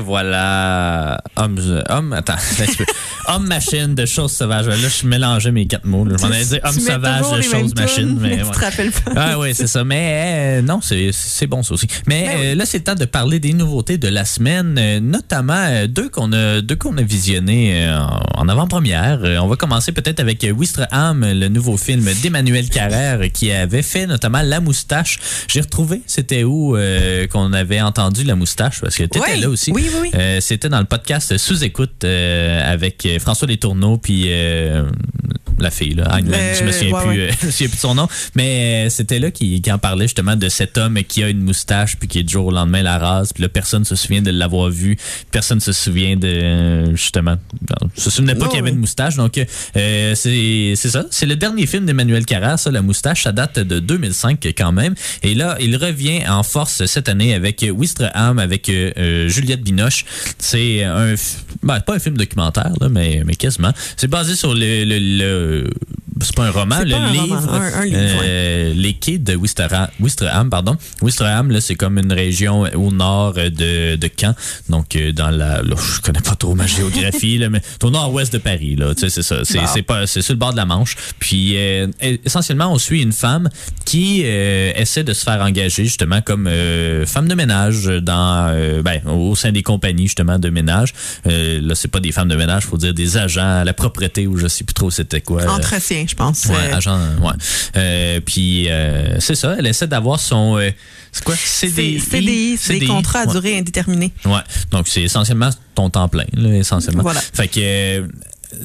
Voilà. Homme, homme, attends, peu. homme machine de choses sauvages. Là, je mélangeais mes quatre mots. là. Je m'en allais dire homme sauvage de choses machine. Mais tu ouais. te rappelles pas. Ah oui, c'est ça. Mais euh, non, c'est bon ça aussi. Mais Ben oui. euh, là, c'est le temps de parler des nouveautés de la semaine, euh, notamment euh, deux qu'on a deux qu'on a visionnés euh, en avant-première. Euh, on va commencer peut-être avec euh, Wistreham, le nouveau film d'Emmanuel Carrère qui avait fait notamment La Moustache. J'ai retrouvé, c'était où euh, qu'on avait entendu La Moustache parce que tu étais là aussi. Oui, oui, oui. Euh, c'était dans le podcast Sous-écoute euh, avec François Letourneau puis euh, la fille là, Euh, je me souviens ouais, plus ouais. euh, je me souviens plus de son nom, mais euh, c'était là qui, qui en parlait justement de cet homme qui a une moustache puis qui est du jour au lendemain la rase, puis là personne se souvient de l'avoir vu, personne se souvient de justement, non, se souvenait pas qu'il y avait une moustache, donc euh, c'est c'est ça, c'est le dernier film d'Emmanuel Carrère, ça la moustache, ça date de 2005 quand même, et là il revient en force cette année avec Wistreham, avec euh, euh, Juliette Binoche, c'est un ben, pas un film documentaire là, mais mais quasiment, c'est basé sur le, le, le- c'est pas un roman, le un livre, roman, un- un livre, euh, les quais de Wistreham, Wistreham pardon. Wistreham, là, c'est comme une région au nord de, de Caen. Donc, euh, dans la, là, je connais pas trop ma géographie, là, mais c'est au nord-ouest de Paris, là. Tu sais, c'est ça. C'est, pas, c'est sur le bord de la Manche. Puis, euh, essentiellement, on suit une femme qui euh, essaie de se faire engager, justement, comme euh, femme de ménage dans, euh, ben, au sein des compagnies, justement, de ménage. Euh, là, c'est pas des femmes de ménage, faut dire des agents à la propreté ou je sais plus trop c'était quoi. Entretien, je pense. Ouais, Euh, agent, ouais. Euh, puis euh, c'est ça, elle essaie d'avoir son euh, c'est quoi? CDI CDI, c'est des contrats à ouais. durée indéterminée. Ouais. Donc c'est essentiellement ton temps plein là, essentiellement. Voilà. Fait que euh,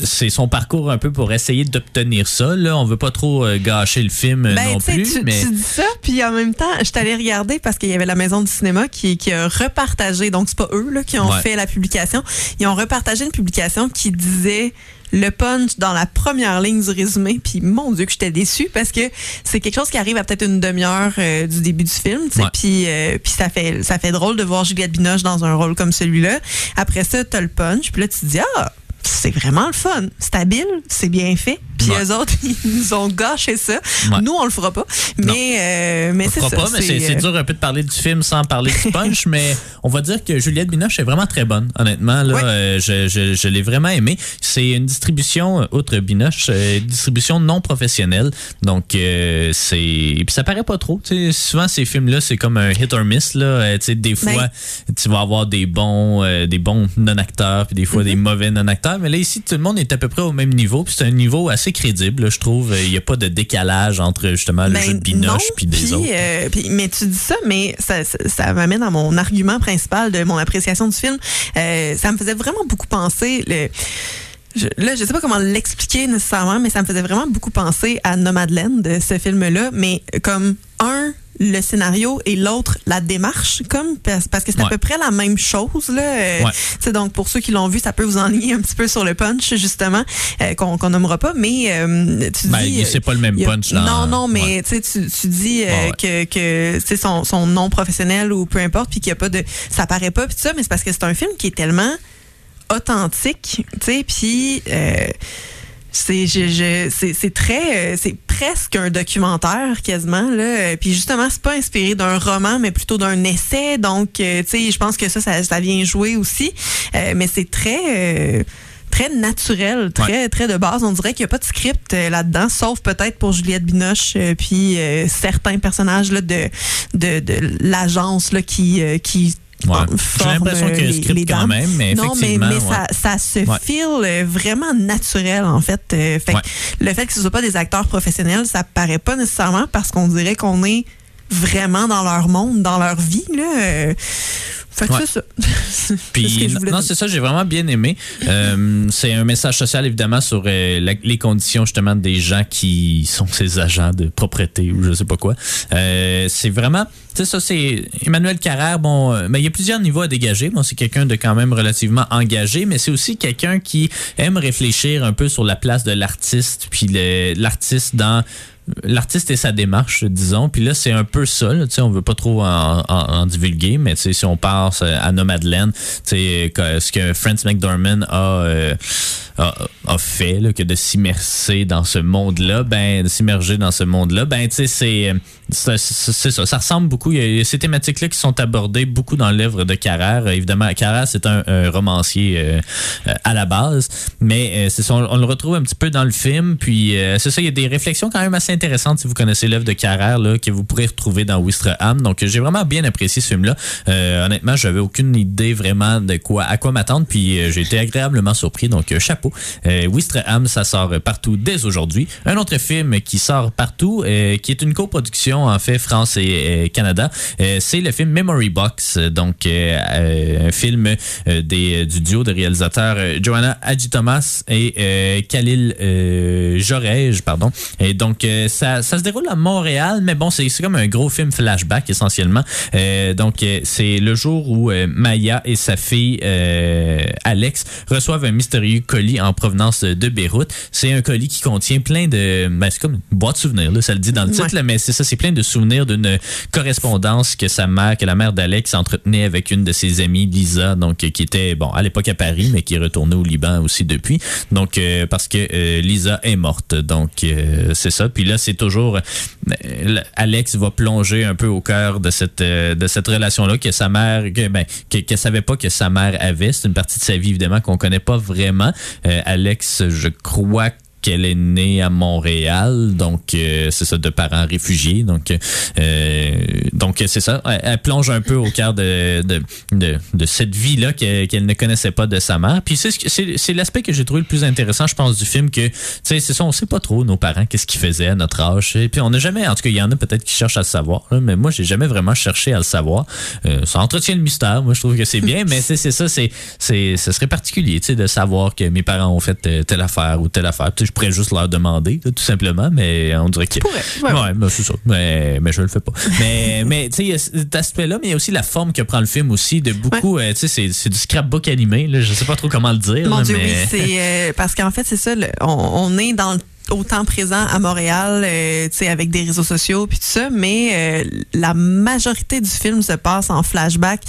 c'est son parcours un peu pour essayer d'obtenir ça. Là, on veut pas trop euh, gâcher le film euh, non Ben, sais, plus, tu, mais tu dis ça, puis en même temps, je t'allais regarder parce qu'il y avait la maison du cinéma qui, qui a repartagé, donc c'est pas eux là, qui ont Ouais. fait la publication, ils ont repartagé une publication qui disait le punch dans la première ligne du résumé, puis mon Dieu que j'étais déçue parce que c'est quelque chose qui arrive à peut-être une demi-heure euh, du début du film, Ouais. puis euh, puis ça fait ça fait drôle de voir Juliette Binoche dans un rôle comme celui-là. Après ça, t'as le punch, puis là tu te dis ah c'est vraiment le fun, c'est habile, c'est bien fait. Puis Ouais. eux autres, ils nous ont gâché ça. Ouais. Nous, on le fera pas. Mais, euh, mais c'est ça. pas, mais c'est euh, dur un peu de parler du film sans parler du punch, mais on va dire que Juliette Binoche est vraiment très bonne, honnêtement. Là, euh, je je, je l'ai vraiment aimé. C'est une distribution, euh, outre Binoche, euh, une distribution non professionnelle. Donc, c'est. Puis ça paraît pas trop. Souvent, ces films-là, c'est comme un hit or miss. Là. Des Ben. fois, tu vas avoir des bons, des bons non-acteurs, puis des fois Mm-hmm. des mauvais non-acteurs. Mais là, ici, tout le monde est à peu près au même niveau. Puis c'est un niveau assez crédible, je trouve. Il n'y a pas de décalage entre justement le ben, jeu de Binoche puis des autres. euh, mais tu dis ça, mais ça, ça, ça m'amène à mon argument principal de mon appréciation du film. Euh, ça me faisait vraiment beaucoup penser. Le, je, là, je sais pas comment l'expliquer nécessairement, mais ça me faisait vraiment beaucoup penser à Nomadland, de ce film-là, mais comme un le scénario et l'autre la démarche comme parce, parce que c'est à peu près la même chose là Euh, Ouais. donc pour ceux qui l'ont vu ça peut vous enligner un petit peu sur le punch justement euh, qu'on qu'on nommera pas mais euh, tu Ben, dis c'est pas le même y a- punch dans- non non mais ouais. tu sais, tu, dis euh, que, que sais, son, son nom professionnel ou peu importe, puis qu'il n'y a pas de. Ça paraît pas, puis ça, mais c'est parce que c'est un film qui est tellement authentique, tu sais, puis. euh, c'est je, je- c'est c'est très euh, c'est presque un documentaire quasiment là Euh, puis justement c'est pas inspiré d'un roman mais plutôt d'un essai donc tu sais je pense que ça, ça ça vient jouer aussi Euh, mais c'est très euh, très naturel, très très de base. On dirait qu'il n'y a pas de script euh, là-dedans, sauf peut-être pour Juliette Binoche euh, puis euh, certains personnages là, de, de, de l'agence là, qui, qui Ouais. J'ai l'impression qu'il y a un les- script les quand dames. même, mais non, mais, effectivement, mais ouais. ça, ça se Ouais. file euh, vraiment naturel, en fait. Euh, fait. Le fait que ce soit pas des acteurs professionnels, ça paraît pas nécessairement parce qu'on dirait qu'on est vraiment dans leur monde, dans leur vie. Là. Fait que Ouais. c'est ça. Ce Puis, non, c'est ça, j'ai vraiment bien aimé. Euh, c'est un message social, évidemment, sur euh, la- les conditions, justement, des gens qui sont ces agents de propreté ou je sais pas quoi. Euh, c'est vraiment, tu sais, ça, c'est Emmanuel Carrère. Bon, euh, mais il y a plusieurs niveaux à dégager. Bon, c'est quelqu'un de quand même relativement engagé, mais c'est aussi quelqu'un qui aime réfléchir un peu sur la place de l'artiste, puis l'artiste dans l'artiste et sa démarche, disons. Puis là, c'est un peu ça. Là, tu sais, on veut pas trop en, en- en divulguer, mais si on passe à Nomadland, ce que Franz McDormand a, euh, a, a fait, là, que de s'immerser dans ce monde-là, ben, de s'immerger dans ce monde-là, ben, tu sais, c'est, c'est c'est ça. Ça ressemble beaucoup. Il y a ces thématiques-là qui sont abordées beaucoup dans l'œuvre de Carrère. Euh, Évidemment, Carrère, c'est un, romancier euh, euh, à la base, mais euh, c'est on, on le retrouve un petit peu dans le film. Puis, euh, c'est ça, il y a des réflexions quand même assez intéressantes si vous connaissez l'œuvre de Carrère, là, que vous pourrez retrouver dans Wistreham. Donc, j'ai vraiment bien apprécié ce film-là. Euh, honnêtement, j'avais aucune idée vraiment de quoi, à quoi m'attendre, puis euh, j'ai été agréablement surpris. Donc, euh, chapeau. Euh, Wistreham, ça sort partout dès aujourd'hui. Un autre film qui sort partout, euh, qui est une coproduction en fait France et euh, Canada, euh, c'est le film Memory Box, donc un film des, du duo de réalisateurs Joanna Hadji Thomas et Khalil Jorej, pardon. Et donc ça, ça se déroule à Montréal, mais bon, c'est comme un gros film flashback essentiellement. Donc c'est le jour où Maya et sa fille Alex reçoivent un mystérieux colis en provenance de Beyrouth. C'est un colis qui contient plein de, ben, c'est comme une boîte de souvenirs, là, ça le dit dans le titre, Ouais. là, mais c'est ça, c'est plein de souvenirs d'une correspondance que sa mère, que la mère d'Alex entretenait avec une de ses amies, Lisa, donc euh, qui était bon à l'époque à Paris, mais qui est retournée au Liban aussi depuis. Donc euh, parce que euh, Lisa est morte, donc euh, c'est ça. Puis là, c'est toujours Alex va plonger un peu au cœur de cette euh, de cette relation là que sa mère, que, ben, que- qu'elle savait pas que sa mère avait. C'est une partie de sa vie évidemment qu'on connaît pas vraiment. Euh, Je crois qu'elle est née à Montréal, donc euh, c'est ça, de parents réfugiés. Donc, euh, donc c'est ça. Elle, plonge un peu au cœur de, de, de, de cette vie-là qu'elle qu'elle ne connaissait pas de sa mère. Puis c'est c'est l'aspect que j'ai trouvé le plus intéressant, je pense, du film, que tu sais, c'est ça, on sait pas trop nos parents qu'est-ce qu'ils faisaient à notre âge. Et puis on n'a jamais, en tout cas, il y en a peut-être qui cherchent à le savoir, là, mais moi j'ai jamais vraiment cherché à le savoir. Euh, ça entretient le mystère. Moi je trouve que c'est bien, mais c'est ça, c'est c'est ce serait particulier, tu sais, de savoir que mes parents ont fait euh, telle affaire ou telle affaire. Je pourrais juste leur demander, tout simplement, mais on dirait que. ouais, ouais, ben, c'est ça. Mais, mais je le fais pas. mais, mais tu sais, il y a cet aspect-là, mais il y a aussi la forme que prend le film aussi, de beaucoup, euh, tu sais, c'est- c'est du scrapbook animé, là, je sais pas trop comment le dire. Mon là, Dieu, mais... oui, c'est euh, parce qu'en fait, c'est ça, le- on, on est dans le au temps présent à Montréal, euh, tu sais, avec des réseaux sociaux puis tout ça, mais euh, la majorité du film se passe en flashback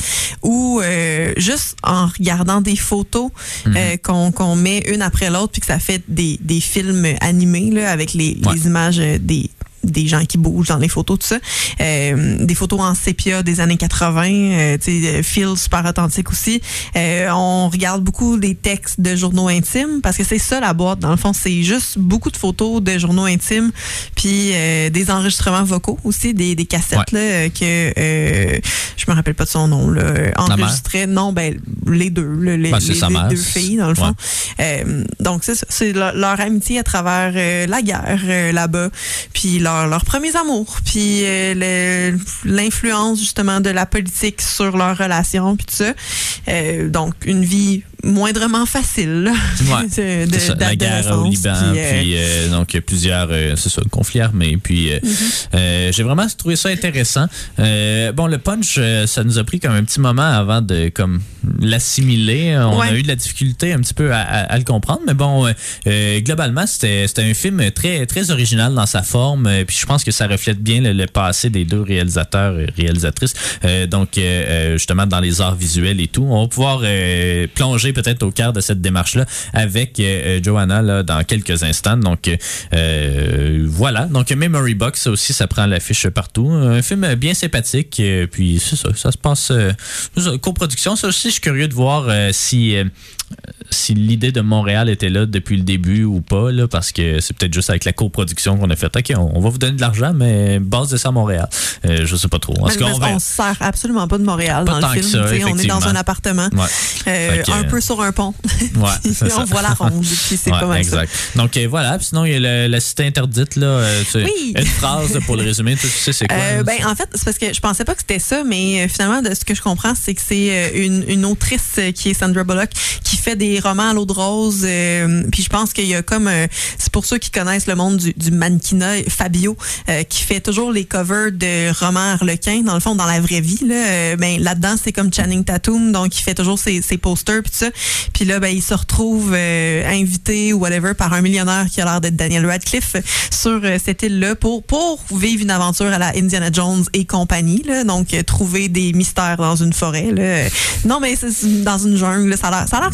ou euh, juste en regardant des photos Mhm. euh, qu'on qu'on met une après l'autre puis que ça fait des, des films animés là, avec les, Ouais. les images euh, des des gens qui bougent dans les photos, tout ça. Euh, des photos en sépia des années 80, euh, tu euh, feel super authentique aussi. Euh, on regarde beaucoup des textes de journaux intimes parce que c'est ça la boîte. Dans le fond, c'est juste beaucoup de photos de journaux intimes, puis euh, des enregistrements vocaux aussi, des, des cassettes Ouais. là, que euh, je me rappelle pas de son nom là, enregistrées. Non, ben les deux, là, les, Ben, les- les deux filles dans le fond. Euh, donc c'est ça, c'est leur, leur amitié à travers euh, la guerre là-bas, puis leur, leurs premiers amours, puis euh, l'influence justement de la politique sur leurs relations, puis tout ça. Euh, donc une vie moindrement facile là, Ouais, de- de- ça, la guerre au Liban, puis, euh, puis euh, donc plusieurs, euh, c'est ça, conflits armés. Puis euh, Mm-hmm. euh, j'ai vraiment trouvé ça intéressant. Euh, bon, le punch, ça nous a pris comme un petit moment avant de comme l'assimiler. On Ouais. a eu de la difficulté un petit peu à, à- à le comprendre, mais bon, globalement, c'était c'était un film très très original dans sa forme. euh, puis je pense que ça reflète bien le, le passé des deux réalisateurs et réalisatrices. Euh, donc justement dans les arts visuels et tout, on va pouvoir euh, peut-être au cœur de cette démarche-là avec euh, euh, Johanna dans quelques instants. Donc euh, voilà. Donc Memory Box aussi, ça prend l'affiche partout. Un film bien sympathique. puis c'est ça, ça se passe coproduction. Ça aussi, je suis curieux de voir si si l'idée de Montréal était là depuis le début ou pas, là, parce que c'est peut-être juste avec la coproduction qu'on a fait. OK, on, on va vous donner de l'argent, mais basez ça à Montréal. Euh, je sais pas trop. En mais tout cas, parce on qu'on se sert absolument pas de Montréal Pas dans le film. ça, on est dans un appartement, Ouais. euh, que, un euh, peu sur un pont. Ouais, Puis c'est ça. on voit la ronde. Puis c'est Ouais, pas mal ça. exact. Donc euh, voilà, Puis sinon il y a la cité interdite là, Oui. une phrase pour le résumer, tu sais c'est quoi Euh, ben, en fait, c'est parce que je pensais pas que c'était ça, mais finalement, de ce que je comprends, c'est que c'est une, une autrice qui est Sandra Bullock qui fait des romans à l'eau de rose. euh, puis je pense qu'il y a comme, euh, c'est pour ceux qui connaissent le monde du, du mannequinat, Fabio, euh, qui fait toujours les covers de romans harlequins, dans le fond, dans la vraie vie. Là, ben, là-dedans, c'est comme Channing Tatum, donc il fait toujours ses, ses posters puis ça. Puis là, ben, il se retrouve invité ou whatever par un millionnaire qui a l'air d'être Daniel Radcliffe sur cette île-là pour, pour vivre une aventure à la Indiana Jones et compagnie. Là, donc, trouver des mystères dans une forêt. Là. Non, mais c'est c'est dans une jungle. là, ça a l'air ça a l'air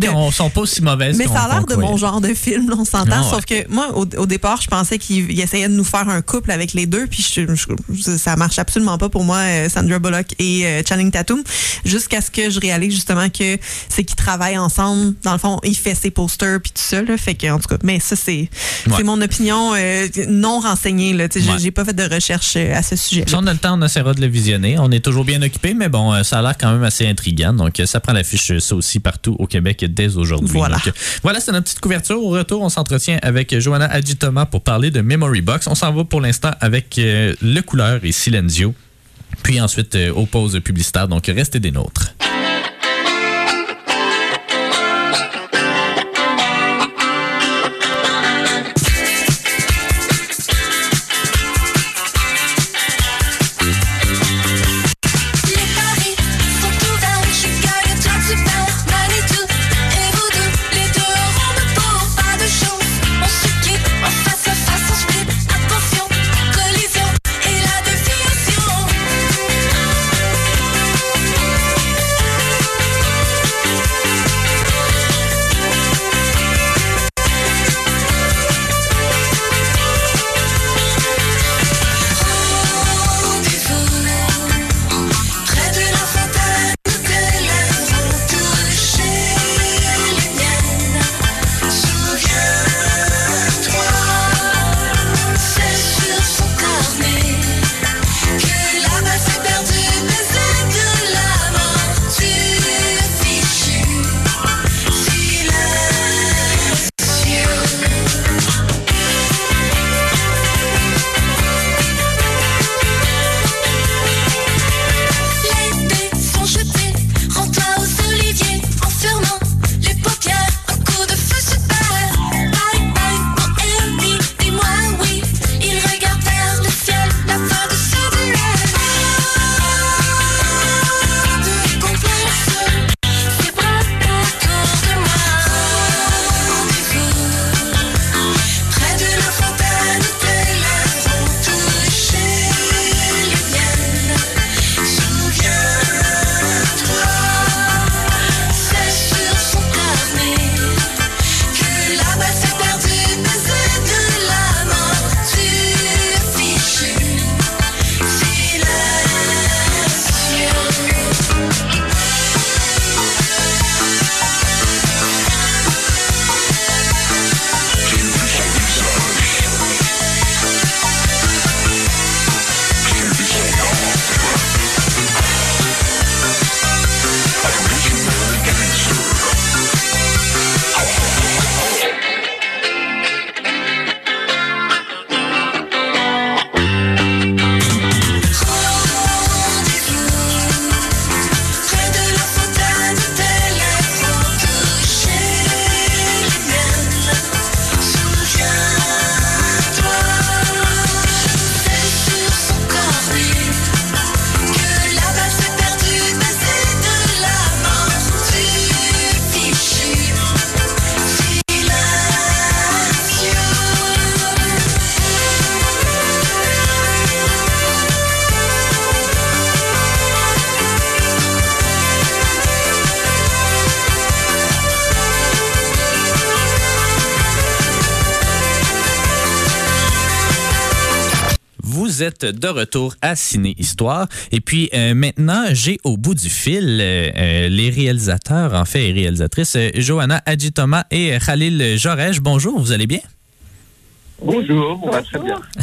de- qu'on sont pas aussi mauvaises Mais ça a l'air de mon genre de film, là, on s'entend. Ah ouais. Sauf que moi, au, au départ, je pensais qu'il il essayait de nous faire un couple avec les deux, puis je, je- ça marche absolument pas pour moi, euh, Sandra Bullock et euh, Channing Tatum, jusqu'à ce que je réalise justement que c'est qu'ils travaillent ensemble. Dans le fond, il fait ses posters puis tout ça, là. Fait que, en tout cas, mais ça, c'est Ouais. mon opinion euh, non renseignée, là. Ouais. J'ai pas fait de recherche à ce sujet. Si on a le temps, on essaiera de le visionner. On est toujours bien occupé, mais bon, ça a l'air quand même assez intriguant. Donc, ça prend l'affiche, ça aussi, partout au Québec dès aujourd'hui. Voilà. Donc, voilà, c'est notre petite couverture. Au retour, on s'entretient avec Johanna Adjitoma pour parler de Memory Box. On s'en va pour l'instant avec euh, Le Couleur et Silenzio. Puis ensuite, euh, aux pauses publicitaires. Donc, restez des nôtres. De retour à Ciné Histoire. Et puis euh, maintenant, j'ai au bout du fil euh, euh, les réalisateurs, en fait, et réalisatrices, euh, Johanna Adjitoma et Khalil Joresh. Bonjour, vous allez bien? Bonjour, on va très bien.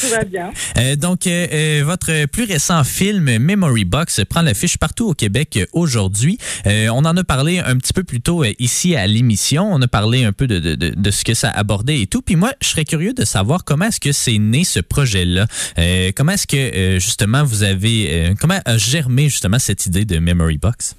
Tout va bien. Euh, donc, euh, euh, votre plus récent film, Memory Box, prend l'affiche partout au Québec aujourd'hui. Euh, on en a parlé un petit peu plus tôt ici à l'émission. On a parlé un peu de, de, de, de ce que ça abordait et tout. Puis moi, je serais curieux de savoir comment est-ce que c'est né ce projet-là. Euh, comment est-ce que, euh, justement, vous avez... euh, comment a germé, justement, cette idée de Memory Box?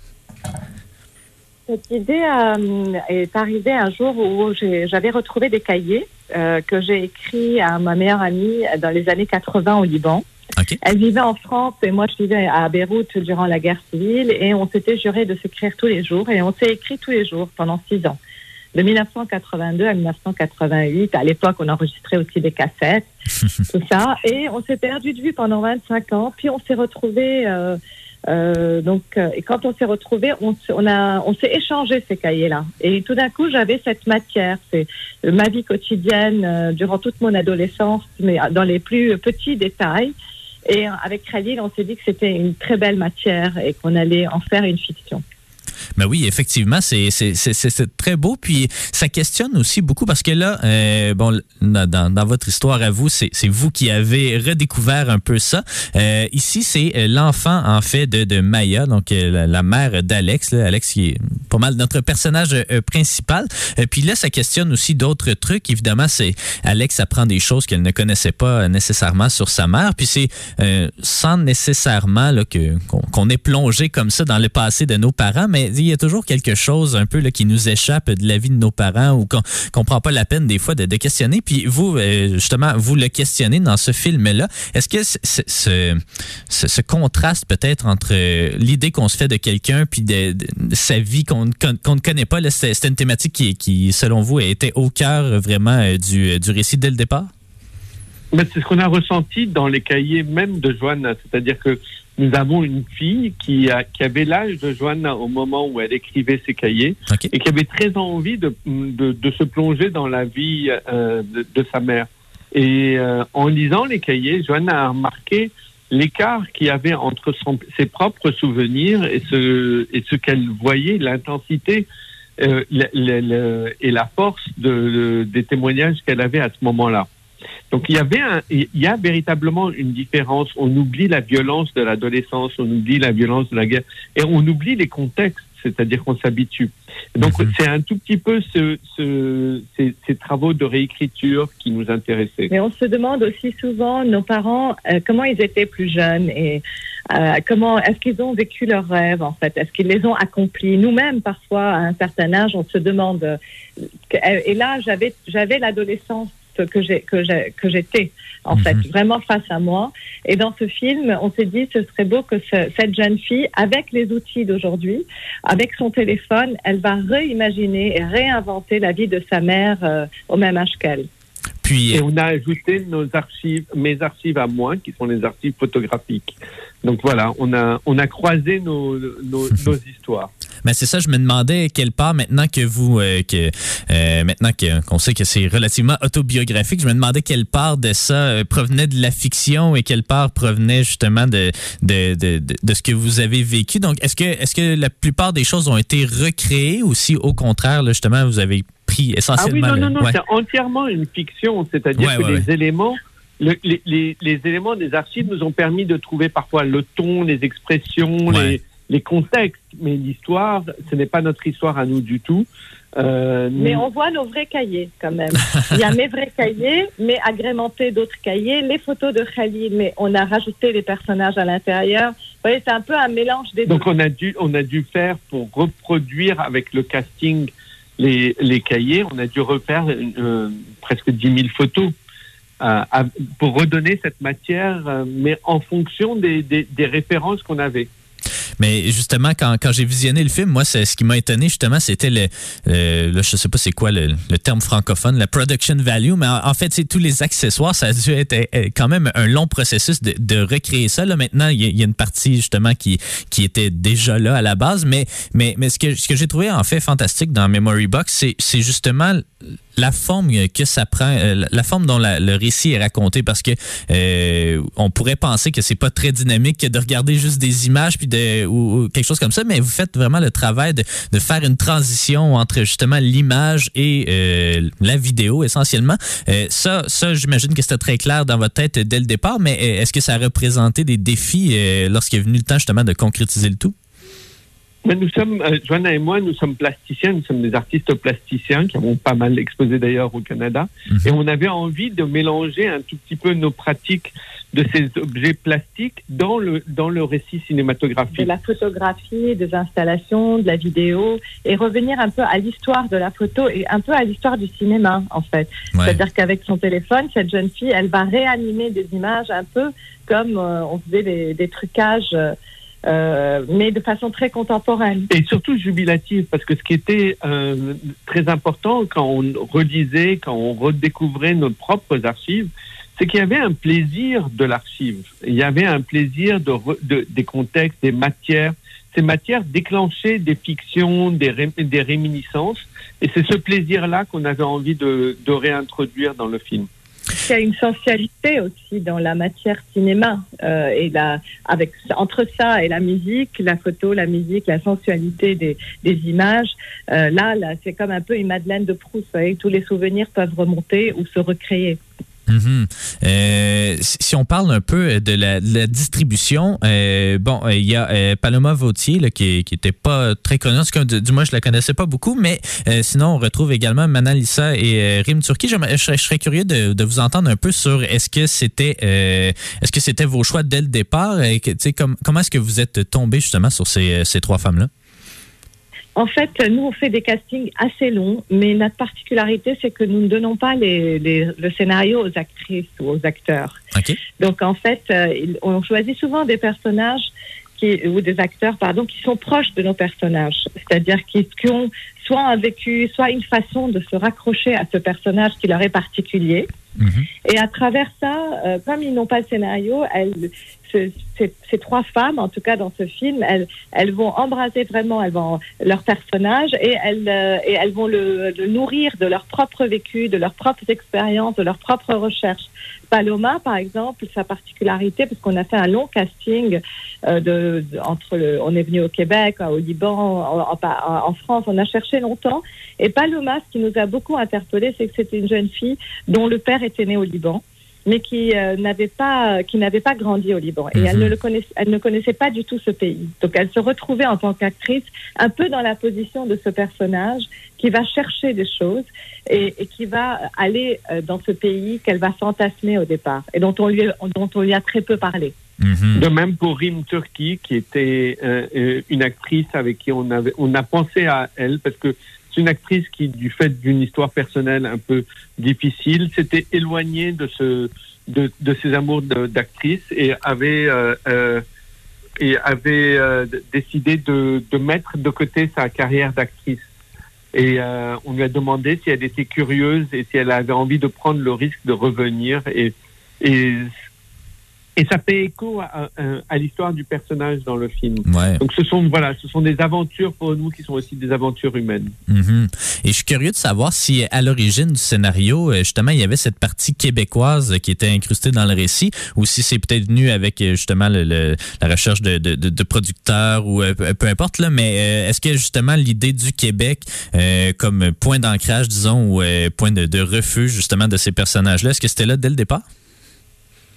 Cette idée euh, est arrivée un jour où j'avais retrouvé des cahiers euh, que j'ai écrits à ma meilleure amie dans les années 80 au Liban. Elle vivait en France et moi je vivais à Beyrouth durant la guerre civile et on s'était juré de s'écrire tous les jours et on s'est écrit tous les jours pendant six ans. De 1982 à 1988, à l'époque on enregistrait aussi des cassettes, tout ça, et on s'est perdu de vue pendant 25 ans, puis on s'est retrouvés euh, Euh, donc, euh, et quand on s'est retrouvés, on, on a, on s'est échangé ces cahiers-là. Et tout d'un coup, j'avais cette matière. C'est euh, ma vie quotidienne euh, durant toute mon adolescence, mais dans les plus petits détails. Et euh, avec Khalil, on s'est dit que c'était une très belle matière et qu'on allait en faire une fiction. Ben oui, effectivement, c'est très beau. Puis ça questionne aussi beaucoup parce que là, euh, bon, dans, dans- votre histoire à vous, c'est vous qui avez redécouvert un peu ça. Euh, ici, c'est euh, l'enfant, en fait, de, Maya, donc la, mère d'Alex. Alex, qui est pas mal notre personnage principal. Puis là, ça questionne aussi d'autres trucs. Évidemment, c'est Alex apprend des choses qu'elle ne connaissait pas nécessairement sur sa mère. Puis c'est sans nécessairement qu'on qu'on est plongé comme ça dans le passé de nos parents, mais il y a toujours quelque chose un peu là, qui nous échappe de la vie de nos parents ou qu'on qu'on prend pas la peine des fois de, questionner. Puis vous, euh, justement, vous le questionnez dans ce film-là. Est-ce que ce, contraste peut-être entre euh, l'idée qu'on se fait de quelqu'un puis de, sa vie qu'on ne ne connaît pas, c'était une thématique qui, selon vous, était au cœur euh, vraiment du récit dès le départ? Mais c'est ce qu'on a ressenti dans les cahiers même de Joanna, c'est-à-dire que nous avons une fille qui, a, qui avait l'âge de Joanna au moment où elle écrivait ses cahiers OK. et qui avait très envie de, de, de se plonger dans la vie euh, de, de sa mère. Et euh, en lisant les cahiers, Joanna a remarqué l'écart qu'il y avait entre son- ses propres souvenirs et ce, et ce qu'elle voyait, l'intensité euh, le- le- le- et la force de- des témoignages qu'elle avait à ce moment-là. Donc il y avait un, il y a véritablement une différence. On oublie la violence de l'adolescence, on oublie la violence de la guerre et on oublie les contextes, c'est-à-dire qu'on s'habitue. Donc Mhm. c'est un tout petit peu ce, ce- ces, ces travaux de réécriture qui nous intéressaient. Mais on se demande aussi souvent, nos parents, euh, comment ils étaient plus jeunes et euh, comment est-ce qu'ils ont vécu leurs rêves en fait? Est-ce qu'ils les ont accomplis? Nous-mêmes, parfois, à un certain âge, on se demande. euh, et là, j'avais j'avais l'adolescence que j'ai que j'ai que j'étais en Mhm. fait vraiment face à moi. Et dans ce film, on s'est dit ce serait beau que ce- cette jeune fille, avec les outils d'aujourd'hui, avec son téléphone, elle va réimaginer et réinventer la vie de sa mère euh, au même âge qu'elle. Puis, Et on a ajouté nos archives, mes archives à moi, qui sont les archives photographiques. Donc voilà, on a, on a croisé nos, nos, nos histoires. Ben c'est ça, je me demandais quelle part maintenant que vous euh, que euh, maintenant que- qu'on sait que c'est relativement autobiographique, je me demandais quelle part de ça euh, provenait de la fiction et quelle part provenait justement de de, de, de, de ce que vous avez vécu. Donc est-ce que est-ce que la plupart des choses ont été recréées ou si au contraire là, justement vous avez pris Ah oui, essentiellement non, non, non, ouais. c'est entièrement une fiction, c'est-à-dire Ouais, que ouais, les éléments, le- les, les, les éléments des archives nous ont permis de trouver parfois le ton, les expressions, Ouais. les, les contextes, mais l'histoire, ce n'est pas notre histoire à nous du tout. Euh, Mais on voit nos vrais cahiers quand même. Il y a mes vrais cahiers, mais agrémentés d'autres cahiers, les photos de Khalil, mais on a rajouté les personnages à l'intérieur. Vous voyez, c'est un peu un mélange des Donc deux. on a dû on a dû faire pour reproduire avec le casting les, les cahiers, on a dû refaire euh, presque 10 000 photos euh, à- pour redonner cette matière, mais en fonction des, des, des références qu'on avait. Mais justement, quand, quand j'ai visionné le film, moi, ce qui m'a étonné, justement, c'était le, le- le- je sais pas c'est quoi le, le terme francophone, la production value, mais en, fait, c'est tous les accessoires, ça a dû être euh, quand même un long processus de, de recréer ça. Là, maintenant, il y, a, une partie, justement, qui, qui était déjà là à la base, mais, mais, mais ce que, ce que j'ai trouvé, en fait, fantastique dans Memory Box, c'est justement la forme que ça prend, euh, la forme dont le récit est raconté, parce que euh, on pourrait penser que c'est pas très dynamique que de regarder juste des images puis de ou, ou quelque chose comme ça, mais vous faites vraiment le travail de, de faire une transition entre justement l'image et euh, la vidéo essentiellement. Euh, ça, ça, j'imagine que c'était très clair dans votre tête dès le départ, mais euh, est-ce que ça a représenté des défis euh, lorsqu'il est venu le temps justement de concrétiser le tout? Mais nous sommes, euh, Joanna et moi, nous sommes plasticiens, nous sommes des artistes plasticiens qui avons pas mal exposé d'ailleurs au Canada. Mhm. Et on avait envie de mélanger un tout petit peu nos pratiques de ces objets plastiques dans le, dans le récit De cinématographique. la photographie, des installations, de la vidéo, et revenir un peu à l'histoire de la photo et un peu à l'histoire du cinéma, en fait. Ouais. C'est-à-dire qu'avec son téléphone, cette jeune fille, elle va réanimer des images un peu comme euh, on faisait des, des trucages, euh, euh, mais de façon très contemporaine. Et surtout jubilative, parce que ce qui était euh, très important quand on relisait, quand on redécouvrait nos propres archives, c'est qu'il y avait un plaisir de l'archive. Il y avait un plaisir de, de- des contextes, des matières. Ces matières déclenchaient des fictions, des réminiscences. Et c'est ce plaisir-là qu'on avait envie de, de réintroduire dans le film. Il y a une sensualité aussi dans la matière cinéma euh, et la, avec entre ça et la musique, la photo, la musique, la sensualité des, des images. euh, là, là, c'est comme un peu une Madeleine de Proust. Vous savez, tous les souvenirs peuvent remonter ou se recréer. Mhm. Euh, si on parle un peu de la, de la distribution, euh, bon, euh, il y a euh, Paloma Vautier là, qui, qui était pas très connue, du, du moins je la connaissais pas beaucoup, mais euh, sinon on retrouve également Manalisa et euh, Rim Turki. Je, serais- curieux de, vous entendre un peu sur est-ce que c'était euh, est-ce que c'était vos choix dès le départ? Et comment est-ce que vous êtes tombé justement sur ces, ces trois femmes là En fait, nous, on fait des castings assez longs, mais notre particularité, c'est que nous ne donnons pas les, les- le scénario aux actrices ou aux acteurs. Donc, en fait, euh, on choisit souvent des personnages qui, ou des acteurs, pardon, qui sont proches de nos personnages. C'est-à-dire qui, qui ont soit un vécu, soit une façon de se raccrocher à ce personnage qui leur est particulier. Et à travers ça, euh, comme ils n'ont pas le scénario, elles, ce- ces, trois femmes, en tout cas dans ce film, elles, vont embraser vraiment elles vont, leur personnage et elles, euh, et elles vont le, nourrir de leur propre vécu, de leurs propres expériences, de leurs propres recherches. Paloma, par exemple, sa particularité, parce qu'on a fait un long casting euh, entre le, on est venu au Québec, au Liban, en- en France, on a cherché longtemps. Et Paloma, ce qui nous a beaucoup interpellé, c'est que c'était une jeune fille dont le père était né au Liban, mais qui euh, n'avait pas, qui n'avait pas grandi au Liban. Et elle ne le connaissait, elle ne connaissait pas du tout ce pays. Donc elle se retrouvait en tant qu'actrice un peu dans la position de ce personnage qui va chercher des choses et, et qui va aller euh, dans ce pays qu'elle va fantasmer au départ et dont on lui, dont on lui a très peu parlé. De même pour Rim Turki, qui était euh, une actrice avec qui on avait, on a pensé à elle parce que une actrice qui, du fait d'une histoire personnelle un peu difficile, s'était éloignée de ses amours d'actrice et avait euh, euh, euh, décidé de, mettre de côté sa carrière d'actrice. Et on lui a demandé si elle était curieuse et si elle avait envie de prendre le risque de revenir. Et ça fait écho à, à- à l'histoire du personnage dans le film. Ouais. Donc ce sont voilà, ce sont des aventures pour nous qui sont aussi des aventures humaines. Mhm. Et je suis curieux de savoir si à l'origine du scénario, euh, justement, il y avait cette partie québécoise qui était incrustée dans le récit, ou si c'est peut-être venu avec euh, justement le- le- la recherche de, de, de- de producteurs ou euh, peu, importe là. Mais est-ce que justement l'idée du Québec euh, comme point d'ancrage, disons, ou euh, point de, de refuge justement de ces personnages-là, est-ce que c'était là dès le départ?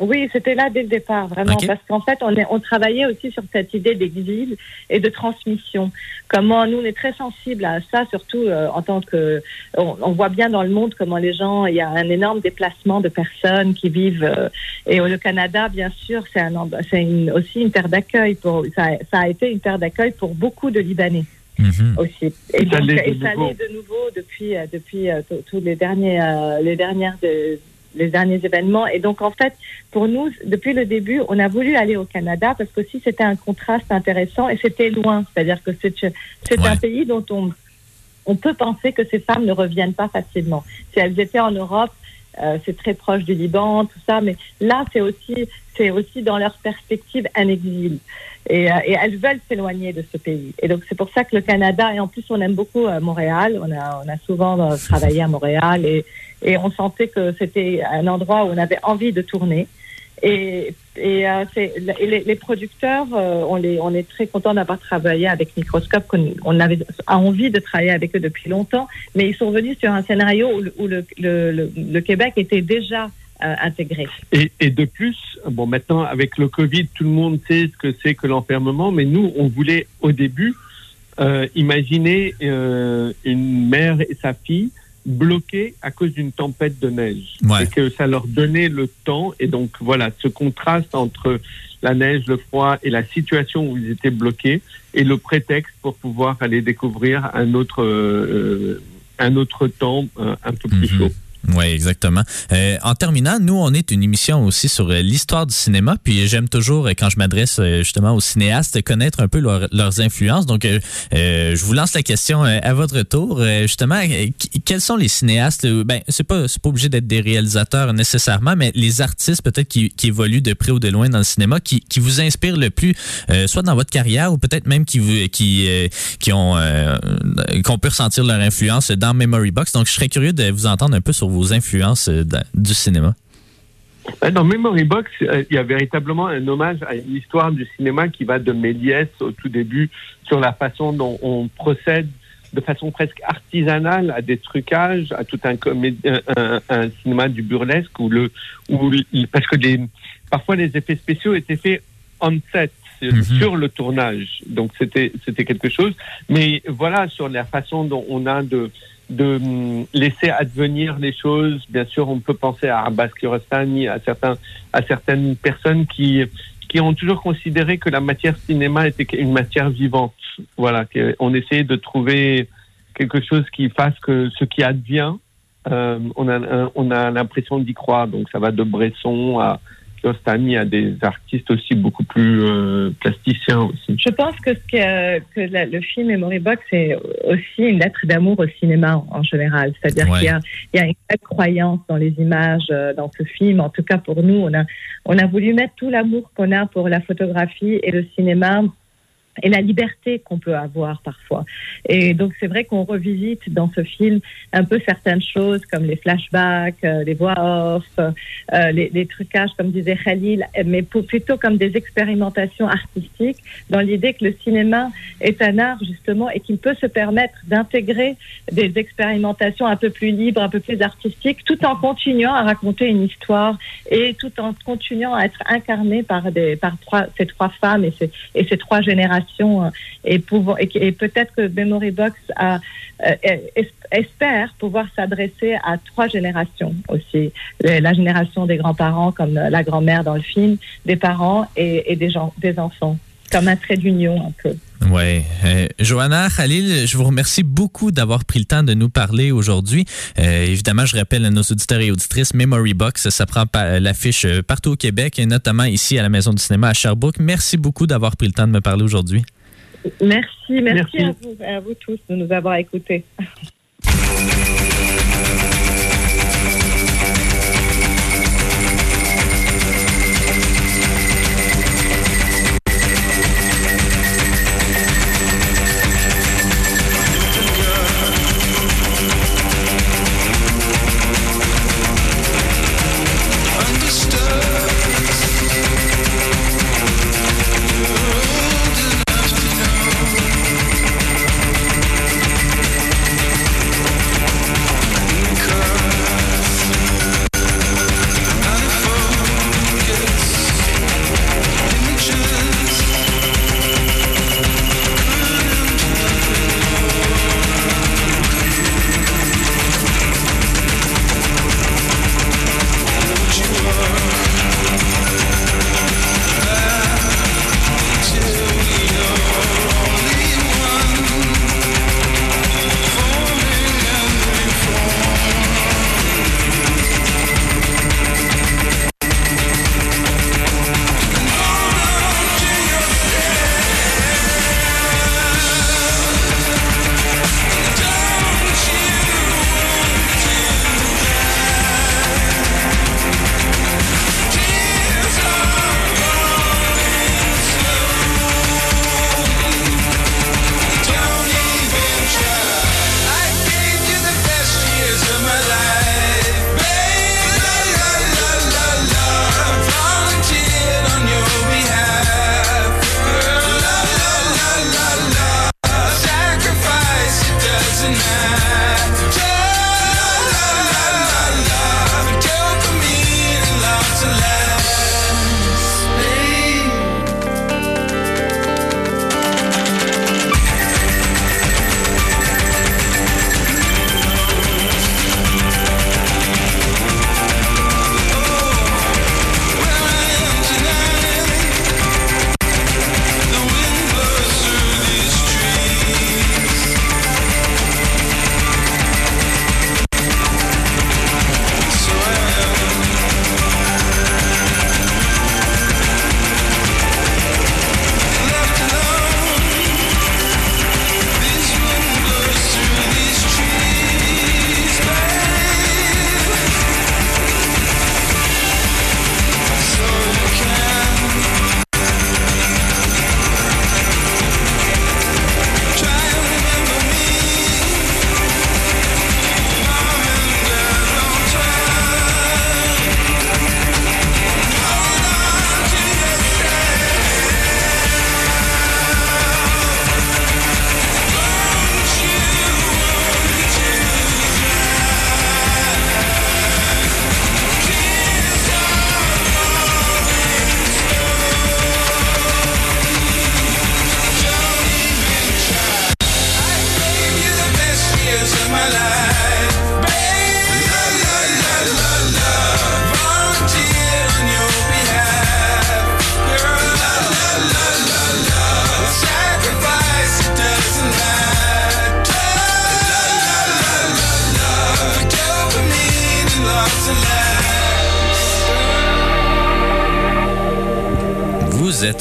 Oui, c'était là dès le départ, vraiment, parce qu'en fait, on, est, on travaillait aussi sur cette idée d'exil et de transmission. Comment nous, on est très sensibles à ça, surtout euh, en tant que, on, on voit bien dans le monde comment les gens, il y a un énorme déplacement de personnes qui vivent. euh, et le Canada, bien sûr, c'est un, c'est une- aussi une terre d'accueil pour, ça, ça a été une terre d'accueil pour beaucoup de Libanais aussi. Et, Ça l'est de et ça nouveau. l'est de nouveau depuis, euh, depuis euh, tous- tous les derniers, euh, les dernières de- les derniers événements. Et donc, en fait, pour nous, depuis le début, on a voulu aller au Canada parce que aussi c'était un contraste intéressant et c'était loin. C'est-à-dire que c'est c'est un pays dont on, on peut penser que ces femmes ne reviennent pas facilement. Si elles étaient en Europe, euh, c'est très proche du Liban, tout ça, mais là, c'est aussi, c'est aussi dans leur perspective un exil. Et, euh, et elles veulent s'éloigner de ce pays. Et donc, c'est pour ça que le Canada, et en plus, on aime beaucoup euh, Montréal, on a, on a souvent euh, travaillé à Montréal, et, et on sentait que c'était un endroit où on avait envie de tourner. Et, euh, les, producteurs, euh, on, est très contents d'avoir travaillé avec Microscope, qu'on on avait envie de travailler avec eux depuis longtemps, mais ils sont venus sur un scénario où le, Québec était déjà euh, intégré. Et, et de plus, bon, maintenant, avec le Covid, tout le monde sait ce que c'est que l'enfermement, mais nous, on voulait au début imaginer une mère et sa fille bloquées à cause d'une tempête de neige. Ouais. Et que ça leur donnait le temps. Et donc, voilà, ce contraste entre la neige, le froid et la situation où ils étaient bloqués et le prétexte pour pouvoir aller découvrir un autre, euh, un autre temps euh, un peu plus chaud. Oui, exactement. Euh, en terminant, nous, on est une émission aussi sur euh, l'histoire du cinéma, puis j'aime toujours, euh, quand je m'adresse euh, justement aux cinéastes, connaître un peu leur- leurs influences. Donc, je vous lance la question à votre tour. Justement, quels sont les cinéastes, ben, c'est pas, c'est pas obligé d'être des réalisateurs nécessairement, mais les artistes peut-être qui, qui évoluent de près ou de loin dans le cinéma, qui, qui vous inspirent le plus, soit dans votre carrière ou peut-être même qui, vous- qui, qui ont, qu'on peut ressentir leur influence dans Memory Box. Donc, je serais curieux de vous entendre un peu sur vos influences euh, du cinéma? Dans Memory Box, il y a véritablement un hommage à une histoire du cinéma qui va de Méliès au tout début sur la façon dont on procède de façon presque artisanale à des trucages, à tout un, cinéma du burlesque où le, où parce que les, parfois les effets spéciaux étaient faits on set euh, Mhm. sur le tournage, donc c'était c'était quelque chose. Mais voilà sur la façon dont on a de de hum, laisser advenir les choses. Bien sûr, on peut penser à Abbas Kiarostami, à certains, à certaines personnes qui qui ont toujours considéré que la matière cinéma était une matière vivante. Voilà, on essayait de trouver quelque chose qui fasse que ce qui advient, euh, on a on a l'impression d'y croire. Donc ça va de Bresson à Kiarostami à des artistes aussi beaucoup plus euh, plasticiens aussi. Je pense que, ce que, que la- le film Memory Box est aussi une lettre d'amour au cinéma en, en général. C'est-à-dire Ouais. qu'il y a, il y a une vraie croyance dans les images euh, dans ce film. En tout cas, pour nous, on a, on a voulu mettre tout l'amour qu'on a pour la photographie et le cinéma et la liberté qu'on peut avoir parfois. Et donc c'est vrai qu'on revisite dans ce film un peu certaines choses comme les flashbacks, euh, les voix off, euh, les, trucages comme disait Khalil, mais plutôt comme des expérimentations artistiques dans l'idée que le cinéma est un art justement et qu'il peut se permettre d'intégrer des expérimentations un peu plus libres, un peu plus artistiques, tout en continuant à raconter une histoire et tout en continuant à être incarné par ces trois femmes et ces trois générations euh, et, et, peut-être que Memory Box euh, es- espère pouvoir s'adresser à trois générations aussi. La génération des grands-parents comme euh, la grand-mère dans le film des parents et, et des gens des enfants comme un trait d'union un peu Oui. Euh, Johanna, Khalil, je vous remercie beaucoup d'avoir pris le temps de nous parler aujourd'hui. Euh, évidemment, je rappelle à nos auditeurs et auditrices, Memory Box, ça prend pa- l'affiche euh, partout au Québec et notamment ici à la Maison du cinéma à Sherbrooke. Merci beaucoup d'avoir pris le temps de me parler aujourd'hui. merci merci, Merci. À, vous, à vous tous de nous avoir écoutés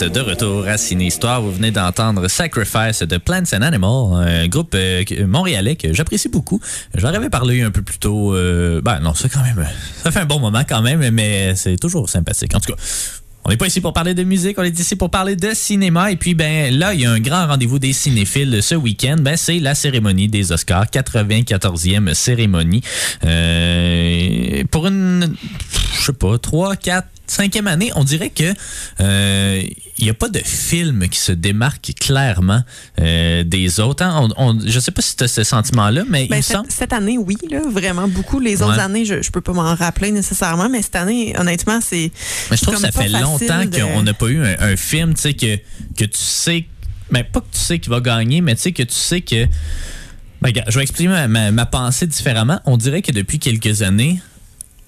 de retour à Ciné Histoire. Vous venez d'entendre Sacrifice de Plants and Animals, un groupe euh, montréalais que j'apprécie beaucoup. J'en avais parlé un peu plus tôt. euh, ben non, c'est quand même, ça fait un bon moment quand même, mais c'est toujours sympathique. En tout cas. On n'est pas ici pour parler de musique, on est ici pour parler de cinéma. Et puis, ben là, il y a un grand rendez-vous des cinéphiles ce week-end. Ben, c'est la cérémonie des Oscars, 94e cérémonie. Euh, pour une, je sais pas, 3, 4, cinquième année, on dirait que euh, il n'y a pas de film qui se démarque clairement euh, des autres. hein. On, on- je sais pas si tu as ce sentiment-là, mais il Ben, me cette, semble... cette année, oui, là, vraiment beaucoup. Les autres Ouais. années, je, je peux pas m'en rappeler nécessairement, mais cette année, honnêtement, c'est. Mais je trouve que ça fait longtemps de- qu'on n'a pas eu un, un film, tu sais, que, que tu sais, mais pas que tu sais qu'il va gagner, mais tu sais que tu sais que. Ben, regarde, je vais exprimer ma, ma- ma pensée différemment. On dirait que depuis quelques années,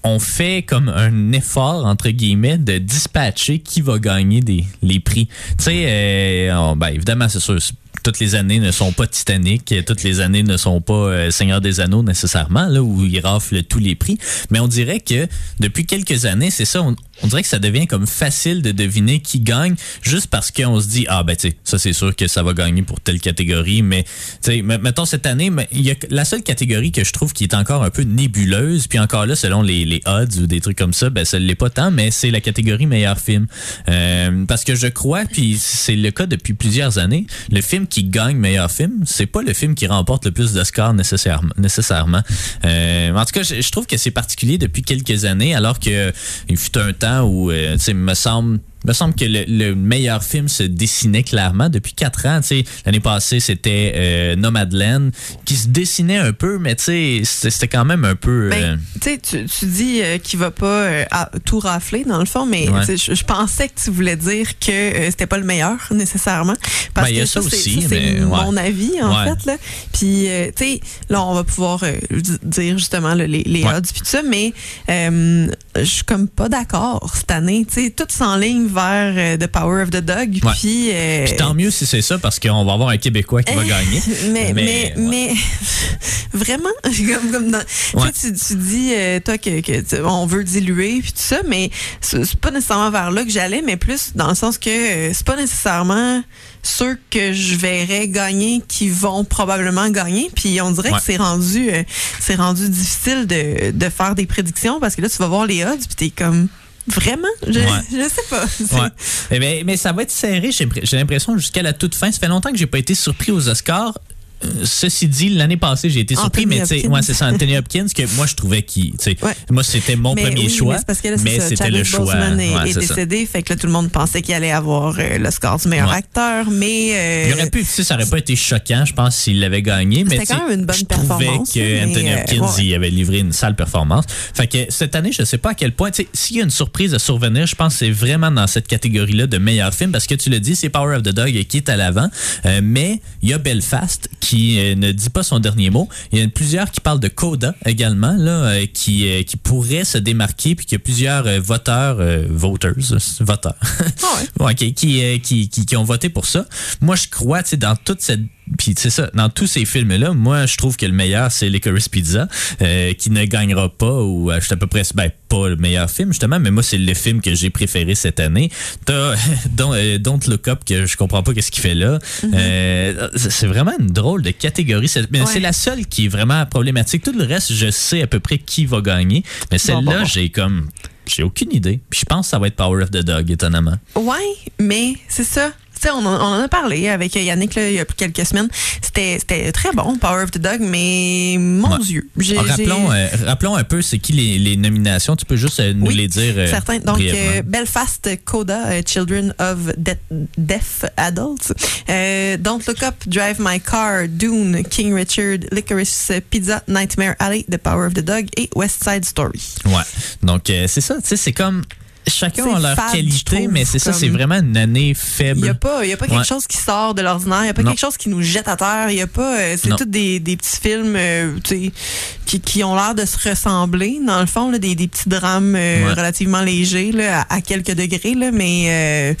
on fait comme un effort, entre guillemets, de dispatcher qui va gagner des, les prix. Tu sais, euh, ben, évidemment, c'est sûr, toutes les années ne sont pas Titanic, toutes les années ne sont pas euh, Seigneur des Anneaux nécessairement, là, où ils raflent tous les prix. Mais on dirait que depuis quelques années, c'est ça, on dirait que ça devient comme facile de deviner qui gagne juste parce qu'on se dit, ah ben tu sais, ça c'est sûr que ça va gagner pour telle catégorie, mais tu sais, me- mettons cette année, il y a la seule catégorie que je trouve qui est encore un peu nébuleuse, puis encore là, selon les, les odds ou des trucs comme ça, ben ça l'est pas tant, mais c'est la catégorie meilleur film. Euh, parce que je crois, puis c'est le cas depuis plusieurs années, le film qui gagne meilleur film, c'est pas le film qui remporte le plus d'Oscars nécessairement. nécessairement. Euh, en tout cas, je, je trouve que c'est particulier depuis quelques années, alors que il fut un temps où, euh, tu sais, me semble me semble que le, le meilleur film se dessinait clairement depuis quatre ans. L'année passée, c'était euh, Nomadland, qui se dessinait un peu, mais c'était quand même un peu... euh, Ben, tu sais, tu, tu dis euh, qu'il va pas euh, à- tout rafler dans le fond, mais Ouais. je, je pensais que tu voulais dire que euh, c'était pas le meilleur nécessairement. Parce Ben, il y a que ça c'est- aussi, c'est ouais. mon avis en Ouais. fait là. Puis euh, tu sais, là on va pouvoir euh, dire justement là, les, les odds puis tout ça, mais euh, je suis comme pas d'accord cette année. Tu sais, tout s'enligne vers euh, The Power of the Dog. Ouais. Puis euh, Puis tant mieux si c'est ça, parce qu'on va avoir un Québécois qui va gagner. mais, mais, Mais, vraiment, comme, comme dans- tu Ouais. sais, tu, tu dis, euh, toi, que, que tu- on veut diluer, puis tout ça, mais c'est pas nécessairement vers là que j'allais, mais plus dans le sens que euh, c'est pas nécessairement ceux que je verrais gagner qui vont probablement gagner. Puis on dirait Ouais. que c'est rendu, euh, c'est rendu difficile de, de faire des prédictions parce que là, tu vas voir les odds, puis t'es comme. Vraiment? Je, Ouais. je sais pas. Ouais. Eh mais ça va être serré, j'ai j'ai l'impression, jusqu'à la toute fin. Ça fait longtemps que j'ai pas été surpris aux Oscars. Ceci dit, l'année passée, j'ai été surpris, Anthony mais tu sais, Hopkins. ouais, c'est ça, Anthony Hopkins, que moi, je trouvais tu Ouais. moi, c'était mon Mais premier oui, choix, mais c'était le choix. Boseman est, Ouais, est c'est ça. décédé, fait que là, tout le monde pensait qu'il allait avoir euh, le score du meilleur acteur, mais... euh, Il aurait pu, tu sais, ça aurait pas été choquant, je pense, s'il l'avait gagné, mais C'était quand même une bonne je trouvais performance, que mais, Anthony euh, Hopkins, il avait livré une sale performance. Fait que cette année, je sais pas à quel point, tu sais, s'il y a une surprise à survenir, je pense que c'est vraiment dans cette catégorie-là de meilleur film, parce que tu le dis, c'est Power of the Dog qui est à l'avant, Euh, mais il y a Belfast qui euh, ne dit pas son dernier mot. Il y a plusieurs qui parlent de Coda également, là, euh, qui, euh, qui pourrait se démarquer, puis qu'il y a plusieurs voteurs, euh, voters, voteurs, Ouais, qui, qui, qui, qui, qui ont voté pour ça. Moi, je crois, tu sais, dans toute cette. Puis, c'est ça, dans tous ces films-là, moi, je trouve que le meilleur, c'est Licorice Pizza, euh, qui ne gagnera pas, ou euh, je suis à peu près. Ben, pas le meilleur film, justement, mais moi, c'est le film que j'ai préféré cette année. T'as Don't, euh, Don't Look Up, que je comprends pas qu'est-ce qu'il fait là. Euh, c'est vraiment une drôle de catégorie. C'est- Mais Ouais. c'est la seule qui est vraiment problématique. Tout le reste, je sais à peu près qui va gagner. Mais celle-là, bon, bon. j'ai comme. J'ai aucune idée. Puis je pense que ça va être Power of the Dog, étonnamment. Ouais, mais c'est ça. On, en- on en a parlé avec Yannick là, il y a quelques semaines. C'était très bon, Power of the Dog, mais mon Ouais. Dieu. rappelons, euh, rappelons un peu c'est qui les, les nominations. Tu peux juste euh, nous Oui, les dire. euh, Certains. Donc, euh, Belfast, Coda, euh, Children of De- Deaf Adults. Don't Look Up, Drive My Car, Dune, King Richard, Licorice Pizza, Nightmare Alley, The Power of the Dog et West Side Story. Ouais. Donc, c'est ça. Tu sais, c'est comme. Chacun a leur fade, qualité, trouve, mais c'est ça, c'est vraiment une année Il n'y faible. a pas, y a pas quelque Ouais. chose qui sort de l'ordinaire, il n'y a pas Non. quelque chose qui nous jette à terre, il y a pas, euh, c'est tous des, des petits films euh, qui, qui ont l'air de se ressembler, dans le fond, là, des, des petits drames euh, Ouais. relativement légers, là, à, à quelques degrés, là, mais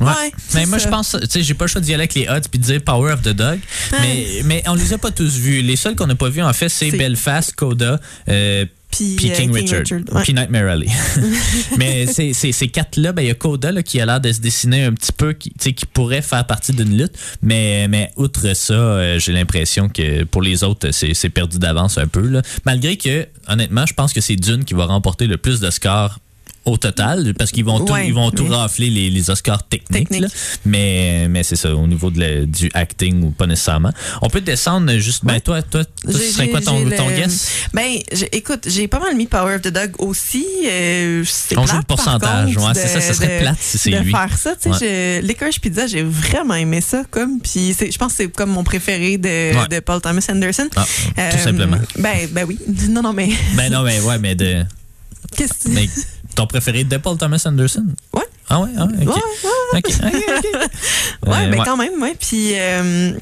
euh, Ouais. mais moi, je pense, tu sais, j'ai pas le choix d'y aller avec les odds puis de dire Power of the Dog. Mais, mais on les a pas tous vus. Les seuls qu'on n'a pas vus, en fait, c'est Belfast, Coda, puis, euh, King, Richard. ouais. Puis Nightmare Alley. Mais ces, ces, ces quatre-là, ben, il y a Coda là, qui a l'air de se dessiner un petit peu, qui, qui pourrait faire partie d'une lutte. Mais, mais outre ça, euh, j'ai l'impression que pour les autres, c'est c'est perdu d'avance un peu. Là. Malgré que, honnêtement, je pense que c'est Dune qui va remporter le plus de scores au total, parce qu'ils vont tout, Ouais, ils vont tout rafler les, les Oscars techniques. Technique. Mais, mais c'est ça, au niveau de la- du acting ou pas nécessairement. On peut descendre juste. Ben, toi, toi, toi ce J'ai- serait quoi ton, ton le- guess? Ben, écoute, j'ai pas mal mis Power of the Dog aussi. euh, On joue le pourcentage, ouais, c'est ça, ça serait plate si c'est lui. faire ça, tu sais, Licorice Pizza, j'ai vraiment aimé ça, comme, puis je pense que c'est comme mon préféré de, de Paul Thomas Anderson. Ah, Euh, tout simplement. Ben, ben oui. Non, non, mais Ben non, mais ouais, mais de. qu'est-ce que ton préféré de Paul Thomas Anderson? Ouais. Ah ouais, ah ouais, ok. Ouais, ouais, Ok, ok, ok. Ouais, Euh, ben quand même, ouais. Puis, euh,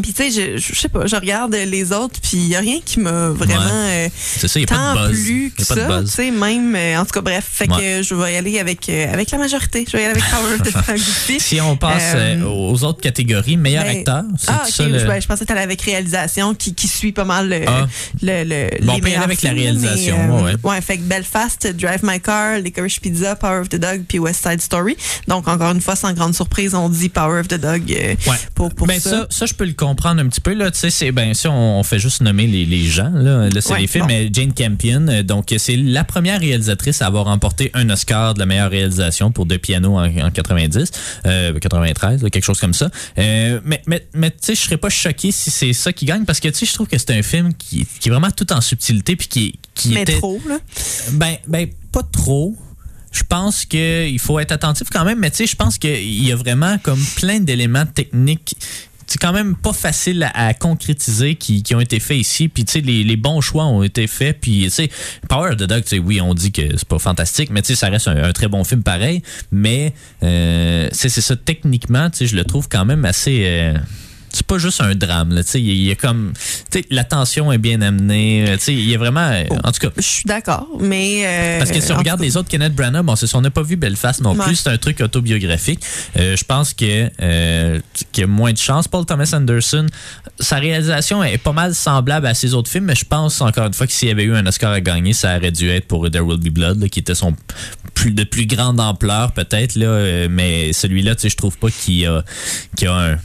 puis tu sais, je, je sais pas, je regarde les autres, puis il y a rien qui m'a vraiment euh, C'est ça, a tant pas de buzz. plus que y a pas de ça. Tu sais, même, euh, en tout cas, bref, fait Ouais. que euh, je vais y aller avec, euh, avec la majorité. Je vais y aller avec Power of the Dog aussi. Si on passe Euh, euh, aux autres catégories, meilleur ben, acteur, c'est Ah, ok, ça je, le... ouais, je pensais que t'allais avec réalisation qui, qui suit pas mal le, Ah. le, le, Bon, on peut y aller avec la réalisation, mais, ouais, ouais. fait que Belfast, Drive My Car, Licorice Pizza, Power of the Dog, puis West Side Story. Donc, encore une fois, sans grande surprise, on dit Power of the Dog euh, Ouais. pour, pour ben ça. ça. ça, je peux le comprendre un petit peu. Là, tu sais, c'est ben si on, on fait juste nommer les, les gens, là, là c'est Ouais, les films. bon. mais Jane Campion, euh, donc c'est la première réalisatrice à avoir remporté un Oscar de la meilleure réalisation pour deux pianos en, en 90, euh, 93, là, quelque chose comme ça. Euh, mais mais, mais tu sais, je serais pas choqué si c'est ça qui gagne parce que tu sais, je trouve que c'est un film qui, qui est vraiment tout en subtilité puis qui, qui mais était trop, là. ben, ben, pas trop. Je pense qu'il faut être attentif quand même, mais tu sais, je pense qu'il y a vraiment comme plein d'éléments techniques. C'est quand même pas facile à, concrétiser qui, qui ont été faits ici. Puis, tu sais, les, les bons choix ont été faits. Puis, tu sais, Power of the Dog, tu sais, oui, on dit que c'est pas fantastique, mais tu sais, ça reste un, très bon film pareil. Mais, euh, c'est c'est ça, techniquement, tu sais, je le trouve quand même assez. euh, c'est pas juste un drame, là, tu sais, il y, a- il y a comme, tu sais, la tension est bien amenée, euh, tu sais, il y a vraiment, euh, en tout cas, Je suis d'accord, mais. euh, parce que si on regarde les autres Kenneth Branagh, bon, c'est ça, on n'a pas vu Belfast non Ouais. plus, c'est un truc autobiographique. Euh, je pense que euh, qu'il y a moins de chance. Paul Thomas Anderson, sa réalisation est pas mal semblable à ses autres films, mais je pense encore une fois que s'il y avait eu un Oscar à gagner, ça aurait dû être pour There Will Be Blood, là, qui était son plus de plus grande ampleur peut-être là, euh, mais celui-là, tu sais, je trouve pas qu'il a qu'il a un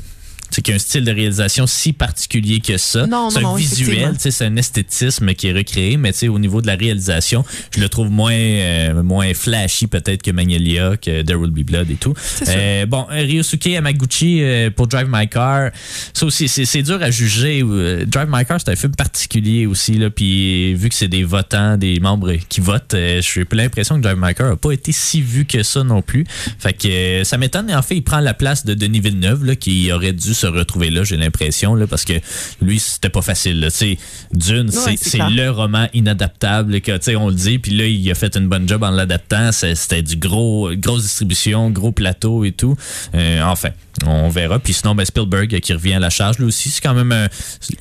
c'est qu'il y a un style de réalisation si particulier que ça. Non, c'est non, un non, visuel, effectivement. tu sais, c'est un esthétisme qui est recréé, mais tu sais, au niveau de la réalisation, je le trouve moins, euh, moins flashy peut-être que Magnolia, que There Will Be Blood et tout. Euh, bon, euh, Ryosuke Yamaguchi euh, pour Drive My Car, ça aussi, c'est c'est dur à juger. Drive My Car, c'est un film particulier aussi, là, puis vu que c'est des votants, des membres qui votent, j'ai l'impression que Drive My Car a pas été si vu que ça non plus. Fait que ça m'étonne. Et en fait, il prend la place de Denis Villeneuve, là, qui aurait dû se retrouver là, j'ai l'impression, là, parce que lui, c'était pas facile. là. Dune, c'est le roman inadaptable, que, tu sais, on le dit, puis là, il a fait une bonne job en l'adaptant. C'était du gros, grosse distribution, gros plateau et tout. Euh, enfin, on verra. Puis sinon, ben, Spielberg euh, qui revient à la charge, lui aussi, c'est quand même un-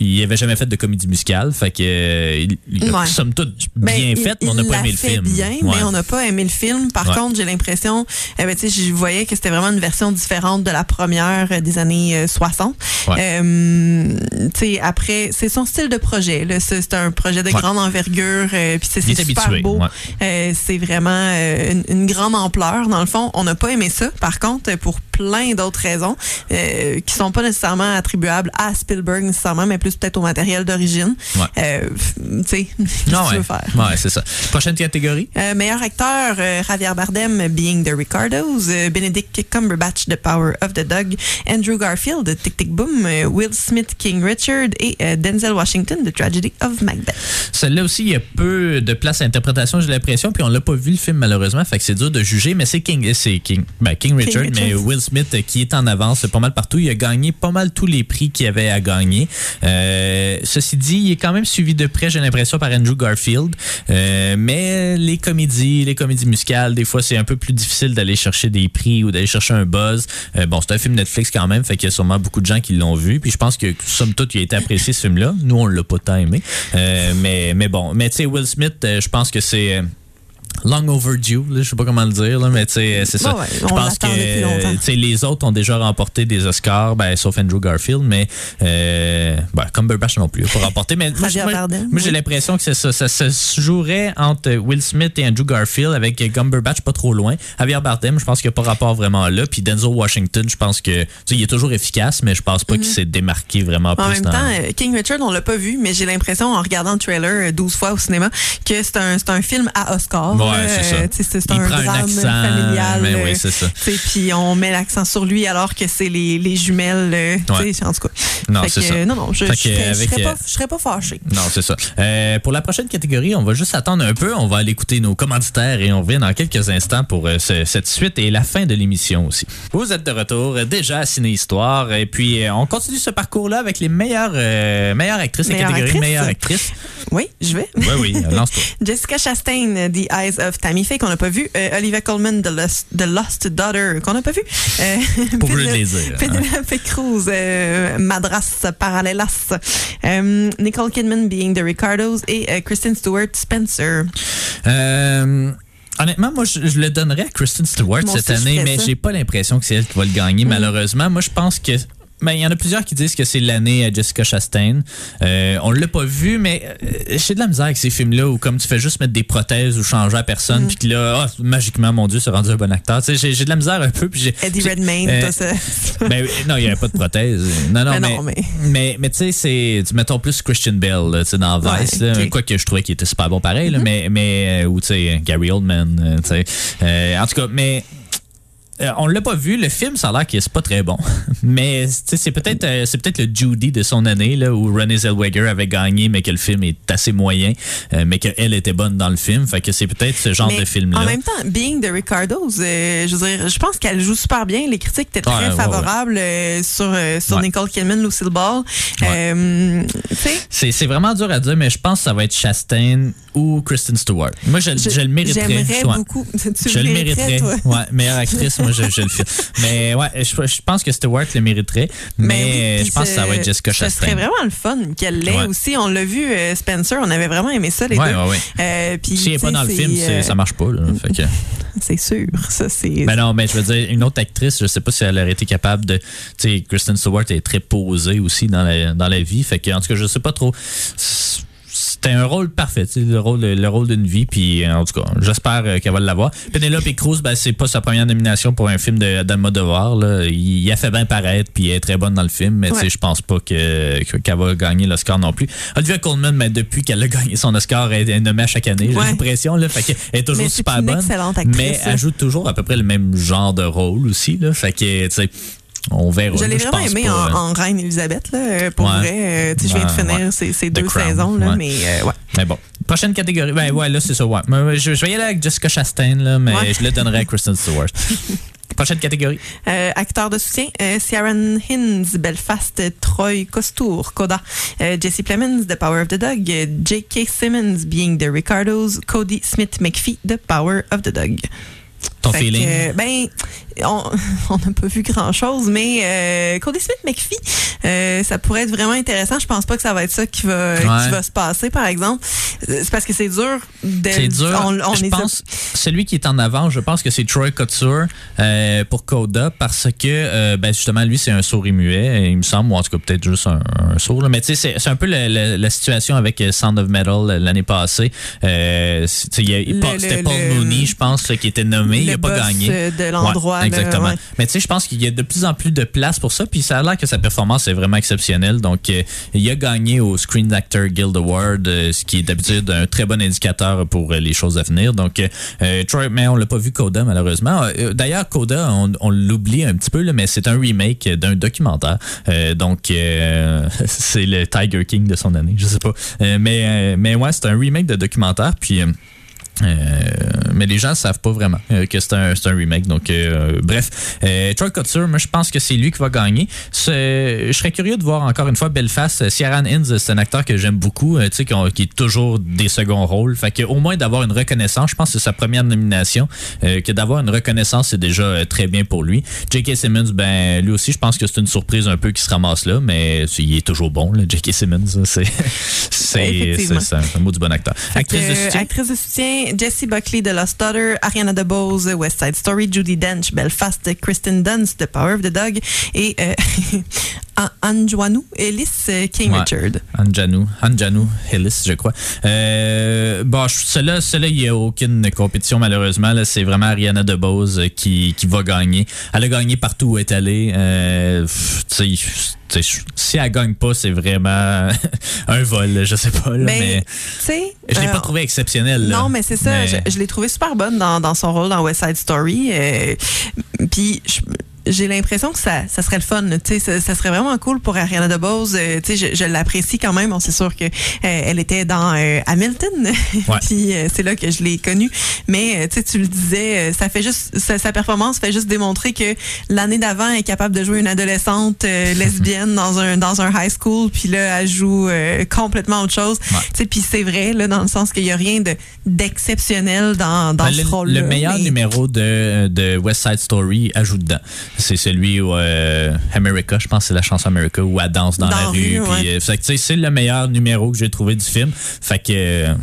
Il avait jamais fait de comédie musicale, fait que euh, il, il a, Ouais. somme toute Ben, bien fait, mais on n'a pas aimé le fait film. bien, Ouais. mais on n'a pas aimé le film. Par Ouais. contre, j'ai l'impression, eh ben, tu sais, je voyais que c'était vraiment une version différente de la première euh, des années euh, 60. Ouais. Euh, tu sais, après, c'est son style de projet. C'est un projet de grande envergure, puis c'est super habitué, beau. c'est vraiment une, une grande ampleur. Dans le fond, on n'a pas aimé ça. Par contre, pour plein d'autres raisons euh, qui sont pas nécessairement attribuables à Spielberg nécessairement, mais plus peut-être au matériel d'origine. Ouais. Euh, tu sais, qu'est-ce Ah que tu ouais. veux faire? Ouais, c'est ça. Prochaine catégorie? Euh, meilleur acteur, euh, Javier Bardem, Being the Ricardos, euh, Benedict Cumberbatch, The Power of the Dog, Andrew Garfield, Tic Tic Boom, euh, Will Smith, King Richard et Denzel Washington, The Tragedy of Macbeth. Celle-là aussi, il y a peu de place à interprétation, j'ai l'impression, puis on l'a pas vu le film malheureusement, fait que c'est dur de juger, mais c'est King, c'est King, ben, King Richard, Richard. mais Will Smith euh, qui est en avance pas mal partout. Il a gagné pas mal tous les prix qu'il avait à gagner. Euh, ceci dit, il est quand même suivi de près, j'ai l'impression, par Andrew Garfield. Euh, mais les comédies, les comédies musicales, des fois, c'est un peu plus difficile d'aller chercher des prix ou d'aller chercher un buzz. Euh, bon, c'est un film Netflix quand même, fait qu'il y a sûrement beaucoup de gens qui l'ont vu. Puis je pense que, somme toute, il a été apprécié ce film-là. Nous, on l'a pas tant aimé. Mais, mais bon, mais tu sais, Will Smith, je pense que c'est... euh, long overdue, je sais pas comment le dire, là, mais tu sais, c'est ça. Ouais, ouais, je pense que les autres ont déjà remporté des Oscars, ben, sauf Andrew Garfield, mais euh, ben, Cumberbatch non plus pas remporté. Mais moi, j'ai l'impression que c'est ça, ça se jouerait entre Will Smith et Andrew Garfield avec Cumberbatch pas trop loin. Javier Bardem, je pense qu'il n'y a pas rapport vraiment là. Puis Denzel Washington, je pense que il est toujours efficace, mais je pense pas qu'il s'est démarqué vraiment. En plus même dans- temps, euh, King Richard, on l'a pas vu, mais j'ai l'impression, en regardant le trailer euh, 12 fois au cinéma, que c'est un, un film à Oscar. Ouais, c'est ça. Euh, C'est un drame accent, familial. mais oui, euh, c'est ça. Puis on met l'accent sur lui alors que c'est les, les jumelles. euh, tu Ouais. sais, En tout cas. Non, c'est ça. Non, non, je que serais, pas, je serais pas fâché. Non, c'est ça. Euh, pour la prochaine catégorie, on va juste attendre un peu. On va aller écouter nos commanditaires et on revient dans quelques instants pour euh, ce- cette suite et la fin de l'émission aussi. Vous êtes de retour déjà à Ciné Histoire et puis euh, on continue ce parcours-là avec les meilleures, meilleures actrices, Meilleure la catégorie actrice. meilleure actrice. Oui, je vais. Oui, oui, lance-toi. Jessica Chastain, The Eyes of Tammy Faye, qu'on n'a pas vu. Euh, Olivia Colman, The Lost, The Lost Daughter, qu'on n'a pas vu. Euh, Pour vous le hein. Penelope Cruz, euh, Madras Paralelas. Euh, Nicole Kidman, Being the Ricardos. Et euh, Kristen Stewart, Spencer. Honnêtement, moi, je, je le donnerais à Kristen Stewart cette année, mais. Mm. j'ai pas l'impression que c'est elle qui va le gagner, malheureusement. Moi, je pense que. Ben, il y en a plusieurs qui disent que c'est l'année à Jessica Chastain. Euh, on l'a pas vu, mais euh, j'ai de la misère avec ces films-là où comme tu fais juste mettre des prothèses ou changer la personne, Mm. puis que là, ah, magiquement, mon Dieu, c'est rendu un bon acteur. Tu sais, j'ai- de la misère un peu. puis j'ai- Eddie Redmayne, euh, ça. ben, non, il n'y avait pas de prothèse. Non, non, Ben mais, non, mais, mais- mais, tu sais, c'est, tu- mettons plus Christian Bell, là, tu sais, dans Ouais, Vice. Mm-hmm. quoi que je trouvais qu'il était super bon pareil, là, mais, mais, euh, ou tu sais, Gary Oldman, euh, tu sais. Euh, en tout cas, mais, euh, on l'a pas vu, le film, ça a l'air qu'il est pas très bon. Mais c'est peut-être euh, c'est peut-être le Judy de son année là où Renée Zellweger avait gagné mais que le film est assez moyen euh, mais qu'elle était bonne dans le film, fait que c'est peut-être ce genre Mais de film là. En même temps, Being the Ricardos, euh, je veux dire, je pense qu'elle joue super bien. Les critiques étaient très Ouais, ouais, favorables sur, sur. Nicole Kidman, Lucille Ball. C'est, c'est vraiment dur à dire, mais je pense que ça va être Chastain ou Kristen Stewart. Moi, je, je, le mériterais. J'aimerais beaucoup. Tu Je le mériterais, mériterais. toi. Ouais, meilleure actrice, moi, je, je le fais. Mais ouais, je, je pense que Stewart le mériterait, mais, oui, je pense que ça va être Jessica Ce serait Chastain. vraiment le fun qu'elle l'ait Ouais. aussi. On l'a vu, euh, Spencer, on avait vraiment aimé ça, les Ouais, deux. ouais. Euh, puis, S'il n'est tu pas dans le film, euh, ça marche pas. Là, fait que... C'est sûr. Ça, c'est. Ben non, mais je veux dire, une autre actrice, je sais pas si elle aurait été capable de. Tu sais, Kristen Stewart est très posée aussi dans la, dans la vie. Fait que, en tout cas, je sais pas trop. C'était un rôle parfait, le rôle, le rôle d'une vie. Puis, en tout cas, j'espère euh, qu'elle va l'avoir. Penelope Cruz, ben, c'est pas sa première nomination pour un film de d'Almodovar. là. Il, il a fait bien paraître, puis elle est très bonne dans le film, mais Ouais. je pense pas que que- qu'elle va gagner l'Oscar non plus. Olivia Colman, mais depuis qu'elle a gagné son Oscar, elle est nommée à chaque année. J'ai l'impression, là. Fait qu'elle est toujours Mais super une bonne. actrice, mais elle joue toujours à peu près le même genre de rôle aussi, là. Fait que, tu sais, on verra. Je l'ai vraiment aimé pas, en, en Reine Elisabeth, là, pour Ouais. vrai. euh, je viens de finir ouais. ces, deux Crown, saisons, là, ouais. mais euh, ouais. Mais bon. Prochaine catégorie. Ben ouais, là, c'est ça, ouais. Je, je vais y aller avec Jessica Chastain, là, mais je le donnerai à Kristen Stewart. Prochaine catégorie. Euh, acteur de soutien, euh, Ciaran Hinds, Belfast, Troy Costour, Coda, euh, Jesse Plemons, The Power of the Dog, J.K. Simmons, Being the Ricardos, Cody Smith McPhee, The Power of the Dog. Ton Fait feeling? ben, on n'a pas vu grand-chose, mais euh, Cody Smith McPhee, euh, ça pourrait être vraiment intéressant. Je pense pas que ça va être ça qui va, qui va se passer, par exemple. Euh, C'est parce que c'est dur. C'est dur. On, on je les a- pense, celui qui est en avant, je pense que c'est Troy Couture euh, pour Coda parce que, ben justement, lui, c'est un sourd et muet, il me semble, ou en tout cas, peut-être juste un, un sourd. là. Mais tu sais, c'est- un peu la, la- la situation avec Sound of Metal l'année passée. C'était Paul le- Mooney, je pense, là, qui était nommé. il n'a pas gagné. de l'endroit, Ouais, là, exactement. ouais. Mais tu sais, je pense qu'il y a de plus en plus de place pour ça. Puis ça a l'air que sa performance est vraiment exceptionnelle. Donc, euh, il a gagné au Screen Actor Guild Award, euh, ce qui est d'habitude un très bon indicateur pour euh, les choses à venir. Donc, euh, euh, Troy, mais on l'a pas vu Coda malheureusement. Euh, D'ailleurs, Coda, on, on l'oublie un petit peu, là, mais c'est un remake d'un documentaire. Euh, donc, euh, c'est le Tiger King de son année. Je sais pas. Euh, mais, euh, mais ouais, c'est un remake de documentaire. Puis euh, mais les gens ne savent pas vraiment euh, que c'est un, un remake. Donc, euh, bref, euh, Troy Couture, moi, je pense que c'est lui qui va gagner. Je serais curieux de voir encore une fois Belfast. Euh, Ciaran Inns, c'est un acteur que j'aime beaucoup, tu sais, qui, est toujours des seconds rôles. Fait que au moins d'avoir une reconnaissance, je pense que c'est sa première nomination, euh, que d'avoir une reconnaissance, c'est déjà très bien pour lui. J.K. Simmons, ben lui aussi, je pense que c'est une surprise un peu qui se ramasse là, mais il est toujours bon, J.K. Simmons. C'est c'est un, mot du bon acteur. Actrice de soutien? actrice de soutien, Jessie Buckley de Lost Daughter, Ariana DeBose, West Side Story, Judy Dench, Belfast, Kristen Dunst, The Power of the Dog et euh, An- Anjouanou, Ellis euh, King Ouais. Richard. Anjanou, Anjanou Hillis, je crois. Euh, bon, celui-là, celui-là, il n'y a aucune compétition, malheureusement. Là, c'est vraiment Ariana DeBose euh, qui, qui va gagner. Elle a gagné partout où elle est allée. Euh, si elle gagne pas, c'est vraiment un vol, je sais pas. Là, mais je l'ai euh, pas trouvé exceptionnel. là. Non, mais c'est ça. Mais- Je, je l'ai trouvé super bonne dans, dans son rôle dans West Side Story. euh, Puis je- j'ai l'impression que ça, ça serait le fun. Tu sais, ça, ça serait vraiment cool pour Ariana DeBose. Euh, tu sais, je, je l'apprécie quand même. Bon, c'est sûr que euh, elle était dans euh, Hamilton. Ouais. Puis euh, c'est là que je l'ai connue. Mais euh, tu sais, tu le disais, euh, ça fait juste sa, sa performance fait juste démontrer que l'année d'avant elle est capable de jouer une adolescente euh, lesbienne dans un dans un high school. Puis là, elle joue euh, complètement autre chose. Ouais. Tu sais, puis c'est vrai là dans le sens qu'il y a rien de d'exceptionnel dans dans Ben, ce rôle. le meilleur numéro de, de West Side Story ajoute dedans. C'est celui où euh, America, je pense que c'est la chanson America, où elle danse dans, Dans la rue. ouais. euh, c'est le meilleur numéro que j'ai trouvé du film. Fait que, euh,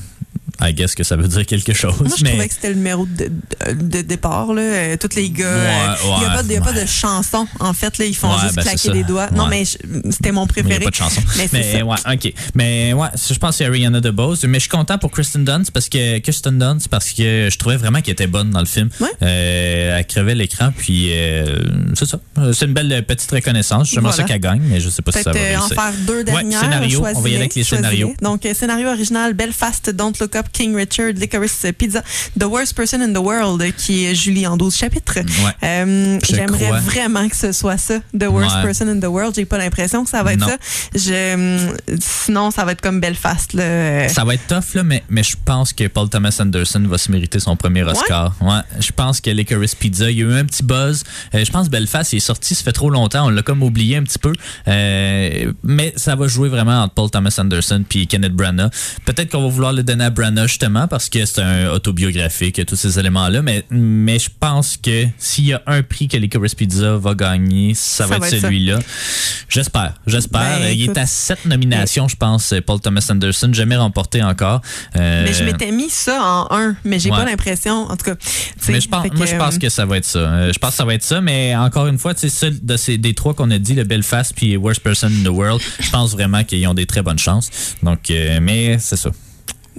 I guess que ça veut dire quelque chose. Moi, je mais trouvais que c'était le numéro de, de, de départ. Là. Euh, tous les gars, euh, il Ouais, n'y a, pas de- y a pas ouais. de chanson. En fait, là, ils font Ouais, juste ben, claquer des doigts. Non, Ouais. mais je- c'était mon mais il n'y préféré. a pas de chanson. Mais c'est Mais ça. ouais, ok. Mais ouais, je pense que c'est Ariana DeBose. Mais je suis content pour Kristen Dunst parce que Kristen Dunst parce que je trouvais vraiment qu'elle était bonne dans le film. Ouais. Euh, elle crevait l'écran puis euh, c'est ça. C'est une belle petite reconnaissance. J'aimerais Voilà. ça qu'elle gagne, mais je sais pas si ça va euh, en réussir. faire deux dernières. scénario. On va y aller avec les scénarios. Donc, scénario original Belfast, Don't Look Up, King Richard, Licorice Pizza, The Worst Person in the World, euh, qui est Julie en 12 chapitres. Ouais. Euh, J'aimerais vraiment que ce soit ça, The Worst Ouais. Person in the World. J'ai pas l'impression que ça va être Non. ça. Je, hum, sinon, ça va être comme Belfast. Là. Euh, Ça va être tough, là, mais, mais je pense que Paul Thomas Anderson va se mériter son premier Oscar. Ouais. Je pense que Licorice Pizza, il y a eu un petit buzz. Euh, je pense que Belfast, il est sorti, ça fait trop longtemps. On l'a comme oublié un petit peu. Euh, mais ça va jouer vraiment entre Paul Thomas Anderson puis Kenneth Branagh. Peut-être qu'on va vouloir le donner à Branagh, justement, parce que c'est un autobiographique et tous ces éléments-là. Mais, mais je pense que s'il y a un prix que Licorice Pizza va gagner, ça, va, va être celui-là. J'espère. J'espère. Ben, il est à sept nominations, je pense, Paul Thomas Anderson. Jamais remporté encore. Euh, Mais je m'étais mis ça en un, mais j'ai Ouais. pas l'impression, en tout cas. mais je pense, moi, je pense euh, que ça va être ça. Euh, je pense que ça va être ça, mais encore une fois, tu sais, seul de ces, des trois qu'on a dit, le Belfast puis Worst Person in the World, je pense vraiment qu'ils ont des très bonnes chances. Donc, euh, mais c'est ça.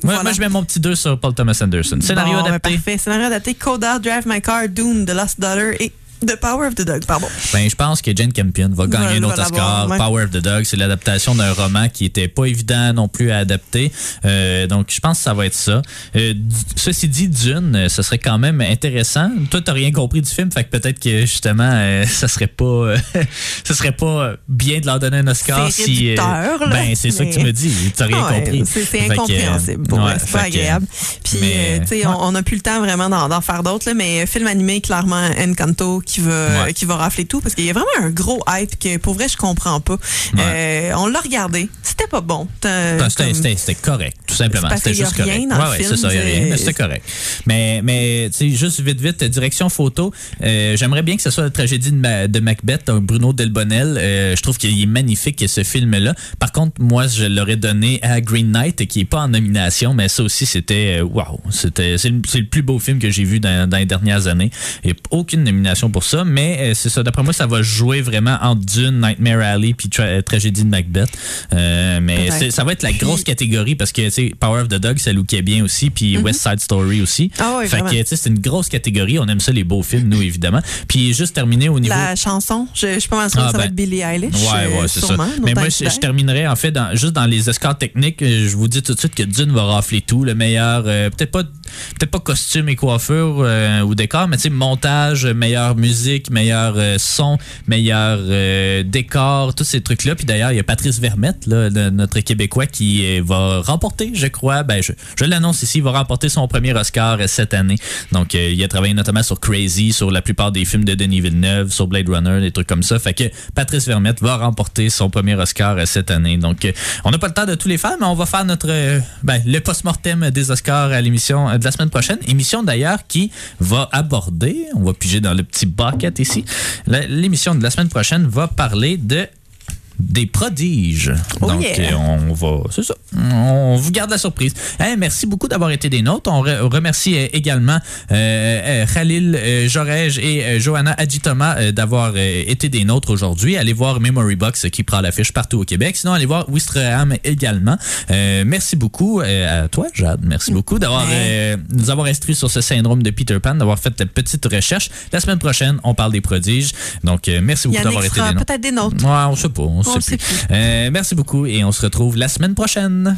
Moi, Voilà. moi, je mets mon petit 2 sur Paul Thomas Anderson. Scénario bon, ben, adapté. parfait. Scénario adapté. Coda, Drive My Car, Dune, The Lost Daughter et The Power of the Dog. Pardon. Ben, je pense que Jane Campion va gagner Va- un autre Oscar. ouais. Power of the Dog, c'est l'adaptation d'un roman qui était pas évident non plus à adapter. Euh, donc, je pense que ça va être ça. Euh, ceci dit, Dune, euh, ce serait quand même intéressant. Toi, t'as rien compris du film, fait que peut-être que justement, euh, ça serait pas, ce serait pas bien de leur donner un Oscar si. là, ben, c'est ça que tu mais- me dis. T'as rien Ouais, compris. C'est incompréhensible. pour ouais, c'est pas agréable. Puis, mais, tu sais, on n'a plus le temps vraiment d'en faire d'autres, là, mais film animé, clairement, Encanto qui va, Ouais. qui va rafler tout parce qu'il y a vraiment un gros hype que, pour vrai, je comprends pas. Euh, on l'a regardé. C'était pas bon. C'était correct, tout simplement. C'était juste correct. ouais, c'est ça, y a rien, mais c'était correct. Mais, mais tu sais, juste vite, vite, direction photo, euh, j'aimerais bien que ce soit la tragédie de, Ma- de Macbeth, Bruno Delbonnel. Euh, je trouve qu'il est magnifique, ce film-là. Par contre, moi, je l'aurais donné à Green Knight, qui est pas en nomination, mais ça aussi, c'était, euh, waouh, c'était, c'est le, le plus beau film que j'ai vu dans, dans les dernières années. Il n'y a aucune nomination pour ça, mais euh, c'est ça. D'après moi, ça va jouer vraiment entre Dune, Nightmare Alley, puis Tra- Tragédie de Macbeth. Euh, mais ça va être la grosse catégorie parce que Power of the Dog ça lookait bien aussi puis West Side Story aussi. Mhm. Ah ouais, fait vraiment. que c'est une grosse catégorie, on aime ça les beaux films nous évidemment. Puis juste terminer au niveau La chanson, je, je suis pas mal sûre Ah, que ça va ben, être Billie Eilish. Ouais, euh, ouais, c'est ça. Mais moi, je, terminerai en fait dans, juste dans les Oscars techniques. euh, Je vous dis tout de suite que Dune va rafler tout. Le meilleur, euh, peut-être pas, peut-être pas costume et coiffure euh, ou décor, mais tu sais montage, meilleure musique, meilleur euh, son, meilleur euh, décor, tous ces trucs-là. Puis d'ailleurs, il y a Patrice Vermette, notre Québécois, qui euh, va remporter, je crois, ben je, je l'annonce ici, il va remporter son premier Oscar cette année. Donc, il a travaillé notamment sur Crazy, sur la plupart des films de Denis Villeneuve, sur Blade Runner, des trucs comme ça. Fait que Patrice Vermette va remporter son premier Oscar cette année. Donc, on n'a pas le temps de tous les faire, mais on va faire notre ben, le post-mortem des Oscars à l'émission de la semaine prochaine. Émission d'ailleurs qui va aborder, on va piger dans le petit bucket ici. L'émission de la semaine prochaine va parler de des prodiges. Oh Donc, yeah. euh, on va, c'est ça. On vous garde la surprise. Merci beaucoup d'avoir été des nôtres. On re- remercie euh, également euh, Khalil euh, Jorej et euh, Johanna Adjitoma d'avoir été des nôtres aujourd'hui. Allez voir Memory Box qui prend l'affiche partout au Québec. Sinon, allez voir Wistreham également. Merci beaucoup à toi, Jade. Merci beaucoup d'avoir nous avoir instruits sur ce syndrome de Peter Pan, d'avoir fait cette petite recherche. La semaine prochaine, on parle des prodiges. Donc, merci beaucoup d'avoir été des nôtres. peut-être des nôtres. Ouais, on sait pas, on, On sait sait plus. Euh, merci beaucoup et on se retrouve la semaine prochaine.